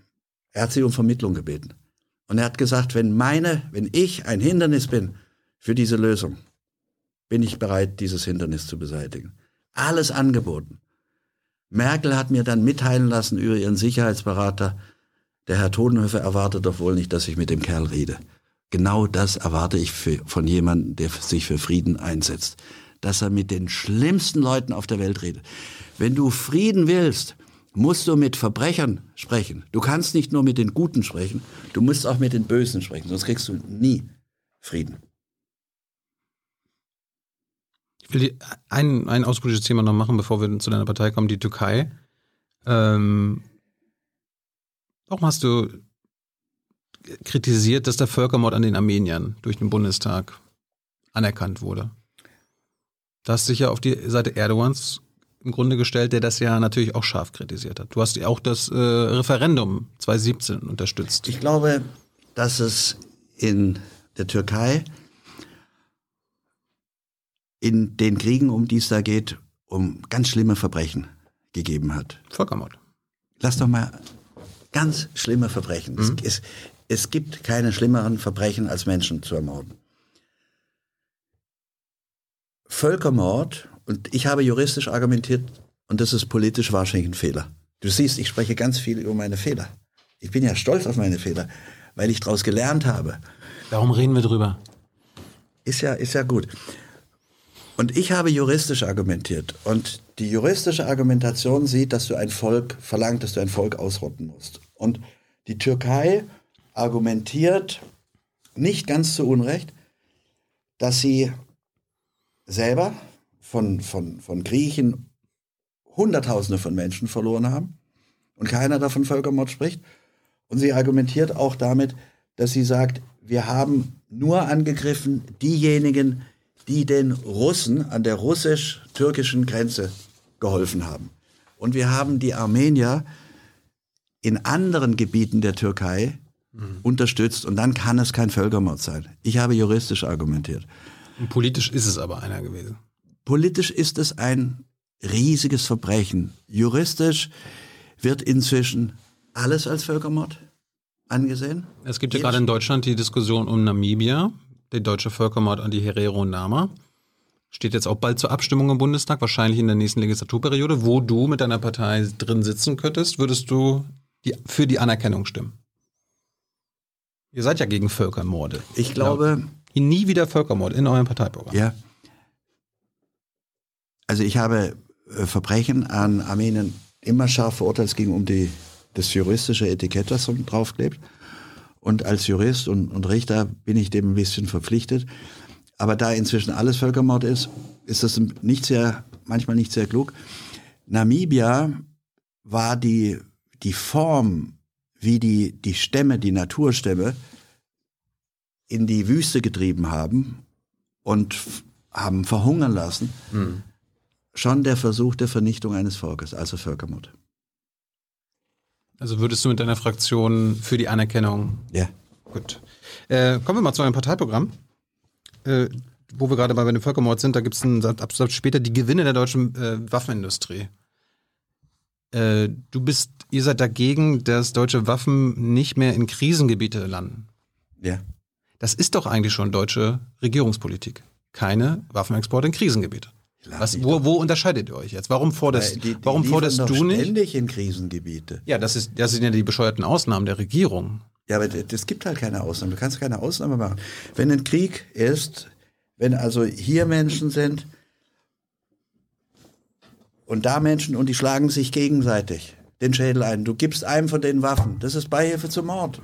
er hat sie um Vermittlung gebeten. Und er hat gesagt, wenn meine, wenn ich ein Hindernis bin für diese Lösung, bin ich bereit, dieses Hindernis zu beseitigen. Alles angeboten. Merkel hat mir dann mitteilen lassen über ihren Sicherheitsberater, der Herr Todenhöfer erwartet doch wohl nicht, dass ich mit dem Kerl rede. Genau das erwarte ich für, von jemandem, der sich für Frieden einsetzt. Dass er mit den schlimmsten Leuten auf der Welt redet. Wenn du Frieden willst, musst du mit Verbrechern sprechen. Du kannst nicht nur mit den Guten sprechen, du musst auch mit den Bösen sprechen, sonst kriegst du nie Frieden. Ich will ein, ein auspolitisches Thema noch machen, bevor wir zu deiner Partei kommen, die Türkei. Ähm, warum hast du kritisiert, dass der Völkermord an den Armeniern durch den Bundestag anerkannt wurde? Da hast dich ja auf die Seite Erdogans im Grunde gestellt, der das ja natürlich auch scharf kritisiert hat. Du hast ja auch das äh, Referendum 2017 unterstützt. Ich glaube, dass es in der Türkei in den Kriegen, um die es da geht, um ganz schlimme Verbrechen gegeben hat. Völkermord. Lass doch mal ganz schlimme Verbrechen. Es, es, es gibt keine schlimmeren Verbrechen, als Menschen zu ermorden. Völkermord, und ich habe juristisch argumentiert, und das ist politisch wahrscheinlich ein Fehler. Du siehst, ich spreche ganz viel über meine Fehler. Ich bin ja stolz auf meine Fehler, weil ich daraus gelernt habe. Darum reden wir drüber. Ist ja, ist ja gut. Und ich habe juristisch argumentiert. Und die juristische Argumentation sieht, dass du ein Volk verlangt, dass du ein Volk ausrotten musst. Und die Türkei argumentiert nicht ganz zu Unrecht, dass sie selber von, von, von Griechen Hunderttausende von Menschen verloren haben und keiner davon Völkermord spricht. Und sie argumentiert auch damit, dass sie sagt, wir haben nur angegriffen diejenigen, die den Russen an der russisch-türkischen Grenze geholfen haben. Und wir haben die Armenier in anderen Gebieten der Türkei mhm. unterstützt und dann kann es kein Völkermord sein. Ich habe juristisch argumentiert. Und politisch ist es aber einer gewesen. Politisch ist es ein riesiges Verbrechen. Juristisch wird inzwischen alles als Völkermord angesehen. Es gibt ja gerade in Deutschland die Diskussion um Namibia, der deutsche Völkermord an die Herero und Nama. Steht jetzt auch bald zur Abstimmung im Bundestag, wahrscheinlich in der nächsten Legislaturperiode, wo du mit deiner Partei drin sitzen könntest, würdest du die, für die Anerkennung stimmen? Ihr seid ja gegen Völkermorde. Ich glaube. Ja. Nie wieder Völkermord in eurem Parteiprogramm. Ja. Also ich habe äh, Verbrechen an Armenien immer scharf verurteilt. Es ging um die, das juristische Etikett, das draufklebt. Und als Jurist und, und Richter bin ich dem ein bisschen verpflichtet. Aber da inzwischen alles Völkermord ist, ist das nicht sehr, manchmal nicht sehr klug. Namibia war die, die Form, wie die, die Stämme, die Naturstämme in die Wüste getrieben haben und haben verhungern lassen, mhm. Schon der Versuch der Vernichtung eines Volkes, also Völkermord. Also würdest du mit deiner Fraktion für die Anerkennung? Ja. Gut. Äh, kommen wir mal zu einem Parteiprogramm. Äh, wo wir gerade bei dem Völkermord sind, da gibt es einen Absatz später die Gewinne der deutschen äh, Waffenindustrie. Äh, du bist, ihr seid dagegen, dass deutsche Waffen nicht mehr in Krisengebiete landen. Ja. Das ist doch eigentlich schon deutsche Regierungspolitik. Keine Waffenexporte in Krisengebiete. Was, wo, wo unterscheidet ihr euch jetzt? Warum forderst, die, die warum forderst du nicht? ständig in Krisengebiete. Ja, das, ist, das sind ja die bescheuerten Ausnahmen der Regierung. Ja, aber es gibt halt keine Ausnahme. Du kannst keine Ausnahme machen. Wenn ein Krieg ist, wenn also hier Menschen sind und da Menschen und die schlagen sich gegenseitig den Schädel ein, du gibst einem von den Waffen, das ist Beihilfe zum Mord.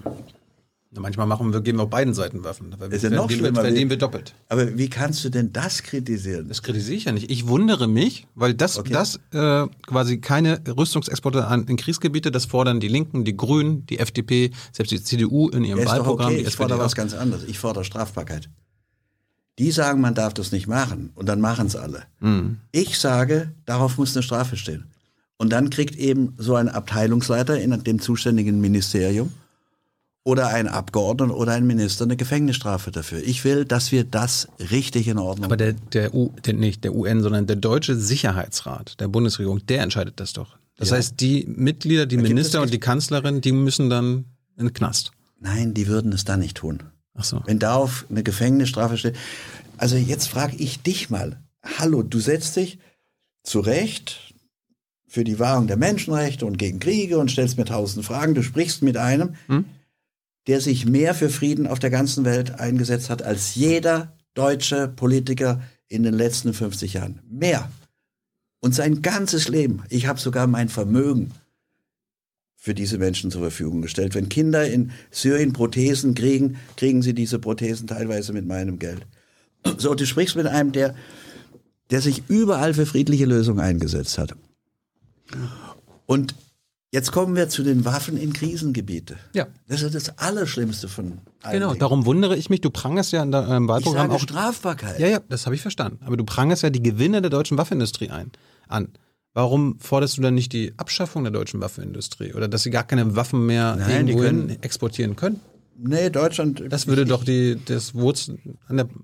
Manchmal machen wir, geben wir auf beiden Seiten Waffen. Weil ist ja noch schlimmer. Verdienen wir doppelt. Aber wie kannst du denn das kritisieren? Das kritisiere ich ja nicht. Ich wundere mich, weil das, okay. das äh, quasi keine Rüstungsexporte an, in Kriegsgebiete, das fordern die Linken, die Grünen, die FDP, selbst die CDU in ihrem ja, Wahlprogramm. Okay. Ich fordere was ganz anderes. Ich fordere Strafbarkeit. Die sagen, man darf das nicht machen und dann machen es alle. Mhm. Ich sage, darauf muss eine Strafe stehen. Und dann kriegt eben so ein Abteilungsleiter in dem zuständigen Ministerium oder ein Abgeordneter oder ein Minister eine Gefängnisstrafe dafür. Ich will, dass wir das richtig in Ordnung Aber der, der, U, der, nicht der UN, sondern der Deutsche Sicherheitsrat der Bundesregierung, der entscheidet das doch. Das ja. heißt, die Mitglieder, die da Minister und die Kanzlerin, die müssen dann in den Knast. Nein, die würden es dann nicht tun. Ach so. Wenn darauf eine Gefängnisstrafe steht. Also jetzt frage ich dich mal. Hallo, du setzt dich zu Recht für die Wahrung der Menschenrechte und gegen Kriege und stellst mir tausend Fragen. Du sprichst mit einem, hm? Der sich mehr für Frieden auf der ganzen Welt eingesetzt hat als jeder deutsche Politiker in den letzten 50 Jahren. Mehr. Und sein ganzes Leben. Ich habe sogar mein Vermögen für diese Menschen zur Verfügung gestellt. Wenn Kinder in Syrien Prothesen kriegen, kriegen sie diese Prothesen teilweise mit meinem Geld. So, du sprichst mit einem, der, der sich überall für friedliche Lösungen eingesetzt hat. Und Jetzt kommen wir zu den Waffen in Krisengebiete. Ja. Das ist das Allerschlimmste von allen. Genau, Dingen. darum wundere ich mich. Du prangerst ja in deinem Wahlprogramm auch Strafbarkeit. Ja, ja, das habe ich verstanden. Aber du prangerst ja die Gewinne der deutschen Waffenindustrie ein, an. Warum forderst du dann nicht die Abschaffung der deutschen Waffenindustrie oder dass sie gar keine Waffen mehr Nein, irgendwohin exportieren können? Nee, Deutschland. Das würde ich, doch die, das, Wurzel,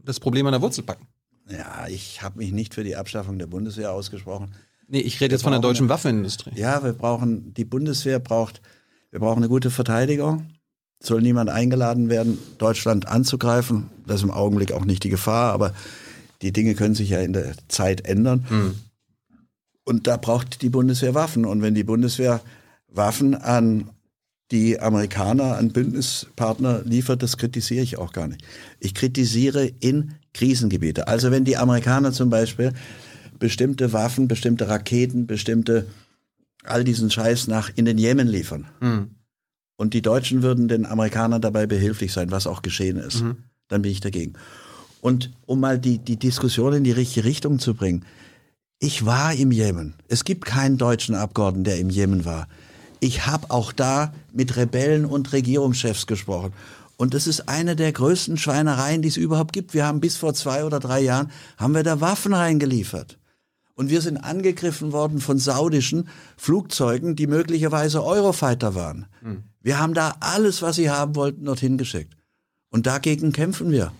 das Problem an der Wurzel packen. Ja, ich habe mich nicht für die Abschaffung der Bundeswehr ausgesprochen. Nee, ich rede jetzt von der deutschen Waffenindustrie. Ja, wir brauchen, die Bundeswehr braucht, wir brauchen eine gute Verteidigung. Soll niemand eingeladen werden, Deutschland anzugreifen. Das ist im Augenblick auch nicht die Gefahr, aber die Dinge können sich ja in der Zeit ändern. Hm. Und da braucht die Bundeswehr Waffen. Und wenn die Bundeswehr Waffen an die Amerikaner, an Bündnispartner liefert, das kritisiere ich auch gar nicht. Ich kritisiere in Krisengebiete. Also wenn die Amerikaner zum Beispiel bestimmte Waffen, bestimmte Raketen, bestimmte all diesen Scheiß nach in den Jemen liefern. Mhm. und die Deutschen würden den Amerikanern dabei behilflich sein, was auch geschehen ist, dann bin ich dagegen. Und um mal die, die Diskussion in die richtige Richtung zu bringen, ich war im Jemen. Es gibt keinen deutschen Abgeordneten, der im Jemen war. Ich habe auch da mit Rebellen und Regierungschefs gesprochen. Und das ist eine der größten Schweinereien, die es überhaupt gibt. Wir haben bis vor zwei oder drei Jahren, haben wir da Waffen reingeliefert. Und wir sind angegriffen worden von saudischen Flugzeugen, die möglicherweise Eurofighter waren. Wir haben da alles, was sie haben wollten, dorthin geschickt. Und dagegen kämpfen wir.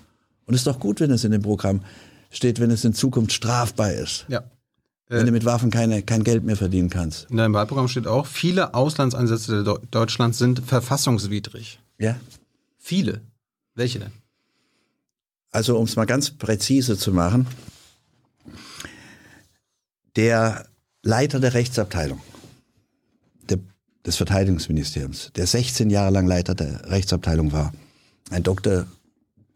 Und es ist doch gut, wenn es in dem Programm steht, wenn es in Zukunft strafbar ist. Ja. Wenn du mit Waffen keine, kein Geld mehr verdienen kannst. In deinem Wahlprogramm steht auch, viele Auslandseinsätze Deu- Deutschlands sind verfassungswidrig. Ja. Viele. Welche denn? Also um es mal ganz präzise zu machen, der Leiter der Rechtsabteilung der, des Verteidigungsministeriums, der 16 Jahre lang Leiter der Rechtsabteilung war, ein Dr.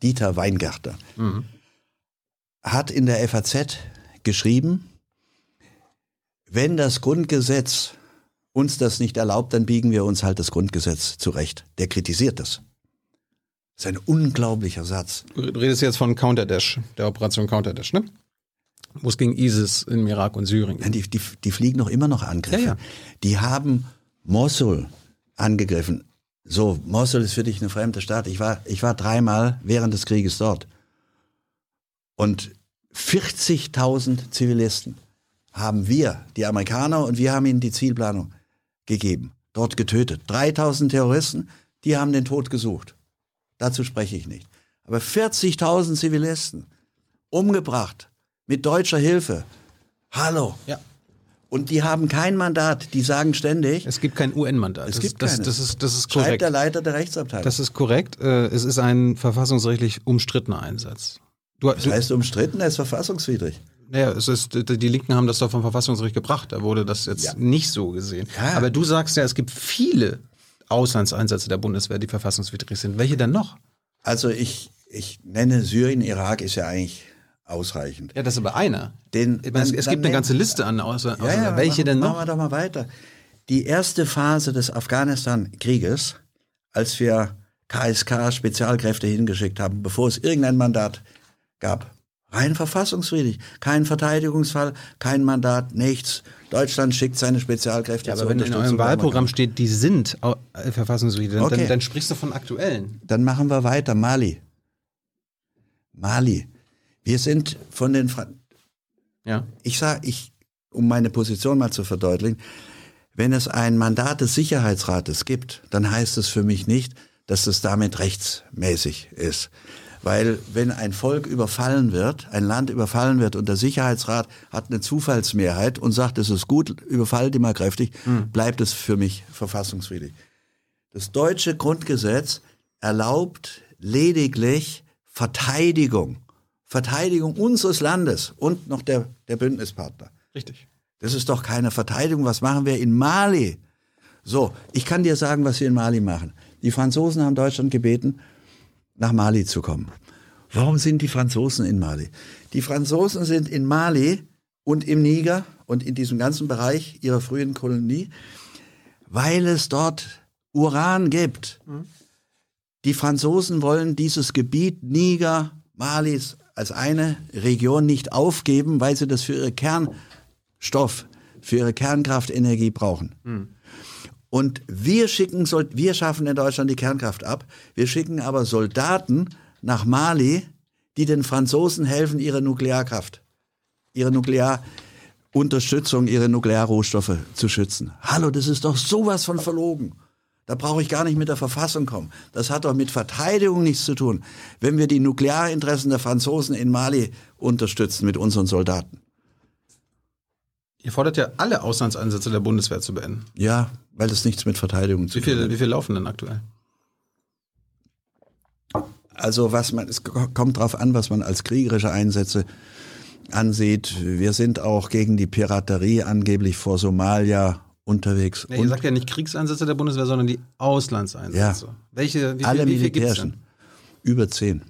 Dieter Weingärter, hat in der FAZ geschrieben, wenn das Grundgesetz uns das nicht erlaubt, dann biegen wir uns halt das Grundgesetz zurecht. Der kritisiert das. Das ist ein unglaublicher Satz. Du redest jetzt von Counterdash, der Operation Counterdash, ne? Wo es gegen ISIS im Irak und Syrien ging. die, die, die fliegen noch immer noch Angriffe. Ja, ja. Die haben Mosul angegriffen. So, Mosul ist für dich eine fremde Stadt. Ich war, ich war dreimal während des Krieges dort. Und 40.000 Zivilisten haben wir, die Amerikaner, und wir haben ihnen die Zielplanung gegeben, dort getötet. 3.000 Terroristen, die haben den Tod gesucht. Dazu spreche ich nicht. Aber 40.000 Zivilisten umgebracht mit deutscher Hilfe. Hallo. Ja. Und die haben kein Mandat. Die sagen ständig, Es gibt kein UN-Mandat. Es Das- gibt das, keines. das, ist, das ist schreibt korrekt. der Leiter der Rechtsabteilung. Das ist korrekt. Äh, Es ist ein verfassungsrechtlich umstrittener Einsatz. Du, das heißt umstritten, er ist verfassungswidrig. naja, es ist, die Linken haben das doch vom Verfassungsgericht gebracht. Da wurde das jetzt Ja. nicht so gesehen. Ja. Aber du sagst ja, es gibt viele Auslandseinsätze der Bundeswehr, die verfassungswidrig sind. Welche denn noch? Also ich, ich nenne Syrien, Irak ist ja eigentlich ausreichend. Ja, das ist aber einer. Den- meine, es, es gibt eine ganze Liste an Außer, Ja, ja, welche machen, denn Machen noch? wir doch mal weiter. Die erste Phase des Afghanistan-Krieges, als wir KSK-Spezialkräfte hingeschickt haben, bevor es irgendein Mandat gab, rein verfassungswidrig. Kein Verteidigungsfall, kein Mandat, nichts. Deutschland schickt seine Spezialkräfte Ja, aber wenn in eurem Wahlprogramm steht, die sind äh, verfassungswidrig, Okay. dann, dann sprichst du von aktuellen. Dann machen wir weiter. Mali. Mali. Wir sind von den, Fra Ja. ich sage, ich, um meine Position mal zu verdeutlichen, wenn es ein Mandat des Sicherheitsrates gibt, dann heißt es für mich nicht, dass es damit rechtsmäßig ist. Weil wenn ein Volk überfallen wird, ein Land überfallen wird und der Sicherheitsrat hat eine Zufallsmehrheit und sagt, es ist gut, überfallt die mal kräftig, bleibt es für mich verfassungswidrig. Das deutsche Grundgesetz erlaubt lediglich Verteidigung. Verteidigung unseres Landes und noch der, der Bündnispartner. Richtig. Das ist doch keine Verteidigung. Was machen wir in Mali? So, ich kann dir sagen, was wir in Mali machen. Die Franzosen haben Deutschland gebeten, nach Mali zu kommen. Warum sind die Franzosen in Mali? Die Franzosen sind in Mali und im Niger und in diesem ganzen Bereich ihrer frühen Kolonie, weil es dort Uran gibt. Die Franzosen wollen dieses Gebiet Niger, Malis als eine Region nicht aufgeben, weil sie das für ihre Kernstoff, für ihre Kernkraftenergie brauchen. Und wir schicken, wir schaffen in Deutschland die Kernkraft ab. Wir schicken aber Soldaten nach Mali, die den Franzosen helfen, ihre Nuklearkraft, ihre Nuklearunterstützung, ihre Nuklearrohstoffe zu schützen. Hallo, das ist doch sowas von verlogen. Da brauche ich gar nicht mit der Verfassung kommen. Das hat doch mit Verteidigung nichts zu tun, wenn wir die Nuklearinteressen der Franzosen in Mali unterstützen mit unseren Soldaten. Ihr fordert ja alle Auslandseinsätze der Bundeswehr zu beenden. Ja, weil das nichts mit Verteidigung zu Wie tun viele, hat. wie viele laufen denn aktuell? Also was man, es ko- kommt drauf an, was man als kriegerische Einsätze ansieht. Wir sind auch gegen die Piraterie angeblich vor Somalia unterwegs. Nee, ihr und sagt ja nicht Kriegseinsätze der Bundeswehr, sondern die Auslandseinsätze. Ja. Welche, wie alle viel, wie militärischen. Über zehn.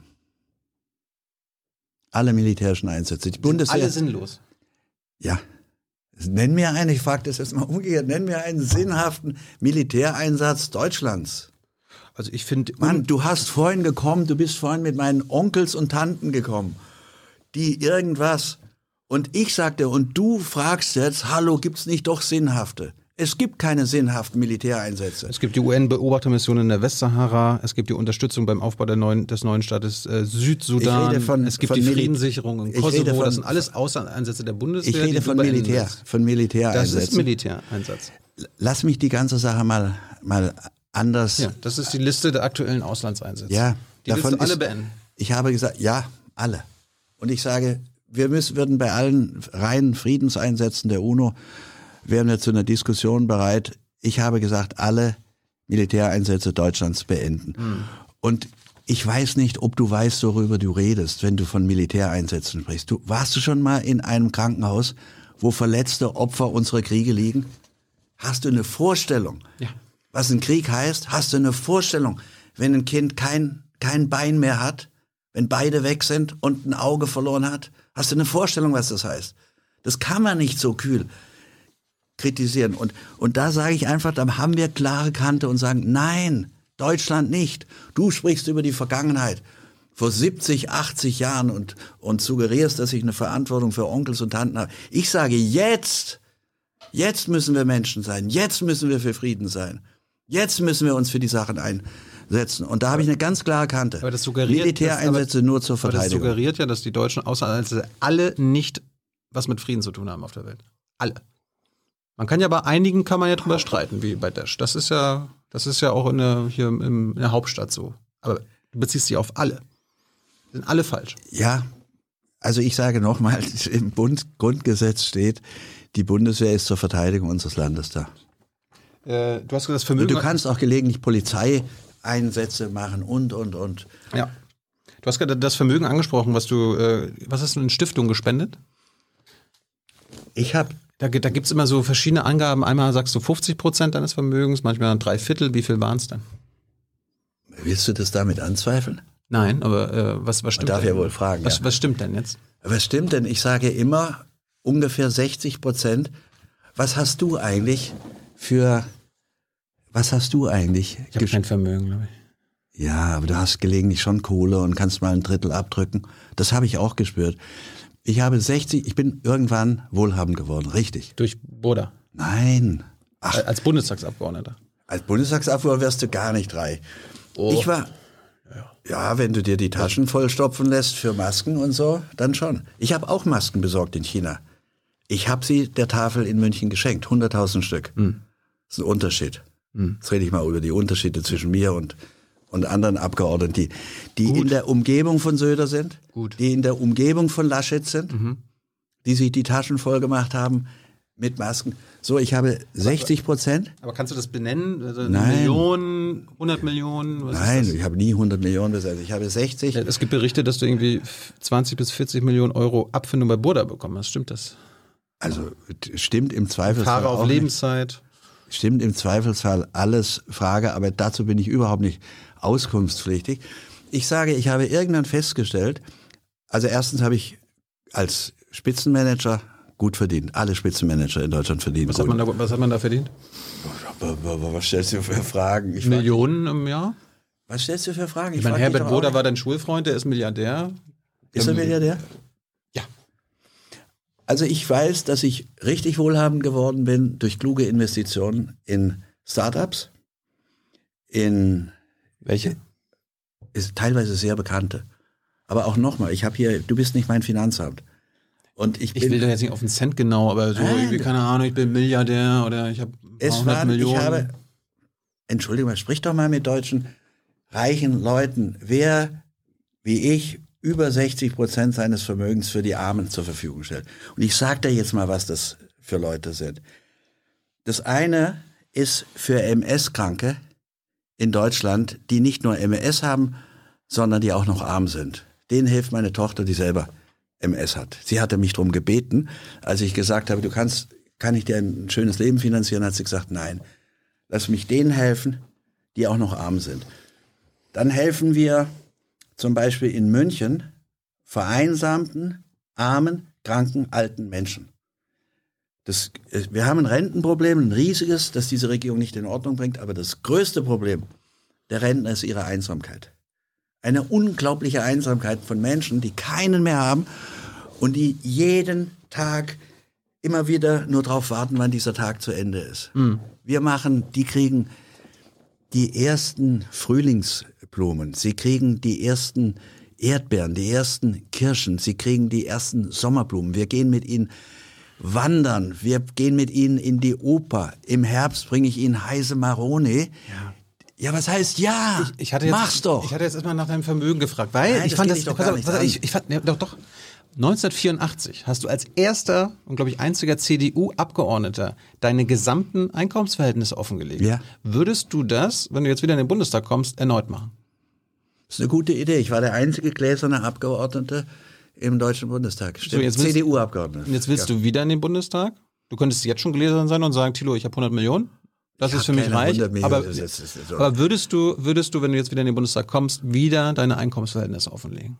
Alle militärischen Einsätze. Die Bundeswehr. Alle sinnlos. ja. Nenn mir einen, ich frage das jetzt mal umgekehrt, nenn mir einen sinnhaften Militäreinsatz Deutschlands. Also ich finde, Mann, du hast vorhin gekommen, du bist vorhin mit meinen Onkels und Tanten gekommen, die irgendwas. Und ich sagte, und du fragst jetzt, hallo, gibt's nicht doch sinnhafte? Es gibt keine sinnhaften Militäreinsätze. es gibt die UN-Beobachtermission in der Westsahara, es gibt die Unterstützung beim Aufbau neuen, des neuen Staates äh, Südsudan, Ich rede von- es gibt die Friedenssicherung rede Kosovo, von- das sind alles Außeneinsätze der Bundeswehr. Ich rede von Militär, von Das Militäreinsätzen. ist Militäreinsatz. Lass mich die ganze Sache mal, mal anders. Ja, das ist die Liste der aktuellen Auslandseinsätze. Ja, die du alle beenden. Ich habe gesagt, ja, alle. Und ich sage, wir müssen, würden bei allen reinen Friedenseinsätzen der UNO, wären wir zu einer Diskussion bereit. Ich habe gesagt, alle Militäreinsätze Deutschlands beenden. Und ich weiß nicht, ob du weißt, worüber du redest, wenn du von Militäreinsätzen sprichst. Du, warst du schon mal in einem Krankenhaus, wo verletzte Opfer unserer Kriege liegen? Hast du eine Vorstellung, Ja. was ein Krieg heißt? Hast du eine Vorstellung, wenn ein Kind kein, kein Bein mehr hat, wenn beide weg sind und ein Auge verloren hat? Hast du eine Vorstellung, was das heißt? Das kann man nicht so kühl kritisieren. Und, und da sage ich einfach, da haben wir klare Kante und sagen, nein, Deutschland nicht. Du sprichst über die Vergangenheit vor 70, 80 Jahren und, und suggerierst, dass ich eine Verantwortung für Onkels und Tanten habe. Ich sage jetzt, jetzt müssen wir Menschen sein, jetzt müssen wir für Frieden sein. Jetzt müssen wir uns für die Sachen einsetzen. Und da habe ich eine ganz klare Kante. Aber das suggeriert, Militäreinsätze das, aber, nur zur aber das Verteidigung. suggeriert ja, dass die deutschen Außeneinsätze alle nicht was mit Frieden zu tun haben auf der Welt. Alle. Man kann ja bei einigen kann man ja drüber streiten, wie bei Daesh. Das ist ja, das ist ja auch in der, hier in der Hauptstadt so. Aber du beziehst dich auf alle. Sind alle falsch. Ja, also ich sage nochmal, (laughs) im Bund Grundgesetz steht, die Bundeswehr ist zur Verteidigung unseres Landes da. Äh, du hast gesagt, das Und Vermögen. du kannst auch gelegentlich Polizeieinsätze machen und, und, und. ja. Du hast gerade das Vermögen angesprochen, was du, äh, was hast du in Stiftung gespendet? Ich habe, Da, da gibt es immer so verschiedene Angaben. Einmal sagst du 50 Prozent deines Vermögens, manchmal drei Viertel. Wie viel waren es denn? willst du das damit anzweifeln? Nein, aber äh, was, was stimmt darf denn? ja wohl fragen, Was, ja. was stimmt denn jetzt? Was stimmt denn? Ich sage immer ungefähr 60 Prozent. Was hast du eigentlich für, was hast du eigentlich? Ich habe kein Vermögen, glaube ich. Ja, aber du hast gelegentlich schon Kohle und kannst mal ein Drittel abdrücken. Das habe ich auch gespürt. Ich habe 60, ich bin irgendwann wohlhabend geworden, richtig. Durch Boda. Nein. Ach, Als Bundestagsabgeordneter. als Bundestagsabgeordneter wirst du gar nicht reich. Ich war, ja, wenn du dir die Taschen vollstopfen lässt für Masken und so, dann schon. Ich habe auch Masken besorgt in China. Ich habe sie der Tafel in München geschenkt, 100.000 Stück. Das ist ein Unterschied. Jetzt rede ich mal über die Unterschiede zwischen mir und, und anderen Abgeordneten, die, die in der Umgebung von Söder sind, Gut. die in der Umgebung von Laschet sind, die sich die Taschen voll gemacht haben mit Masken. So, ich habe 60 Prozent. Aber kannst du das benennen? Also Nein. Million, 100 Millionen? Nein, ich habe nie 100 Millionen besetzt. Ich habe 60. das? Es gibt Berichte, dass du irgendwie 20 bis 40 Millionen Euro Abfindung bei Burda bekommen hast. Stimmt das? Also stimmt im Zweifelsfall Fahrer auf auch nicht. Lebenszeit. Stimmt im Zweifelsfall alles Frage, aber dazu bin ich überhaupt nicht auskunftspflichtig. Ich sage, ich habe irgendwann festgestellt, also erstens habe ich als Spitzenmanager gut verdient. Alle Spitzenmanager in Deutschland verdienen Was gut. hat, man da, was hat man da verdient? was stellst du für Fragen? Ich Millionen im Jahr? was stellst du für Fragen? Ich meine, frag dich Herbert nicht. war dein Schulfreund, der ist Milliardär. Ist er Milliardär? Ja. Also ich weiß, dass ich richtig wohlhabend geworden bin durch kluge Investitionen in Startups, in Welche? ist teilweise sehr bekannte. Aber auch nochmal, ich habe hier, du bist nicht mein Finanzamt. Und ich bin, Ich will da jetzt nicht auf den Cent genau, aber so Nein. keine Ahnung, ich bin Milliardär oder ich habe es 100 waren, Millionen. ich habe, Entschuldigung, sprich doch mal mit deutschen reichen Leuten. Wer, wie ich, über 60 Prozent seines Vermögens für die Armen zur Verfügung stellt. Und ich sage dir jetzt mal, was das für Leute sind. Das eine ist für MS-Kranke in Deutschland, die nicht nur MS haben, sondern die auch noch arm sind. Denen hilft meine Tochter, die selber MS hat. Sie hatte mich darum gebeten, als ich gesagt habe, du kannst, kann ich dir ein schönes Leben finanzieren, hat sie gesagt, nein. Lass mich denen helfen, die auch noch arm sind. Dann helfen wir zum Beispiel in München vereinsamten, armen, kranken, alten Menschen. Das, äh, wir haben ein Rentenproblem, ein riesiges, das diese Regierung nicht in Ordnung bringt, aber das größte Problem der Rentner ist ihre Einsamkeit. Eine unglaubliche Einsamkeit von Menschen, die keinen mehr haben und die jeden Tag immer wieder nur darauf warten, wann dieser Tag zu Ende ist. Wir machen, die kriegen die ersten Frühlingsblumen, sie kriegen die ersten Erdbeeren, die ersten Kirschen, sie kriegen die ersten Sommerblumen. Wir gehen mit ihnen wandern, wir gehen mit ihnen in die Oper. Im Herbst bringe ich ihnen heiße Maroni. Ja. Ja, was heißt ja? Ich, ich hatte jetzt, Mach's doch. Ich hatte jetzt erstmal nach deinem Vermögen gefragt, weil Nein, ich das fand das, doch pass pass ich, ich fand, ja, doch, doch. 1984 hast du als erster und glaube ich einziger CDU-Abgeordneter deine gesamten Einkommensverhältnisse offengelegt. Ja. Würdest du das, wenn du jetzt wieder in den Bundestag kommst, erneut machen? Das ist eine gute Idee. Ich war der einzige gläserne Abgeordnete im Deutschen Bundestag. Stimmt. jetzt willst- CDU-Abgeordnete. Und jetzt willst du wieder in den Bundestag? Du könntest jetzt schon gläsern sein und sagen, Tilo, ich habe 100 Millionen. Das Ich ist für mich reich. 100 Millionen, Aber, so. aber würdest du, würdest du, wenn du jetzt wieder in den Bundestag kommst, wieder deine Einkommensverhältnisse offenlegen?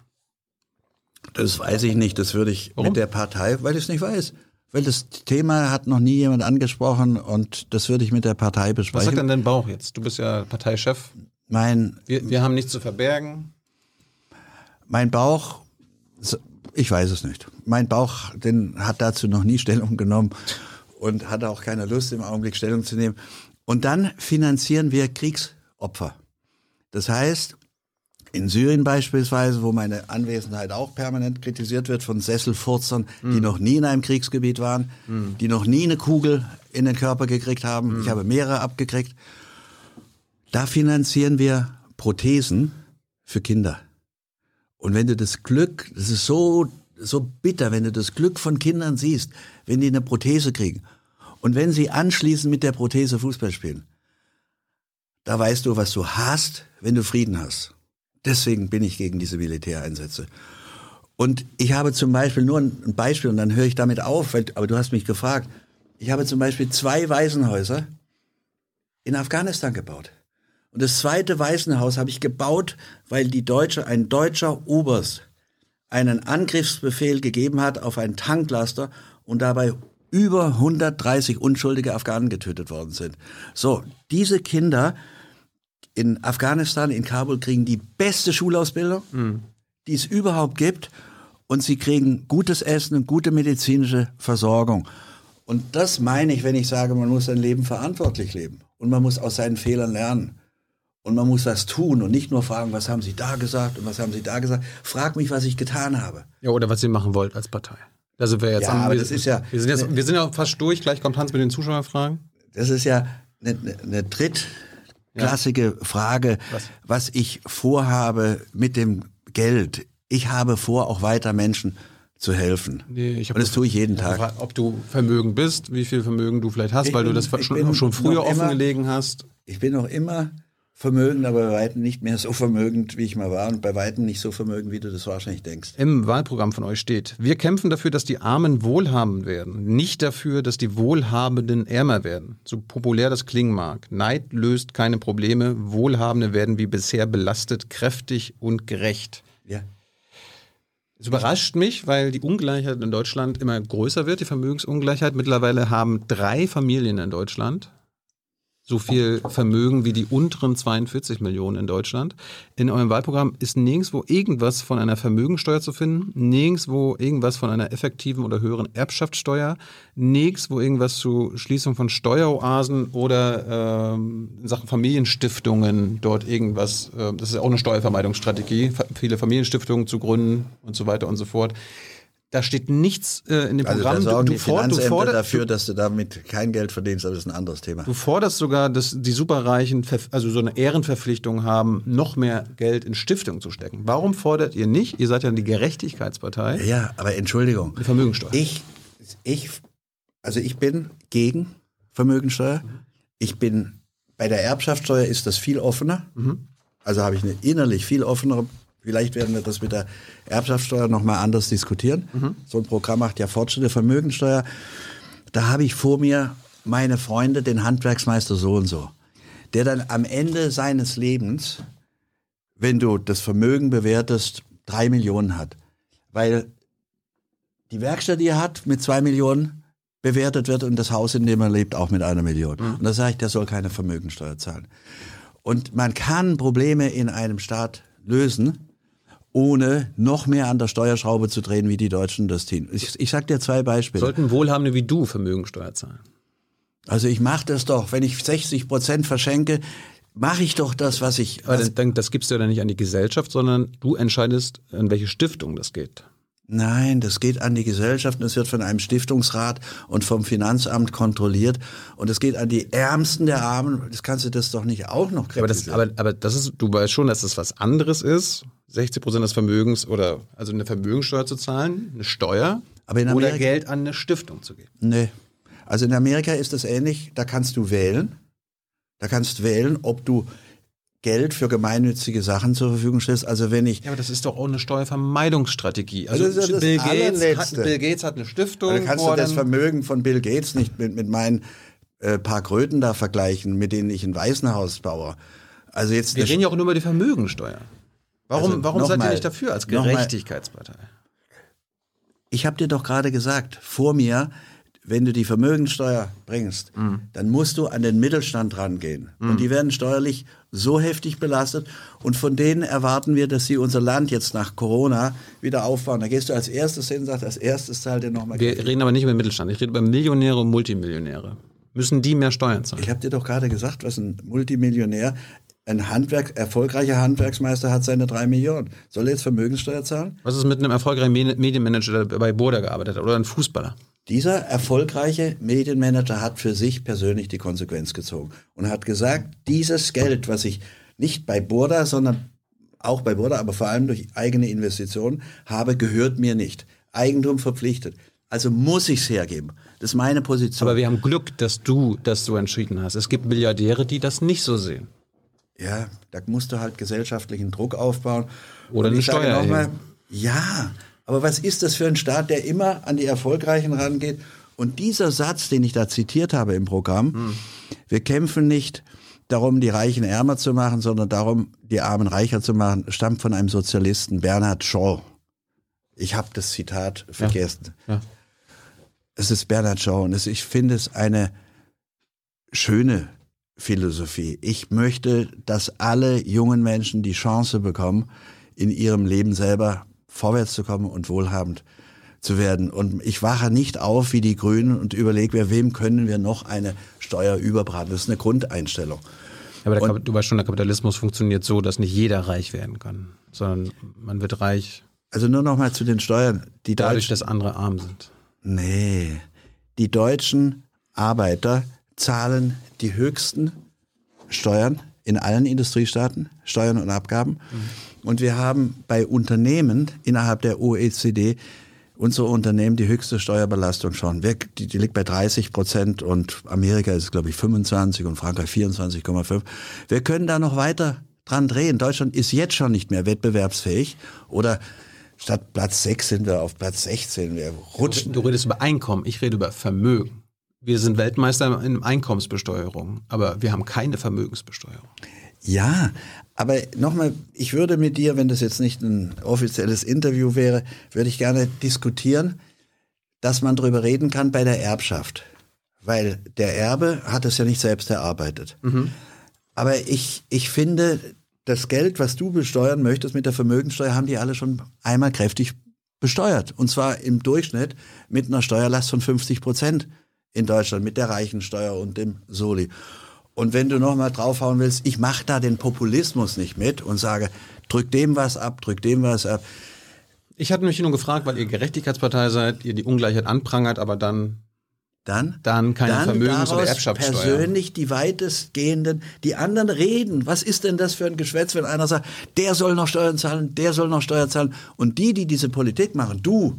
Das weiß ich nicht. Das würde ich Warum? mit der Partei, weil ich es nicht weiß. Weil das Thema hat noch nie jemand angesprochen und das würde ich mit der Partei Was besprechen. sagt denn dein Bauch jetzt? Du bist ja Parteichef. mein, Wir, wir haben nichts zu verbergen. mein Bauch, ich weiß es nicht. Mein Bauch, den hat dazu noch nie Stellung genommen und hat auch keine Lust im Augenblick Stellung zu nehmen. Und dann finanzieren wir Kriegsopfer. Das heißt, in Syrien beispielsweise, wo meine Anwesenheit auch permanent kritisiert wird von Sesselfurzern, die noch nie in einem Kriegsgebiet waren, die noch nie eine Kugel in den Körper gekriegt haben. Ich habe mehrere abgekriegt. Da finanzieren wir Prothesen für Kinder. Und wenn du das Glück, das ist so, so bitter, wenn du das Glück von Kindern siehst, wenn die eine Prothese kriegen und wenn sie anschließend mit der Prothese Fußball spielen, da weißt du, was du hast, wenn du Frieden hast. Deswegen bin ich gegen diese Militäreinsätze. Und ich habe zum Beispiel nur ein Beispiel und dann höre ich damit auf, weil, aber du hast mich gefragt. Ich habe zum Beispiel zwei Waisenhäuser in Afghanistan gebaut. Und das zweite Waisenhaus habe ich gebaut, weil die Deutsche, ein deutscher Oberst einen Angriffsbefehl gegeben hat auf ein Tanklaster und dabei über 130 unschuldige Afghanen getötet worden sind. So, diese Kinder in Afghanistan, in Kabul, kriegen die beste Schulausbildung, die es überhaupt gibt. Und sie kriegen gutes Essen und gute medizinische Versorgung. Und das meine ich, wenn ich sage, man muss sein Leben verantwortlich leben. Und man muss aus seinen Fehlern lernen. Und man muss was tun und nicht nur fragen, was haben Sie da gesagt und was haben Sie da gesagt. Frag mich, was ich getan habe. Ja, oder was ihr machen wollt als Partei. Sind wir jetzt Ja, am- aber wir, das ist ja- Wir sind, jetzt, wir sind ja fast durch. Gleich kommt Hans mit den Zuschauerfragen. Das ist ja eine, eine, drittklassige Frage, Was? was ich vorhabe mit dem Geld. Ich habe vor, auch weiter Menschen zu helfen. Nee, und das tue ich jeden Tag. gefragt, ob du Vermögen bist, wie viel Vermögen du vielleicht hast, Ich weil du bin- das ich schon, schon früher offengelegen hast. Ich bin noch immer vermögend, aber bei weitem nicht mehr so vermögend, wie ich mal war und bei weitem nicht so vermögend, wie du das wahrscheinlich denkst. Im Wahlprogramm von euch steht, wir kämpfen dafür, dass die Armen wohlhabend werden, nicht dafür, dass die Wohlhabenden ärmer werden. So populär das klingen mag. Neid löst keine Probleme, Wohlhabende werden wie bisher belastet, kräftig und gerecht. Ja. Es überrascht mich, weil die Ungleichheit in Deutschland immer größer wird, die Vermögensungleichheit. Mittlerweile haben drei Familien in Deutschland so viel Vermögen wie die unteren 42 Millionen in Deutschland. In eurem Wahlprogramm ist nirgendwo irgendwas von einer Vermögensteuer zu finden, nirgendwo irgendwas von einer effektiven oder höheren Erbschaftssteuer, nirgendwo irgendwas zu Schließung von Steueroasen oder ähm, in Sachen Familienstiftungen dort irgendwas. Äh, das ist ja auch eine Steuervermeidungsstrategie, viele Familienstiftungen zu gründen und so weiter und so fort. Da steht nichts äh, in dem Also Programm. da sorgen du, die du, for, du, Finanzämter forder, dafür, dass du damit kein Geld verdienst, aber das ist ein anderes Thema. Du forderst sogar, dass die Superreichen, also so eine Ehrenverpflichtung haben, noch mehr Geld in Stiftungen zu stecken. Warum fordert ihr nicht, ihr seid ja die Gerechtigkeitspartei, Ja, aber Entschuldigung. eine Vermögensteuer? Ich, ich, also ich bin gegen Vermögensteuer. Ich bin, bei der Erbschaftssteuer ist das viel offener. Also habe ich eine innerlich viel offenere, vielleicht werden wir das mit der Erbschaftssteuer nochmal anders diskutieren. So ein Programm macht ja Fortschritte, Vermögensteuer. Da habe ich vor mir meine Freunde, den Handwerksmeister so und so, der dann am Ende seines Lebens, wenn du das Vermögen bewertest, drei Millionen hat. Weil die Werkstatt, die er hat mit zwei Millionen, bewertet wird und das Haus, in dem er lebt, auch mit einer Million. Und da sage ich, der soll keine Vermögensteuer zahlen. Und man kann Probleme in einem Staat lösen, ohne noch mehr an der Steuerschraube zu drehen, wie die Deutschen das tun. Ich, ich sage dir zwei Beispiele. Sollten Wohlhabende wie du Vermögensteuer zahlen? Also ich mache das doch, wenn ich 60 Prozent verschenke, mache ich doch das, was ich. Aber dann, dann, das gibst du ja dann nicht an die Gesellschaft, sondern du entscheidest, an welche Stiftung das geht. Nein, das geht an die Gesellschaft und es wird von einem Stiftungsrat und vom Finanzamt kontrolliert und es geht an die Ärmsten der Armen. Das kannst du das doch nicht auch noch Aber das, kritisieren. aber, aber das ist, du weißt schon, dass das was anderes ist, 60 Prozent des Vermögens oder also eine Vermögensteuer zu zahlen, eine Steuer Aber in oder Amerika- Geld an eine Stiftung zu geben. Nee. Also in Amerika ist das ähnlich, da kannst du wählen. Da kannst wählen, ob du Geld für gemeinnützige Sachen zur Verfügung stellst. Also wenn ich Ja, aber das ist doch auch eine Steuervermeidungsstrategie. Also Das das Bill, Gates hat. Bill Gates hat eine Stiftung. Dann kannst wo du das Vermögen von Bill Gates nicht mit, mit meinen äh, paar Kröten da vergleichen, mit denen ich ein Waisenhaus baue. Also jetzt Wir reden ja auch nur über die Vermögensteuer. Warum, Also warum seid ihr nochmal- nicht dafür als Gerechtigkeitspartei? ich habe dir doch gerade gesagt, vor mir, wenn du die Vermögensteuer bringst, Mhm. dann musst du an den Mittelstand rangehen. Und die werden steuerlich so heftig belastet. Und von denen erwarten wir, dass sie unser Land jetzt nach Corona wieder aufbauen. Da gehst du als erstes hin und sagst, als erstes zahlt ihr nochmal Wir Geld. reden aber nicht über den Mittelstand. Ich rede über Millionäre und Multimillionäre. Müssen die mehr Steuern zahlen? Ich habe dir doch gerade gesagt, was ein Multimillionär, ein Handwerk, erfolgreicher Handwerksmeister hat seine drei Millionen. Soll er jetzt Vermögenssteuer zahlen? Was ist mit einem erfolgreichen Me- Medienmanager, der bei Burda gearbeitet hat oder ein Fußballer? Dieser erfolgreiche Medienmanager hat für sich persönlich die Konsequenz gezogen und hat gesagt, dieses Geld, was ich nicht bei Burda, sondern auch bei Burda, aber vor allem durch eigene Investitionen habe, gehört mir nicht. Eigentum verpflichtet. Also muss ich es hergeben. Das ist meine Position. Aber wir haben Glück, dass du das so entschieden hast. Es gibt Milliardäre, die das nicht so sehen. Ja, da musst du halt gesellschaftlichen Druck aufbauen. Oder Und eine Steuer mal. Ja, aber was ist das für ein Staat, der immer an die Erfolgreichen rangeht? Und dieser Satz, den ich da zitiert habe im Programm, Hm. wir kämpfen nicht darum, die Reichen ärmer zu machen, sondern darum, die Armen reicher zu machen, stammt von einem Sozialisten, Bernhard Shaw. Ich habe das Zitat vergessen. Ja. Es ist Bernhard Shaw und es, ich finde es eine schöne Philosophie. Ich möchte, dass alle jungen Menschen die Chance bekommen, in ihrem Leben selber vorwärts zu kommen und wohlhabend zu werden. Und ich wache nicht auf wie die Grünen und überlege mir, wem können wir noch eine Steuer überbraten. Das ist eine Grundeinstellung. Aber der, Kap- du weißt schon, der Kapitalismus funktioniert so, dass nicht jeder reich werden kann, sondern man wird reich Also nur noch mal zu den Steuern. Die dadurch, Deutschen, dass andere arm sind. nee, die deutschen Arbeiter zahlen die höchsten Steuern in allen Industriestaaten, Steuern und Abgaben. Und wir haben bei Unternehmen innerhalb der OECD unsere Unternehmen die höchste Steuerbelastung schon. Wir, die, die liegt bei 30 Prozent und Amerika ist, glaube ich, 25 und Frankreich 24,5. Wir können da noch weiter dran drehen. Deutschland ist jetzt schon nicht mehr wettbewerbsfähig oder statt Platz 6 sind wir auf Platz 16. Wir rutschen. Du redest über Einkommen, ich rede über Vermögen. Wir sind Weltmeister in Einkommensbesteuerung, aber wir haben keine Vermögensbesteuerung. Ja, aber nochmal, ich würde mit dir, wenn das jetzt nicht ein offizielles Interview wäre, würde ich gerne diskutieren, dass man darüber reden kann bei der Erbschaft. Weil der Erbe hat es ja nicht selbst erarbeitet. Aber ich, ich finde, das Geld, was du besteuern möchtest mit der Vermögenssteuer, haben die alle schon einmal kräftig besteuert. Und zwar im Durchschnitt mit einer Steuerlast von 50 Prozent in Deutschland, mit der Reichensteuer und dem Soli. Und wenn du nochmal draufhauen willst, ich mache da den Populismus nicht mit und sage, drück dem was ab, drück dem was ab. Ich hatte mich nur gefragt, weil ihr Gerechtigkeitspartei seid, ihr die Ungleichheit anprangert, aber dann Dann, Dann keine Vermögens- oder Erbschaftssteuer. persönlich die weitestgehenden, die anderen reden. Was ist denn das für ein Geschwätz, wenn einer sagt, der soll noch Steuern zahlen, der soll noch Steuern zahlen. Und die, die diese Politik machen, du,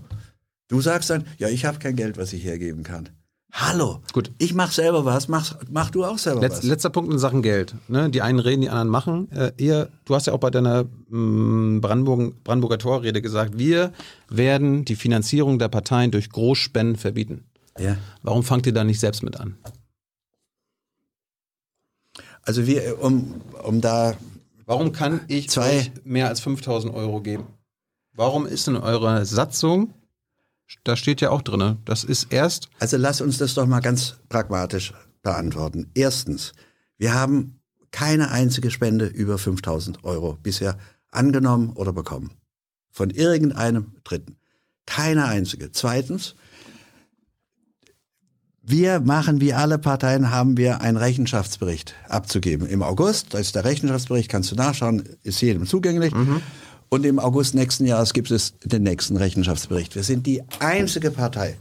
du sagst dann, ja, ich habe kein Geld, was ich hergeben kann. Hallo, Gut. ich mach selber was, mach, mach du auch selber Letz, was. letzter Punkt in Sachen Geld. Ne? Die einen reden, die anderen machen. Äh, ihr, du hast ja auch bei deiner mh, Brandenburg, Brandenburger Torrede gesagt, wir werden die Finanzierung der Parteien durch Großspenden verbieten. Ja. Warum fangt ihr da nicht selbst mit an? Also wir, um, um da Warum kann ich Zwei. euch mehr als 5000 Euro geben? Warum ist in eurer Satzung Da steht ja auch drin, das ist erst. Also lass uns das doch mal ganz pragmatisch beantworten. Erstens, wir haben keine einzige Spende über 5000 Euro bisher angenommen oder bekommen. Von irgendeinem Dritten. Keine einzige. Zweitens, wir machen, wie alle Parteien, haben wir einen Rechenschaftsbericht abzugeben. Im August, da ist der Rechenschaftsbericht, kannst du nachschauen, ist jedem zugänglich. Und im August nächsten Jahres gibt es den nächsten Rechenschaftsbericht. Wir sind die einzige Partei,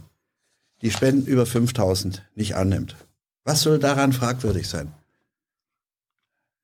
die Spenden über 5000 nicht annimmt. Was soll daran fragwürdig sein?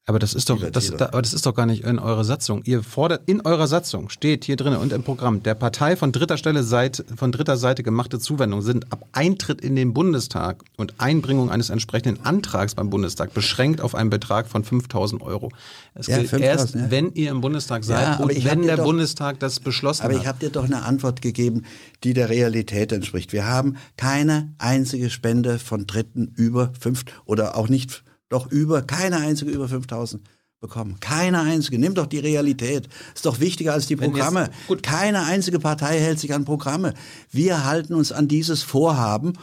Aber das ist doch, das, da, aber das ist doch gar nicht in eurer Satzung. Ihr fordert, in eurer Satzung steht hier drin und im Programm, der Partei von dritter Stelle Seite, von dritter Seite gemachte Zuwendungen sind ab Eintritt in den Bundestag und Einbringung eines entsprechenden Antrags beim Bundestag beschränkt auf einen Betrag von 5000 Euro. Es Ja, gilt 5000, erst, ja. wenn ihr im Bundestag Ja, seid aber und wenn der doch- Bundestag das beschlossen Aber hat. ich habe dir doch eine Antwort gegeben, die der Realität entspricht. Wir haben keine einzige Spende von Dritten über fünf oder auch nicht, doch über, keine einzige über 5000 bekommen. Keine einzige. Nimm doch die Realität. Ist doch wichtiger als die Wenn jetzt- Programme. gut. Keine einzige Partei hält sich an Programme. Wir halten uns an dieses Vorhaben.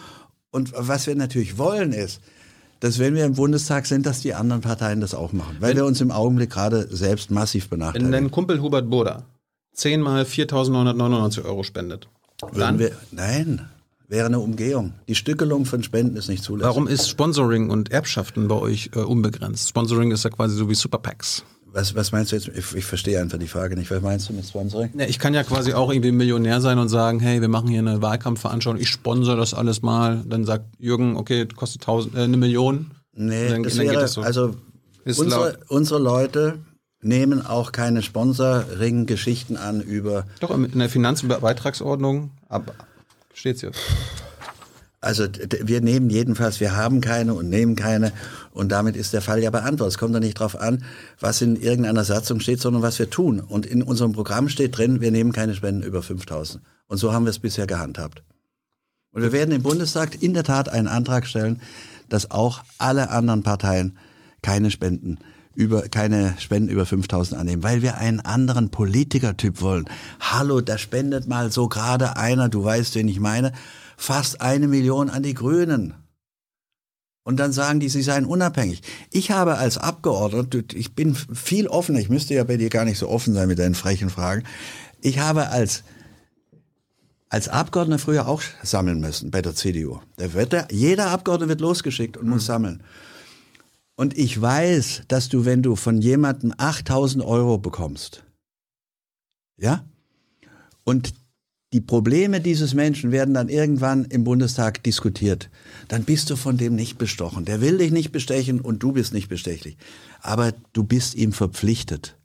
Und was wir natürlich wollen ist, dass wenn wir im Bundestag sind, dass die anderen Parteien das auch machen. Weil wir uns im Augenblick gerade selbst massiv wenn benachteiligen. dein Kumpel Hubert Boda 10 mal 4.999 Euro spendet, Würden dann, wir, nein, wäre eine Umgehung. Die Stückelung von Spenden ist nicht zulässig. warum ist Sponsoring und Erbschaften bei euch äh, unbegrenzt? Sponsoring ist ja quasi so wie Superpacks. Was, was meinst du jetzt? Ich, ich verstehe einfach die Frage nicht. Was meinst du mit Sponsoring? Ja, ich kann ja quasi auch irgendwie Millionär sein und sagen, hey, wir machen hier eine Wahlkampfveranstaltung, ich sponsor das alles mal. Dann sagt Jürgen, okay, kostet tausend, äh, eine Million. Nee, dann, das dann wäre, geht das so. also unsere, unsere Leute nehmen auch keine Sponsoring-Geschichten an über, Doch, in der Finanzbeitragsordnung ab, steht's hier. also wir nehmen jedenfalls, wir haben keine und nehmen keine und damit ist der Fall ja beantwortet. Es kommt doch nicht drauf an, was in irgendeiner Satzung steht, sondern was wir tun. Und in unserem Programm steht drin, wir nehmen keine Spenden über 5000. Und so haben wir es bisher gehandhabt. Und wir werden im Bundestag in der Tat einen Antrag stellen, dass auch alle anderen Parteien keine Spenden über keine Spenden über 5000 annehmen, weil wir einen anderen Politikertyp wollen. Hallo, da spendet mal so gerade einer, du weißt, wen ich meine, fast eine Million an die Grünen. Und dann sagen die, sie seien unabhängig. Ich habe als Abgeordneter, ich bin viel offener, ich müsste ja bei dir gar nicht so offen sein mit deinen frechen Fragen. Ich habe als als Abgeordneter früher auch sammeln müssen bei der CDU. Da wird der, jeder Abgeordnete wird losgeschickt und muss sammeln. Und ich weiß, dass du, wenn du von jemandem 8000 Euro bekommst, ja, und die Probleme dieses Menschen werden dann irgendwann im Bundestag diskutiert, dann bist du von dem nicht bestochen. Der will dich nicht bestechen und du bist nicht bestechlich. Aber du bist ihm verpflichtet.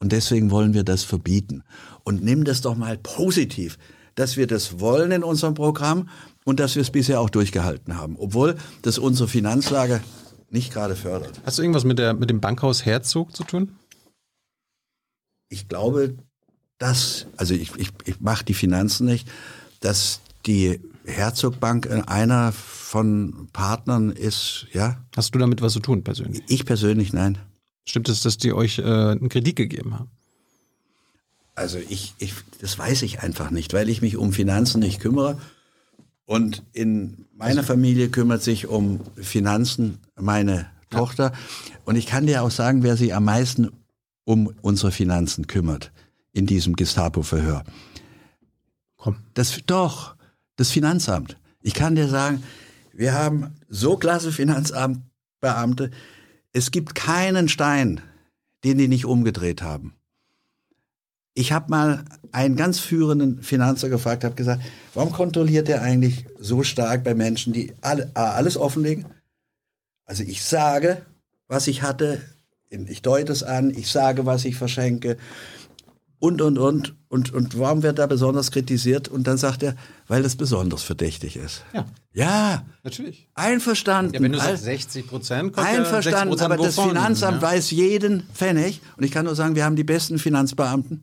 Und deswegen wollen wir das verbieten. Und nimm das doch mal positiv, dass wir das wollen in unserem Programm und dass wir es bisher auch durchgehalten haben, obwohl das unsere Finanzlage nicht gerade fördert. Hast du irgendwas mit, der, mit dem Bankhaus Herzog zu tun? Ich glaube, dass, also ich, ich, ich mache die Finanzen nicht, dass die Herzogbank einer von Partnern ist, ja. Hast du damit was zu tun persönlich? Ich persönlich nein. Stimmt es, dass die euch äh, einen Kredit gegeben haben? Also ich, ich, das weiß ich einfach nicht, weil ich mich um Finanzen nicht kümmere. Und in meiner Familie kümmert sich um Finanzen meine Tochter. Und ich kann dir auch sagen, wer sich am meisten um unsere Finanzen kümmert in diesem Gestapo-Verhör. Komm. Das, doch, das Finanzamt. Ich kann dir sagen, wir haben so klasse Finanzamtbeamte. Es gibt keinen Stein, den die nicht umgedreht haben. Ich habe mal einen ganz führenden Finanzer gefragt, habe gesagt, warum kontrolliert er eigentlich so stark bei Menschen, die alle, alles offenlegen? Also ich sage, was ich hatte, ich deute es an, ich sage, was ich verschenke und, und, und. Und, und warum wird da besonders kritisiert? Und dann sagt er, weil das besonders verdächtig ist. Ja. Ja, Natürlich. einverstanden. Ja, wenn du sagst 60 Prozent, Einverstanden, aber das Finanzamt ja. weiß jeden Pfennig. Und ich kann nur sagen, wir haben die besten Finanzbeamten,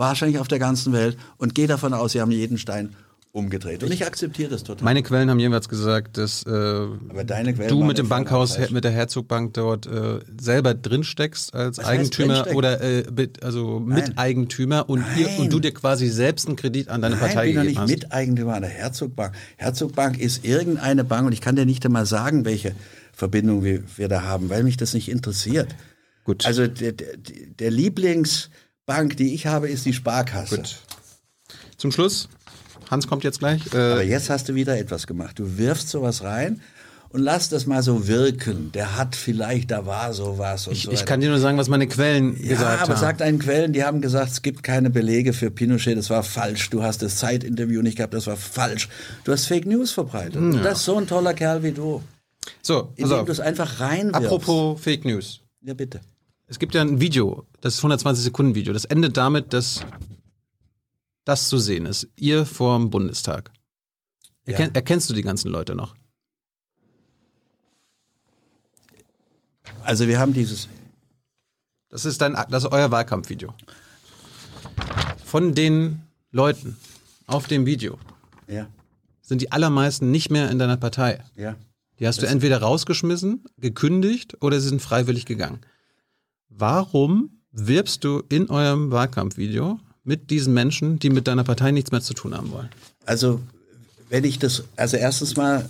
wahrscheinlich auf der ganzen Welt, und gehe davon aus, sie haben jeden Stein umgedreht. Und ich akzeptiere das total. Meine Quellen haben jeweils gesagt, dass äh, Aber deine Quellen du mit dem Bankhaus, mit der Herzogbank dort äh, selber drin steckst als Was Eigentümer oder äh, also Miteigentümer und, ihr, Nein. und du dir quasi selbst einen Kredit an deine Nein, Partei bin doch gegeben nicht hast. Miteigentümer an der Herzogbank. Herzogbank ist irgendeine Bank und ich kann dir nicht einmal sagen, welche Verbindung wir, wir da haben, weil mich das nicht interessiert. Gut. Also der, der, der Lieblingsbank, die ich habe, ist die Sparkasse. Gut. Zum Schluss, Hans kommt jetzt gleich. Aber Äh, jetzt hast du wieder etwas gemacht. Du wirfst sowas rein und lass das mal so wirken. Der hat vielleicht, da war sowas und ich, so ich kann dir nur sagen, was meine Quellen Ja, gesagt aber haben. sagt einen Quellen, die haben gesagt, es gibt keine Belege für Pinochet, das war falsch. Du hast das Zeitinterview nicht gehabt, das war falsch. Du hast Fake News verbreitet. Und das ist so ein toller Kerl wie du. so, pass Indem du es einfach reinwirfst. Apropos Fake News. Ja, bitte. Es gibt ja ein Video, das ist 120 Sekunden Video. Das endet damit, dass das zu sehen ist. Ihr vorm Bundestag. Erken, Erkennst du die ganzen Leute noch? Also wir haben dieses, Das ist dein, das ist euer Wahlkampfvideo. Von den Leuten auf dem Video ja, sind die allermeisten nicht mehr in deiner Partei. ja. Die hast du entweder rausgeschmissen, gekündigt oder sie sind freiwillig gegangen. Warum wirbst du in eurem Wahlkampfvideo mit diesen Menschen, die mit deiner Partei nichts mehr zu tun haben wollen? Also wenn ich das, also erstens mal,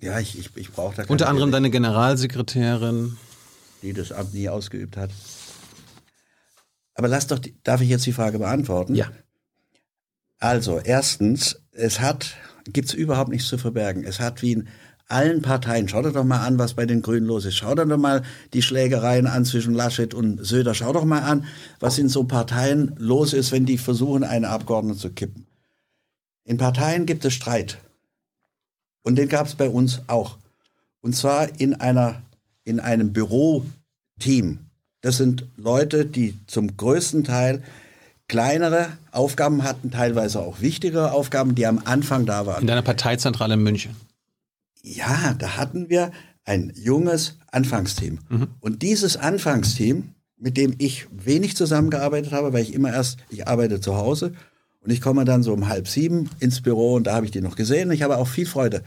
ja, ich, ich, ich brauche da keine Unter anderem Belege, deine Generalsekretärin. die das Amt nie ausgeübt hat. Aber lass doch, die, darf ich jetzt die Frage beantworten? Ja. Also, erstens, es hat, gibt's überhaupt nichts zu verbergen. Es hat wie in allen Parteien, schau dir doch mal an, was bei den Grünen los ist. Schau dir doch mal die Schlägereien an zwischen Laschet und Söder. Schau doch mal an, was in so Parteien los ist, wenn die versuchen, einen Abgeordneten zu kippen. In Parteien gibt es Streit. Und den gab's bei uns auch. Und zwar in einer, in einem Büroteam. Das sind Leute, die zum größten Teil kleinere Aufgaben hatten, teilweise auch wichtigere Aufgaben, die am Anfang da waren. In deiner Parteizentrale in München. Ja, da hatten wir ein junges Anfangsteam. Und dieses Anfangsteam, mit dem ich wenig zusammengearbeitet habe, weil ich immer erst, ich arbeite zu Hause und ich komme dann so um halb sieben ins Büro und da habe ich die noch gesehen. Ich habe auch viel Freude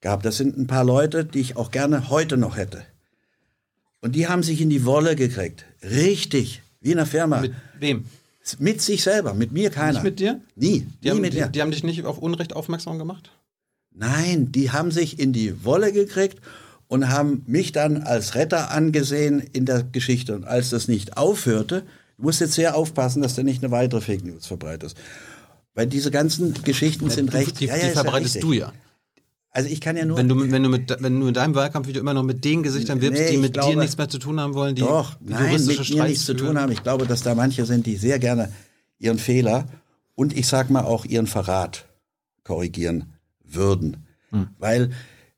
gehabt. Das sind ein paar Leute, die ich auch gerne heute noch hätte. Und die haben sich in die Wolle gekriegt. Richtig. Wie in einer Firma. Mit wem? Mit sich selber, mit mir keiner. Nicht mit dir? Nie, Die nie haben, mit die, die haben dich nicht auf Unrecht aufmerksam gemacht? Nein, die haben sich in die Wolle gekriegt und haben mich dann als Retter angesehen in der Geschichte. Und als das nicht aufhörte, du musst jetzt sehr aufpassen, dass du nicht eine weitere Fake News verbreitest. Weil diese ganzen Geschichten sind Die, recht. die, ja, die ja, ja verbreitest richtig. du ja. Also ich kann ja nur. Wenn du, wenn, du mit, wenn du in deinem Wahlkampfvideo immer noch mit den Gesichtern wirbst, Nee, die ich mit dir glaube- nichts mehr zu tun haben wollen, die Doch, die nein, mit mir Streits nichts zu tun haben. Ich glaube, dass da manche sind, die sehr gerne ihren Fehler und ich sag mal auch ihren Verrat korrigieren würden. Hm. Weil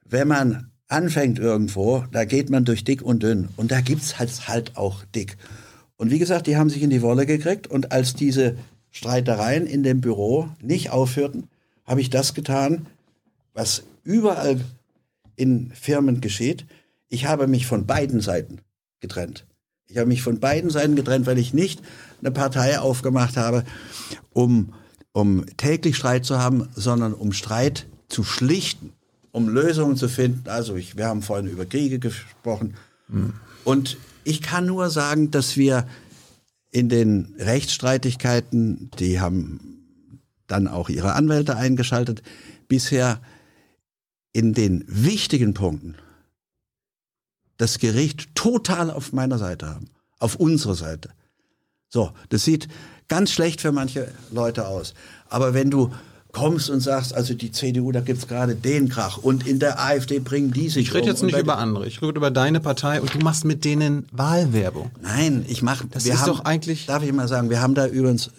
wenn man anfängt irgendwo, da geht man durch dick und dünn und da gibt's halt, halt auch dick. Und wie gesagt, die haben sich in die Wolle gekriegt und als diese Streitereien in dem Büro nicht aufhörten, habe ich das getan, was überall in Firmen geschieht. Ich habe mich von beiden Seiten getrennt. Ich habe mich von beiden Seiten getrennt, weil ich nicht eine Partei aufgemacht habe, um, um täglich Streit zu haben, sondern um Streit zu schlichten, um Lösungen zu finden. Also ich, wir haben vorhin über Kriege gesprochen. Und ich kann nur sagen, dass wir in den Rechtsstreitigkeiten, die haben dann auch ihre Anwälte eingeschaltet, bisher in den wichtigen Punkten das Gericht total auf meiner Seite haben, auf unserer Seite. So, das sieht ganz schlecht für manche Leute aus. Aber wenn du kommst und sagst, also die CDU, da gibt's gerade den Krach und in der AfD bringen die sich Ich rede um jetzt nicht über andere, ich rede über deine Partei und du machst mit denen Wahlwerbung. Nein, ich mache. Das wir ist haben, doch eigentlich- Darf ich mal sagen, wir haben da übrigens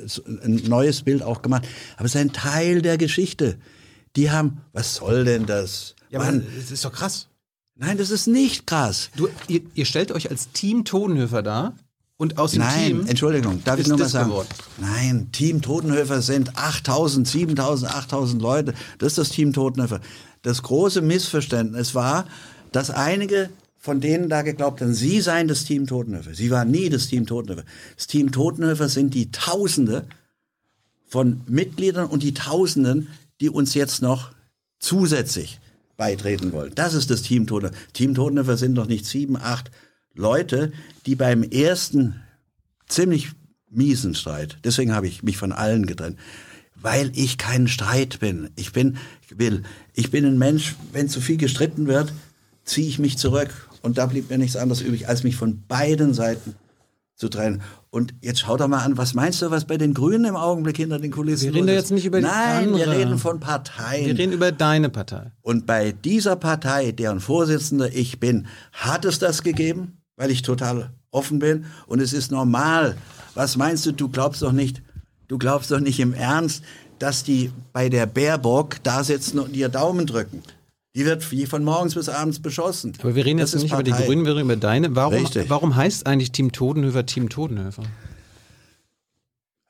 ein neues Bild auch gemacht. Aber es ist ein Teil der Geschichte. Die haben, was soll denn das? Mann, das ist doch krass. nein, das ist nicht krass. Du, ihr, ihr stellt euch als Team Totenhöfer dar und aus dem Nein, Team Entschuldigung, darf ich nur mal sagen? geworden. Nein, Team Totenhöfer sind 8000, 7000, 8000 Leute. Das ist das Team Totenhöfer. Das große Missverständnis war, dass einige von denen da geglaubt haben, sie seien das Team Totenhöfer. Sie waren nie das Team Totenhöfer. Das Team Totenhöfer sind die Tausende von Mitgliedern und die Tausenden, die uns jetzt noch zusätzlich beitreten wollen. Das ist das Team Totenhöfer. Team Totenhöfer sind noch nicht sieben, acht Leute, die beim ersten ziemlich miesen Streit, deswegen habe ich mich von allen getrennt, weil ich kein Streit bin. Ich bin, will, ich bin ein Mensch, wenn zu viel gestritten wird, ziehe ich mich zurück. Und da blieb mir nichts anderes übrig, als mich von beiden Seiten zu trennen. Und jetzt schau doch mal an, was meinst du, was bei den Grünen im Augenblick hinter den Kulissen Wir reden ist? jetzt nicht über die Nein, wir reden von Parteien. Wir reden über deine Partei. Und bei dieser Partei, deren Vorsitzender ich bin, hat es das gegeben, weil ich total offen bin. Und es ist normal. Was meinst du, du glaubst doch nicht, du glaubst doch nicht im Ernst, dass die bei der Baerbock da sitzen und ihr Daumen drücken. Die wird wie von morgens bis abends beschossen. Aber wir reden Das jetzt nicht über die Partei. Grünen, wir reden über deine. Warum, Richtig. warum heißt eigentlich Team Totenhöfer Team Totenhöfer?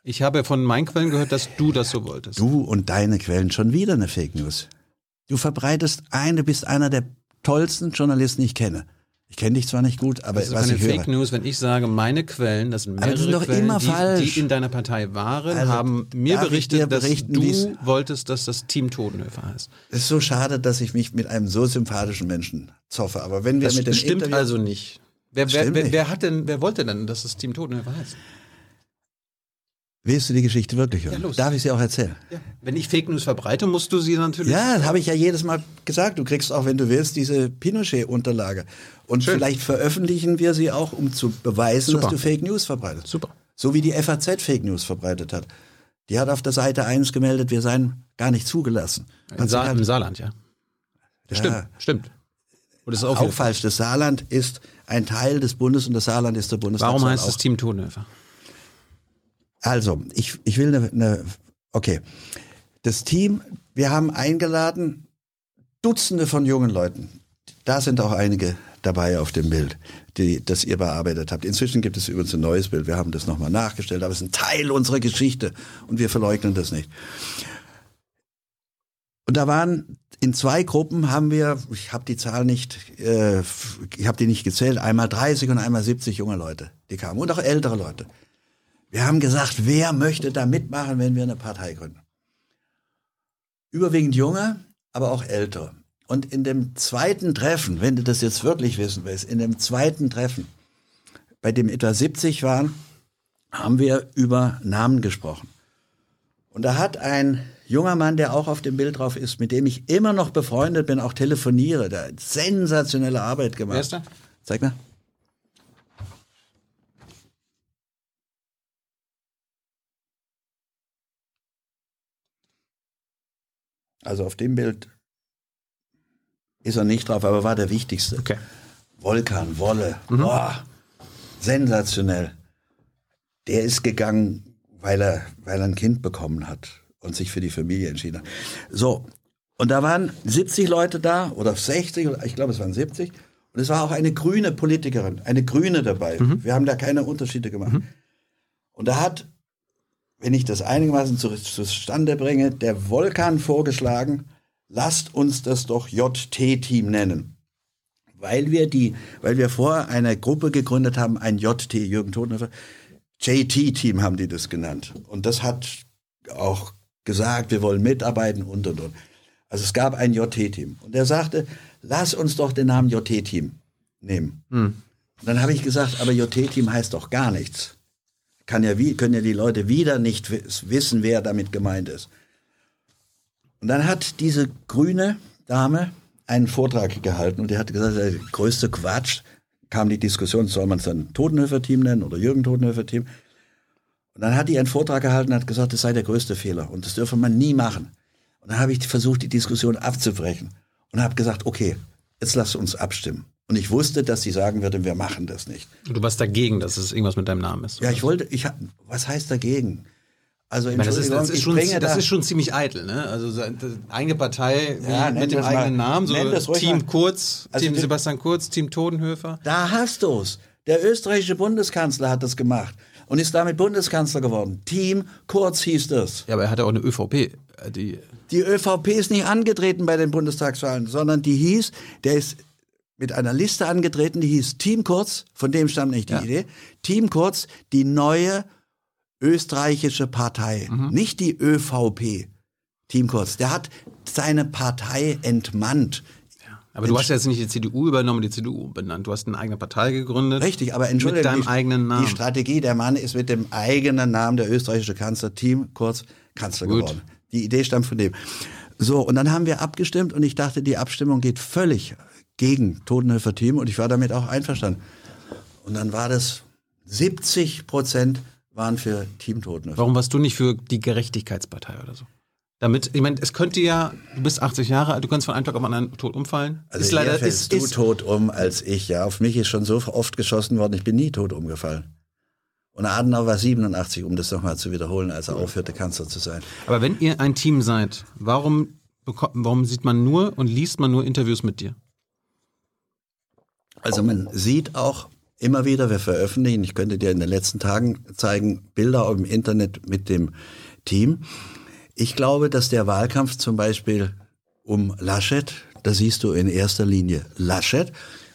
Ich habe von meinen Quellen gehört, dass du das so wolltest. Du und deine Quellen schon wieder eine Fake News. Du verbreitest eine, bist einer der tollsten Journalisten, die ich kenne. Ich kenne dich zwar nicht gut, aber das ist was keine ich höre. Fake News, wenn ich sage, meine Quellen, das sind mehrere die sind doch Quellen, immer die, falsch. die in deiner Partei waren, Also, haben mir berichtet, dass du wolltest, dass das Team Totenhöfer heißt. Es ist so schade, dass ich mich mit einem so sympathischen Menschen zoffe. Aber wenn wir Das mit dem stimmt Interview also nicht. Wer, wer, wer, nicht. wer, hat denn, wer wollte denn, dass das Team Totenhöfer heißt? Willst du die Geschichte wirklich hören? Ja, los. Darf ich sie auch erzählen? Ja. Wenn ich Fake News verbreite, musst du sie natürlich. Ja, das habe ich ja jedes Mal gesagt. Du kriegst auch, wenn du willst, diese Pinochet-Unterlage. Und Schön. vielleicht veröffentlichen wir sie auch, um zu beweisen, Super. dass du Fake News verbreitest. Super. So wie die FAZ Fake News verbreitet hat. Die hat auf der Seite 1 gemeldet, wir seien gar nicht zugelassen. Im, Sa Hat- Im Saarland, ja. Ja. Stimmt, stimmt. Und das ist auch, auch falsch. Das Saarland ist ein Teil des Bundes und das Saarland ist der Bundestag. Warum heißt das Team Totenhöfer? Also, ich, ich will eine, eine, okay. Das Team, wir haben eingeladen Dutzende von jungen Leuten. Da sind auch einige dabei auf dem Bild, die, das ihr bearbeitet habt. Inzwischen gibt es übrigens ein neues Bild. Wir haben das nochmal nachgestellt, aber es ist ein Teil unserer Geschichte und wir verleugnen das nicht. Und da waren in zwei Gruppen haben wir, ich habe die Zahl nicht, äh, ich habe die nicht gezählt, einmal 30 und einmal 70 junge Leute, die kamen und auch ältere Leute. Wir haben gesagt, wer möchte da mitmachen, wenn wir eine Partei gründen? Überwiegend junge, aber auch ältere. Und in dem zweiten Treffen, wenn du das jetzt wirklich wissen willst, in dem zweiten Treffen, bei dem etwa 70 waren, haben wir über Namen gesprochen. Und da hat ein junger Mann, der auch auf dem Bild drauf ist, mit dem ich immer noch befreundet bin, auch telefoniere, der hat sensationelle Arbeit gemacht. Wer ist der? Zeig mal. Also auf dem Bild ist er nicht drauf, aber war der wichtigste. Okay. Volkan, Wolle, Mhm. boah, sensationell. Der ist gegangen, weil er, weil er ein Kind bekommen hat und sich für die Familie entschieden hat. So, und da waren 70 Leute da oder 60, oder ich glaube es waren 70. Und es war auch eine grüne Politikerin, eine Grüne dabei. Mhm. Wir haben da keine Unterschiede gemacht. Und da hat, wenn ich das einigermaßen zu- zustande bringe, der Volkan vorgeschlagen, lasst uns das doch JT-Team nennen. Weil wir die, weil wir vorher eine Gruppe gegründet haben, ein JT, Jürgen Totenhöfer, JT-Team haben die das genannt. Und das hat auch gesagt, wir wollen mitarbeiten und und und. Also es gab ein JT-Team. Und er sagte, lass uns doch den Namen JT-Team nehmen. Und dann habe ich gesagt, aber JT-Team heißt doch gar nichts. Kann ja, können ja die Leute wieder nicht wiss- wissen, wer damit gemeint ist. Und dann hat diese grüne Dame einen Vortrag gehalten und die hat gesagt, der größte Quatsch, kam die Diskussion, soll man es dann Totenhöfer-Team nennen oder Jürgen Totenhöfer-Team. Und dann hat die einen Vortrag gehalten und hat gesagt, das sei der größte Fehler und das dürfe man nie machen. Und dann habe ich versucht, die Diskussion abzubrechen und habe gesagt, okay, jetzt lass uns abstimmen. Und ich wusste, dass sie sagen würde, wir machen das nicht. Und du warst dagegen, dass es irgendwas mit deinem Namen ist. Ja, ich wollte, ich hab, was heißt dagegen? Also meine, das, ist, das, ist schon, das da- ist schon ziemlich eitel, ne? Also eigene Partei Ja, mit dem das mal- eigenen Namen, so Team mal. Kurz, Also Team Sebastian Kurz, Team Totenhöfer. Da hast du's. Der österreichische Bundeskanzler hat das gemacht und ist damit Bundeskanzler geworden. Team Kurz hieß das. Ja, aber er hatte auch eine ÖVP, äh, die Die ÖVP ist nicht angetreten bei den Bundestagswahlen, sondern die hieß, der ist mit einer Liste angetreten, die hieß Team Kurz, von dem stammt nicht die Ja. Idee, Team Kurz, die neue österreichische Partei, Mhm. nicht die ÖVP, Team Kurz, der hat seine Partei entmannt. Aber du hast ja jetzt nicht die CDU übernommen, die CDU benannt. Du hast eine eigene Partei gegründet. Richtig, aber entschuldige, Mit deinem die, eigenen Namen. die Strategie der Mann ist mit dem eigenen Namen der österreichische Kanzler, Team Kurz, Kanzler Gut. geworden. Die Idee stammt von dem. So, und dann haben wir abgestimmt und ich dachte, die Abstimmung geht völlig gegen Totenhöfer Team und ich war damit auch einverstanden. Und dann war das 70 Prozent waren für Team Totenhöfer. Warum warst du nicht für die Gerechtigkeitspartei oder so? Damit, ich meine, es könnte ja, du bist 80 Jahre alt, du kannst von einem Tag auf den anderen tot umfallen. Also ist leider, fällst ist, du ist, tot um als ich. Ja, auf mich ist schon so oft geschossen worden, ich bin nie tot umgefallen. Und Adenauer war 87, um das nochmal zu wiederholen, als er aufhörte, Kanzler zu sein. aber wenn ihr ein Team seid, warum, warum sieht man nur und liest man nur Interviews mit dir? Also man sieht auch immer wieder, wir veröffentlichen, ich könnte dir in den letzten Tagen zeigen, Bilder im Internet mit dem Team. Ich glaube, dass der Wahlkampf zum Beispiel um Laschet, da siehst du in erster Linie Laschet,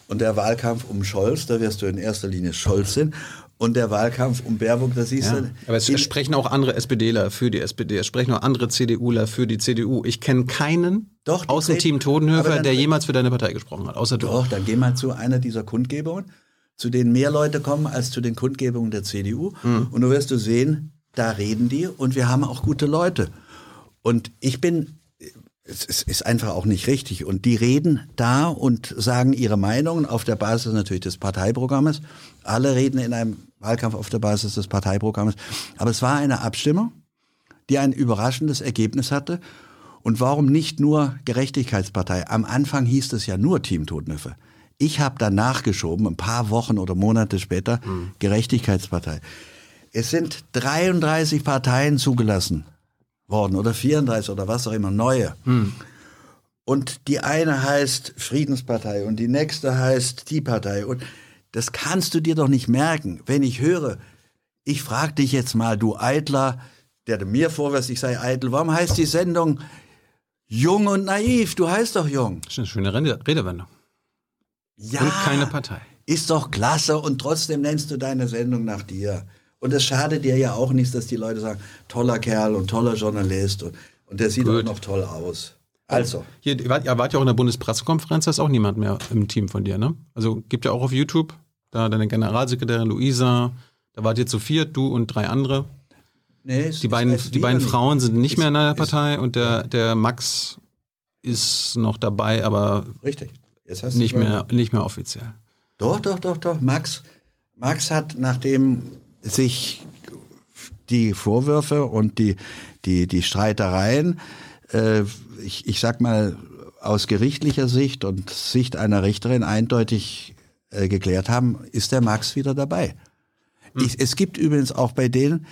und der Wahlkampf um Scholz, da wirst du in erster Linie Scholz sehen, und der Wahlkampf um Baerbock, da siehst du... Aber es, sprechen auch andere SPDler für die SPD, es sprechen auch andere CDUler für die CDU. Ich kenne keinen Doch, aus dem Team dann- der jemals für deine Partei gesprochen hat, außer du. Doch, dann geh mal zu einer dieser Kundgebungen, zu denen mehr Leute kommen als zu den Kundgebungen der CDU. Und du wirst du sehen, da reden die und wir haben auch gute Leute. Und ich bin, es es ist einfach auch nicht richtig. Und die reden da und sagen ihre Meinungen auf der Basis natürlich des Parteiprogrammes. Alle reden in einem Wahlkampf auf der Basis des Parteiprogrammes. Aber es war eine Abstimmung, die ein überraschendes Ergebnis hatte. Und warum nicht nur Gerechtigkeitspartei? Am Anfang hieß es ja nur Team Totenhöfer. Ich habe dann nachgeschoben, ein paar Wochen oder Monate später, Gerechtigkeitspartei. Es sind 33 Parteien zugelassen worden oder 34 oder was auch immer, neue. Und die eine heißt Friedenspartei und die nächste heißt die Partei. Und das kannst du dir doch nicht merken, wenn ich höre, ich frage dich jetzt mal, du Eitler, der du mir vorwirfst, ich sei eitel, warum heißt die Sendung Jung und Naiv? Du heißt doch Jung. Das ist eine schöne Rede Redewendung. Ja, Und keine Partei. ist doch klasse und trotzdem nennst du deine Sendung nach dir. Und es schadet dir ja auch nichts, dass die Leute sagen, toller Kerl und toller Journalist und, und der sieht Gut. auch noch toll aus. Also, Hier, ihr wart, ihr wart ja auch in der Bundespressekonferenz, da ist auch niemand mehr im Team von dir, ne? Also gibt ja auch auf YouTube, da deine Generalsekretärin Luisa, da wart ihr zu viert, du und drei andere. nee, Die ist beiden, die beiden. Frauen sind nicht Ist- mehr in der ist- Partei und der, der Max ist noch dabei, aber Richtig. Jetzt hast du nicht mehr, nicht mehr offiziell. Doch, doch, doch, doch. Max, Max hat, nachdem sich die Vorwürfe und die, die, die Streitereien, äh, ich, ich sag mal, aus gerichtlicher Sicht und Sicht einer Richterin eindeutig äh, geklärt haben, ist der Max wieder dabei. Ich, es gibt übrigens auch bei denen,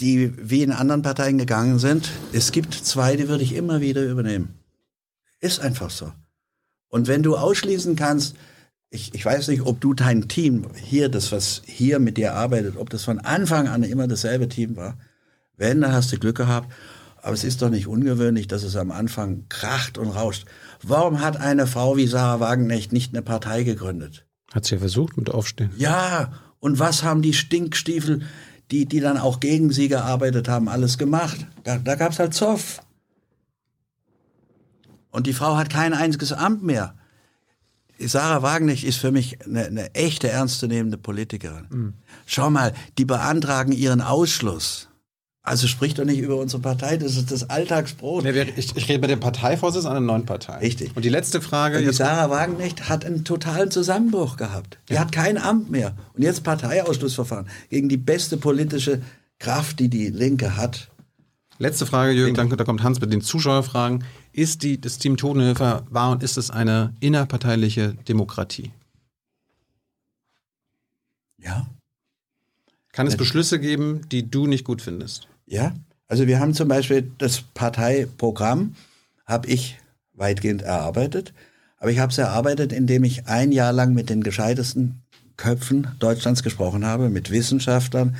die wie in anderen Parteien gegangen sind, es gibt zwei, die würde ich immer wieder übernehmen. Ist einfach so. Und wenn du ausschließen kannst, ich, ich weiß nicht, ob du dein Team hier, das was hier mit dir arbeitet, ob das von Anfang an immer dasselbe Team war. Wenn, dann hast du Glück gehabt. Aber es ist doch nicht ungewöhnlich, dass es am Anfang kracht und rauscht. Warum hat eine Frau wie Sarah Wagenknecht nicht eine Partei gegründet? Hat sie ja versucht mit Aufstehen. Ja, und was haben die Stinkstiefel, die, die dann auch gegen sie gearbeitet haben, alles gemacht? Da, da gab es halt Zoff. Und die Frau hat kein einziges Amt mehr. Sarah Wagenknecht ist für mich eine, eine echte, ernstzunehmende Politikerin. Schau mal, die beantragen ihren Ausschluss. Also sprich doch nicht über unsere Partei, das ist das Alltagsbrot. Nee, Ich, ich rede bei dem Parteivorsitz einer neuen Partei. Richtig. Und die letzte Frage, Und die Sarah Wagenknecht hat einen totalen Zusammenbruch gehabt. Die hat kein Amt mehr. Und jetzt Parteiausschlussverfahren gegen die beste politische Kraft, die die Linke hat. letzte Frage, Jürgen, danke, da kommt Hans mit den Zuschauerfragen. Ist die, das Team Totenhöfer war und ist es eine innerparteiliche Demokratie? Ja. Kann es Beschlüsse geben, die du nicht gut findest? Ja. Also wir haben zum Beispiel das Parteiprogramm, habe ich weitgehend erarbeitet. Aber ich habe es erarbeitet, indem ich ein Jahr lang mit den gescheitesten Köpfen Deutschlands gesprochen habe, mit Wissenschaftlern,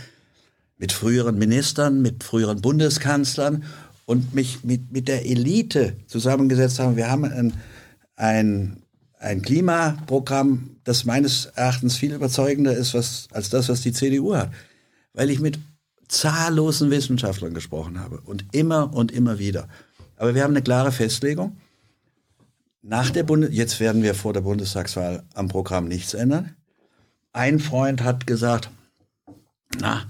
mit früheren Ministern, mit früheren Bundeskanzlern und mich mit, mit der Elite zusammengesetzt haben. Wir haben ein, ein, ein Klimaprogramm, das meines Erachtens viel überzeugender ist was, als das, was die CDU hat. Weil ich mit zahllosen Wissenschaftlern gesprochen habe und immer und immer wieder. Aber wir haben eine klare Festlegung. Nach der Bundes jetzt werden wir vor der Bundestagswahl am Programm nichts ändern. Ein Freund hat gesagt, na,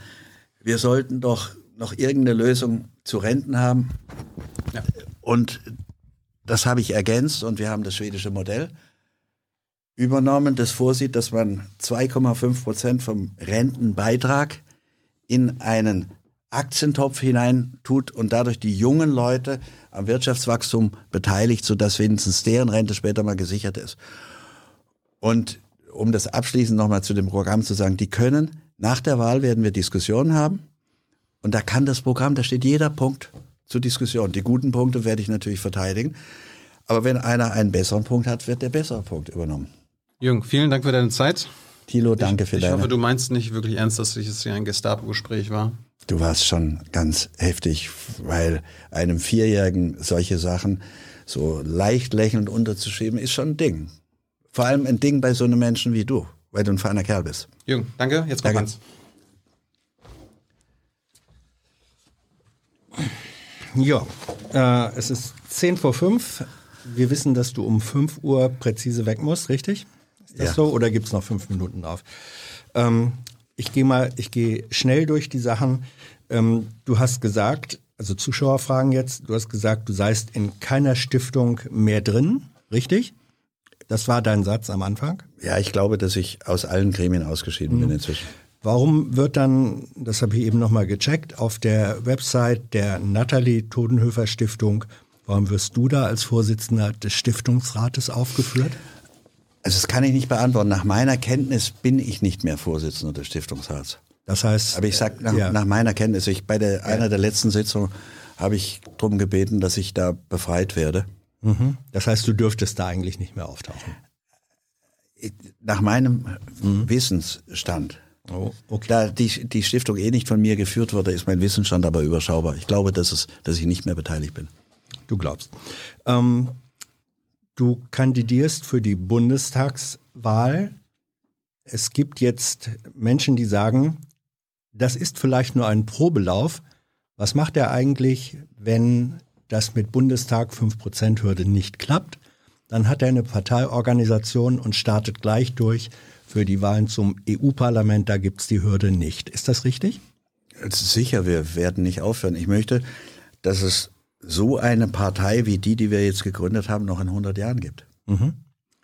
wir sollten doch noch irgendeine Lösung zu Renten haben. Ja. Und das habe ich ergänzt und wir haben das schwedische Modell übernommen, das vorsieht, dass man 2,5 Prozent vom Rentenbeitrag in einen Aktientopf hinein tut und dadurch die jungen Leute am Wirtschaftswachstum beteiligt, sodass wenigstens deren Rente später mal gesichert ist. Und um das abschließend nochmal zu dem Programm zu sagen, die können, nach der Wahl werden wir Diskussionen haben und da kann das Programm, da steht jeder Punkt zur Diskussion. Die guten Punkte werde ich natürlich verteidigen, aber wenn einer einen besseren Punkt hat, wird der bessere Punkt übernommen. Jürgen, vielen Dank für deine Zeit. Thilo, danke ich, für ich deine... Ich hoffe, du meinst nicht wirklich ernst, dass es hier ein Gestapo-Gespräch war. Du warst schon ganz heftig, weil einem Vierjährigen solche Sachen so leicht lächelnd unterzuschieben, ist schon ein Ding. Vor allem ein Ding bei so einem Menschen wie du, weil du ein feiner Kerl bist. Jürgen, danke. Jetzt kommt Danke. Hans. Ja, äh, es ist 10 vor 5. Wir wissen, dass du um 5 Uhr präzise weg musst, richtig? Ist das Ja. so? Oder gibt es noch fünf Minuten drauf? Ähm, ich gehe mal, ich gehe schnell durch die Sachen. Ähm, du hast gesagt, also Zuschauer fragen jetzt, du hast gesagt, du seist in keiner Stiftung mehr drin, richtig? Das war dein Satz am Anfang. Ja, ich glaube, dass ich aus allen Gremien ausgeschieden bin inzwischen. Warum wird dann, das habe ich eben nochmal gecheckt, auf der Website der Nathalie Todenhöfer Stiftung, warum wirst du da als Vorsitzender des Stiftungsrates aufgeführt? Also das kann ich nicht beantworten. Nach meiner Kenntnis bin ich nicht mehr Vorsitzender des Stiftungsrats. Das heißt, Aber ich sag nach, ja. nach meiner Kenntnis, ich bei der, einer der letzten Sitzungen habe ich darum gebeten, dass ich da befreit werde. Mhm. das heißt, du dürftest da eigentlich nicht mehr auftauchen. Nach meinem Wissensstand. Oh, okay. Da die, die Stiftung eh nicht von mir geführt wurde, ist mein Wissensstand aber überschaubar. Ich glaube, dass, es, dass ich nicht mehr beteiligt bin. Du glaubst. Ähm, du kandidierst für die Bundestagswahl. Es gibt jetzt Menschen, die sagen, das ist vielleicht nur ein Probelauf. Was macht er eigentlich, wenn das mit Bundestag 5%-Hürde nicht klappt? Dann hat er eine Parteiorganisation und startet gleich durch. Für die Wahlen zum EU-Parlament, da gibt es die Hürde nicht. Ist das richtig? Sicher, wir werden nicht aufhören. Ich möchte, dass es so eine Partei wie die, die wir jetzt gegründet haben, noch in 100 Jahren gibt.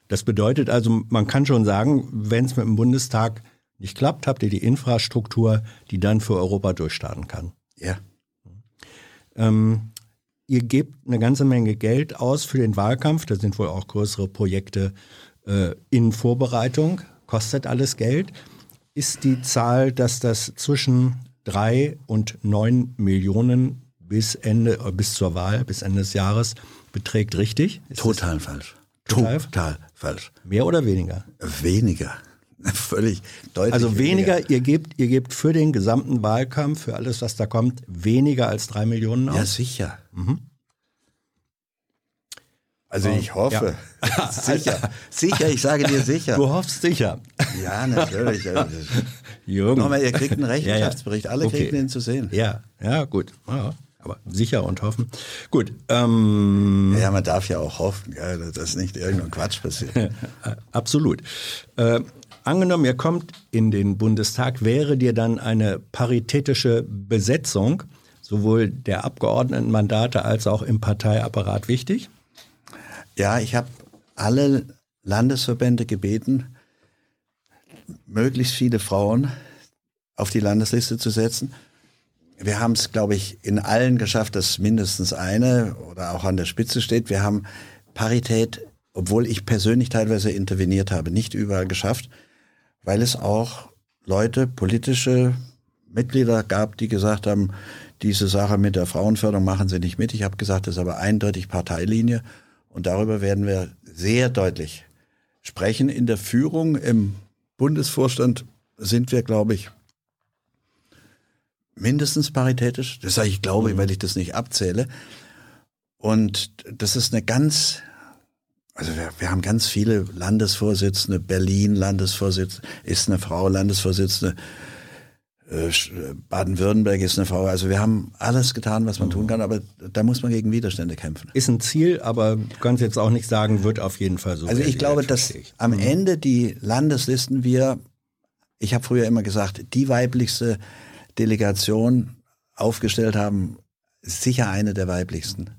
Das bedeutet also, man kann schon sagen, wenn es mit dem Bundestag nicht klappt, habt ihr die Infrastruktur, die dann für Europa durchstarten kann. Ja. Ähm, ihr gebt eine ganze Menge Geld aus für den Wahlkampf. Da sind wohl auch größere Projekte äh, in Vorbereitung. Kostet alles Geld. Ist die Zahl, dass das zwischen drei und neun Millionen bis Ende, äh, bis zur Wahl, bis Ende des Jahres beträgt, richtig? Ist Total falsch. Total? Total falsch. mehr oder weniger? Weniger. (laughs) Völlig deutlich. Also weniger, ihr gebt, ihr gebt für den gesamten Wahlkampf, für alles, was da kommt, weniger als drei Millionen aus. Ja, sicher. Also ich hoffe. (laughs) sicher. Sicher, ich sage dir sicher. Du hoffst sicher. Ja, natürlich. (laughs) Jürgen. Nochmal, ihr kriegt einen (laughs) Rechenschaftsbericht. Alle Okay. kriegen den zu sehen. Ja, ja, gut. Ja, aber sicher und hoffen. Gut. Ähm, Ja, man darf ja auch hoffen, gell, dass nicht irgendein Quatsch passiert. absolut. Äh, angenommen, ihr kommt in den Bundestag, wäre dir dann eine paritätische Besetzung sowohl der Abgeordnetenmandate als auch im Parteiapparat wichtig? Ja, ich habe alle Landesverbände gebeten, möglichst viele Frauen auf die Landesliste zu setzen. Wir haben es, glaube ich, in allen geschafft, dass mindestens eine oder auch an der Spitze steht. Wir haben Parität, obwohl ich persönlich teilweise interveniert habe, nicht überall geschafft, weil es auch Leute, politische Mitglieder gab, die gesagt haben, diese Sache mit der Frauenförderung machen sie nicht mit. Ich habe gesagt, das ist aber eindeutig Parteilinie und darüber werden wir sehr deutlich sprechen. In der Führung im Bundesvorstand sind wir, glaube ich, mindestens paritätisch. Das sage ich glaube, weil ich das nicht abzähle. Und das ist eine ganz, also wir, wir haben ganz viele Landesvorsitzende, Berlin Landesvorsitzende, ist eine Frau Landesvorsitzende, Baden-Württemberg ist eine Frau. Also wir haben alles getan, was man tun kann, aber da muss man gegen Widerstände kämpfen. Ist ein Ziel, aber du kannst jetzt auch nicht sagen, wird auf jeden Fall so. Also ich glaube, dass ich. am Ende die Landeslisten wir, ich habe früher immer gesagt, die weiblichste Delegation aufgestellt haben, sicher eine der weiblichsten.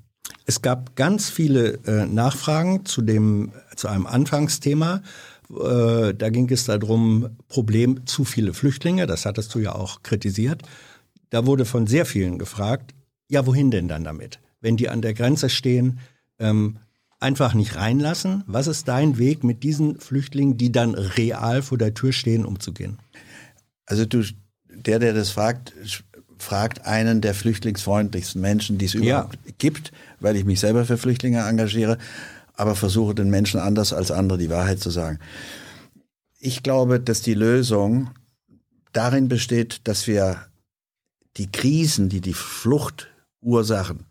Es gab ganz viele äh, Nachfragen zu dem zu einem Anfangsthema. Äh, da ging es darum, Problem zu viele Flüchtlinge. Das hattest du ja auch kritisiert. Da wurde von sehr vielen gefragt, ja, wohin denn dann damit? Wenn die an der Grenze stehen, ähm, einfach nicht reinlassen. Was ist dein Weg mit diesen Flüchtlingen, die dann real vor der Tür stehen, umzugehen? Also du, der, der das fragt, fragt einen der flüchtlingsfreundlichsten Menschen, die es überhaupt gibt, weil ich mich selber für Flüchtlinge engagiere, aber versuche den Menschen anders als andere die Wahrheit zu sagen. Ich glaube, dass die Lösung darin besteht, dass wir die Krisen, die die Fluchtursachen,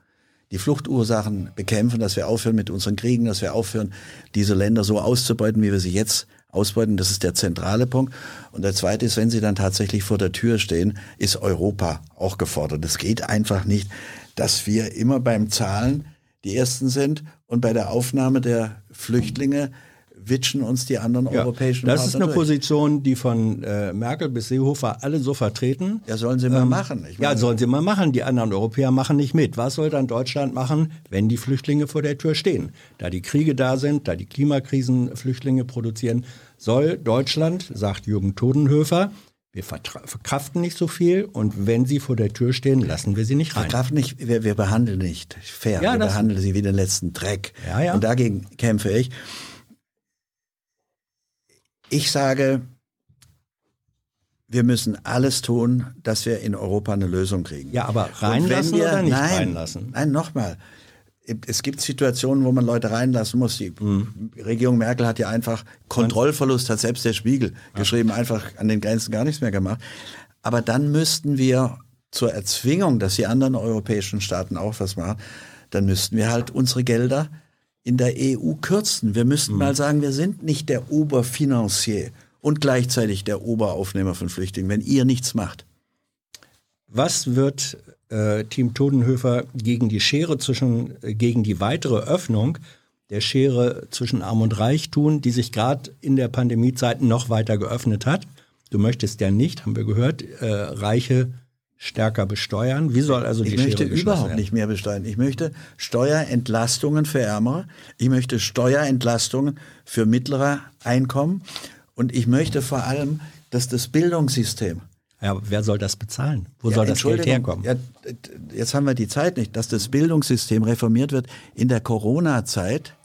die Fluchtursachen bekämpfen, dass wir aufhören mit unseren Kriegen, dass wir aufhören, diese Länder so auszubeuten, wie wir sie jetzt ausbeuten. Das ist der zentrale Punkt. Und der zweite ist, wenn sie dann tatsächlich vor der Tür stehen, ist Europa auch gefordert. Es geht einfach nicht, dass wir immer beim Zahlen die Ersten sind und bei der Aufnahme der Flüchtlinge witschen uns die anderen europäischen das ist Partner eine durch. Position, die von äh, Merkel bis Seehofer alle so vertreten. Ja, sollen sie mal machen. Ich Ja, meine- sollen sie mal machen. Die anderen Europäer machen nicht mit. Was soll dann Deutschland machen, wenn die Flüchtlinge vor der Tür stehen? Da die Kriege da sind, da die Klimakrisen Flüchtlinge produzieren, soll Deutschland, sagt Jürgen Todenhöfer, wir verkraften nicht so viel und wenn sie vor der Tür stehen, lassen wir sie nicht rein. Verkraften nicht, wir, wir behandeln nicht fair. Ja, wir behandeln sie wie den letzten Dreck. Ja, ja. Und dagegen kämpfe ich. Ich sage, wir müssen alles tun, dass wir in Europa eine Lösung kriegen. Ja, aber reinlassen wir- oder nicht nein, reinlassen? Nein, nochmal. Es gibt Situationen, wo man Leute reinlassen muss. Die Mhm. Regierung Merkel hat ja einfach Kontrollverlust, hat selbst der Spiegel geschrieben, einfach an den Grenzen gar nichts mehr gemacht. Aber dann müssten wir zur Erzwingung, dass die anderen europäischen Staaten auch was machen, dann müssten wir halt unsere Gelder in der EU kürzen. Wir müssten Mhm. mal sagen, wir sind nicht der Oberfinanzier und gleichzeitig der Oberaufnehmer von Flüchtlingen, wenn ihr nichts macht. Was wird äh, Team Todenhöfer gegen die Schere zwischen, äh, gegen die weitere Öffnung der Schere zwischen Arm und Reich tun, die sich gerade in der Pandemiezeit noch weiter geöffnet hat? Du möchtest ja nicht, haben wir gehört, äh, Reiche stärker besteuern. Wie soll also die Ich möchte Schere überhaupt werden? nicht mehr besteuern. Ich möchte Steuerentlastungen für Ärmere. Ich möchte Steuerentlastungen für mittlere Einkommen. Und ich möchte vor allem, dass das Bildungssystem Ja, wer soll das bezahlen? Wo Ja, soll das Geld herkommen? Ja, jetzt haben wir die Zeit nicht, dass das Bildungssystem reformiert wird. In der Corona-Zeit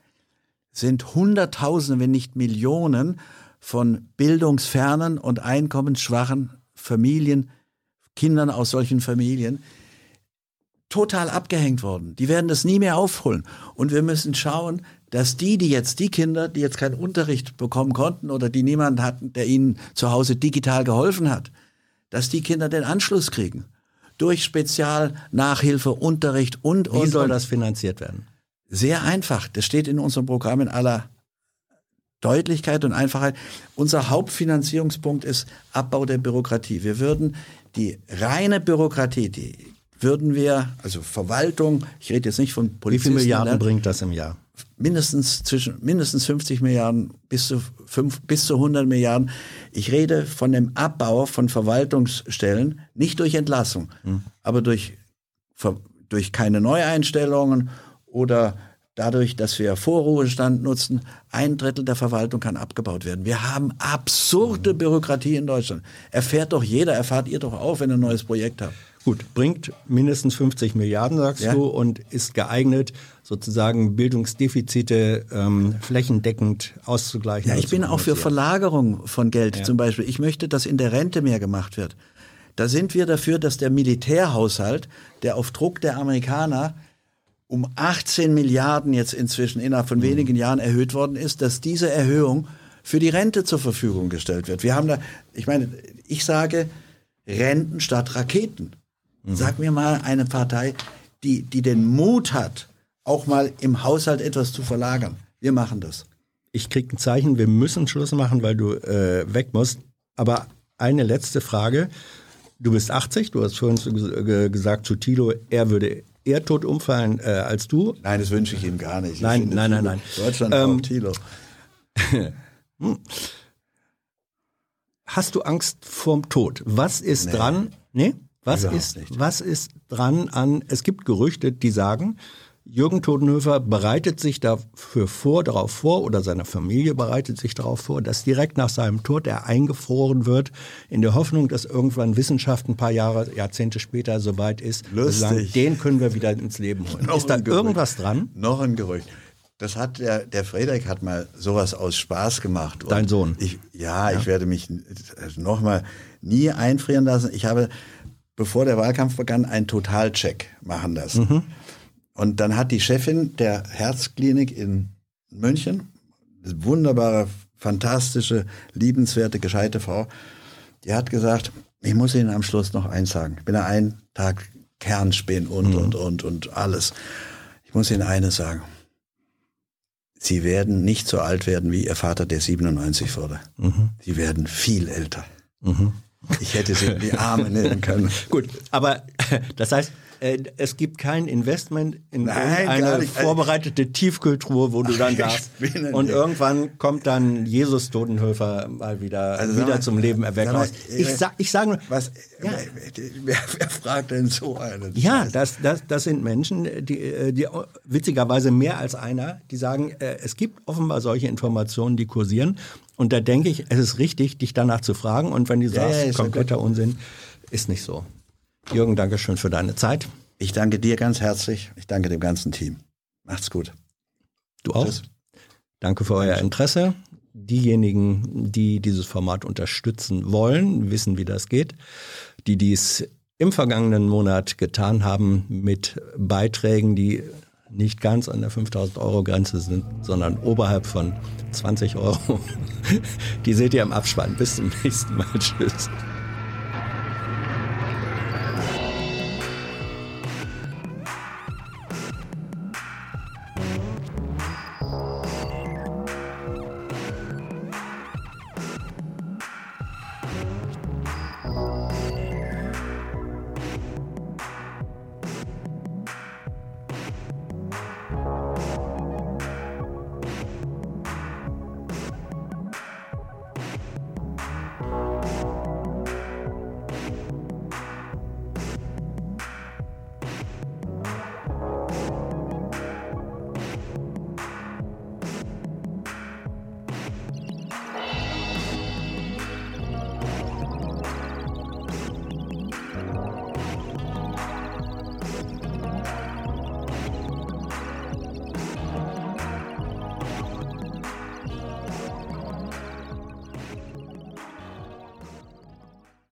sind Hunderttausende, wenn nicht Millionen von bildungsfernen und einkommensschwachen Familien, Kindern aus solchen Familien, total abgehängt worden. Die werden das nie mehr aufholen. Und wir müssen schauen, dass die, die jetzt, die Kinder, die jetzt keinen Unterricht bekommen konnten oder die niemanden hatten, der ihnen zu Hause digital geholfen hat, dass die Kinder den Anschluss kriegen. Durch Spezial, Nachhilfe, Unterricht und, Wie und, soll und. das finanziert werden? Sehr einfach. Das steht in unserem Programm in aller Deutlichkeit und Einfachheit. Unser Hauptfinanzierungspunkt ist Abbau der Bürokratie. Wir würden die reine Bürokratie, die würden wir, also Verwaltung, ich rede jetzt nicht von Wie Polizisten, viele Milliarden ne? bringt das im Jahr? Mindestens zwischen mindestens 50 Milliarden bis zu fünf, bis zu 100 Milliarden. Ich rede von dem Abbau von Verwaltungsstellen, nicht durch Entlassung, aber durch durch keine Neueinstellungen oder dadurch, dass wir Vorruhestand nutzen. Ein Drittel der Verwaltung kann abgebaut werden. Wir haben absurde Bürokratie in Deutschland. Erfährt doch jeder, erfahrt ihr doch auch, wenn ihr ein neues Projekt habt. Gut, bringt mindestens 50 Milliarden, sagst Ja. du, und ist geeignet, sozusagen Bildungsdefizite ähm, flächendeckend auszugleichen. Ja, ich bin auch für. Verlagerung von Geld zum Beispiel. Ich möchte, dass in der Rente mehr gemacht wird. Da sind wir dafür, dass der Militärhaushalt, der auf Druck der Amerikaner um 18 Milliarden jetzt inzwischen innerhalb von wenigen Jahren erhöht worden ist, dass diese Erhöhung für die Rente zur Verfügung gestellt wird. Wir haben da, ich meine, ich sage Renten statt Raketen. Sag mir mal eine Partei, die, die den Mut hat, auch mal im Haushalt etwas zu verlagern. Wir machen das. Ich krieg ein Zeichen, wir müssen Schluss machen, weil du äh, weg musst. Aber eine letzte Frage. du bist 80, du hast vorhin gesagt zu Tilo, er würde eher tot umfallen äh, als du. Nein, das wünsche ich ihm gar nicht. Ich Nein, finde nein, nein, nein. Deutschland Ähm, braucht Thilo. (laughs) Hast du Angst vorm Tod? Was ist dran? Nee? Was Überhaupt ist, nicht. was ist dran an, es gibt Gerüchte, die sagen, Jürgen Totenhöfer bereitet sich dafür vor, darauf vor, oder seine Familie bereitet sich darauf vor, dass direkt nach seinem Tod er eingefroren wird, in der Hoffnung, dass irgendwann Wissenschaft ein paar Jahre, Jahrzehnte später soweit ist, Lustig. sagen, den können wir wieder ins Leben holen. Ist da Gerücht. irgendwas dran? Noch ein Gerücht. Das hat der, der Frederik hat mal sowas aus Spaß gemacht. Und Dein Sohn? Ich, ja, ich werde mich nochmal nie einfrieren lassen. Ich habe, bevor der Wahlkampf begann, einen Totalcheck machen lassen. Mhm. Und dann hat die Chefin der Herzklinik in München, eine wunderbare, fantastische, liebenswerte, gescheite Frau, die hat gesagt, ich muss Ihnen am Schluss noch eins sagen. Ich bin ja einen Tag Kernspin und, Mhm. und, und, und alles. Ich muss Ihnen eines sagen. Sie werden nicht so alt werden wie Ihr Vater, der 97 wurde. Mhm. Sie werden viel älter. Ich hätte Sie in die Arme nehmen können. (laughs) Gut, aber (laughs) das heißt, es gibt kein Investment in Nein, eine nicht. vorbereitete Tiefkühltruhe, wo du dann ein- und irgendwann kommt dann Jesus Totenhöfer mal wieder, Also sag wieder mal, zum Leben erweckt. sag mal, Ich, äh, sag, ich sage nur, Was, Ja. wer, wer fragt denn so einen? ja, das, das, das sind Menschen, die, äh, die witzigerweise mehr als einer, die sagen, äh, es gibt offenbar solche Informationen, die kursieren. Und da denke ich, es ist richtig, dich danach zu fragen. Und wenn du Ja, sagst, ja kompletter Unsinn, ist nicht so. Jürgen, danke schön für deine Zeit. Ich danke dir ganz herzlich. Ich danke dem ganzen Team. Macht's gut. Du auch. Tschüss. Danke für euer Interesse. Diejenigen, die dieses Format unterstützen wollen, wissen, wie das geht. Die dies im vergangenen Monat getan haben mit Beiträgen, die nicht ganz an der 5000 Euro Grenze sind, sondern oberhalb von 20 Euro. (laughs) Die seht ihr im Abspann. Bis zum nächsten Mal. Tschüss.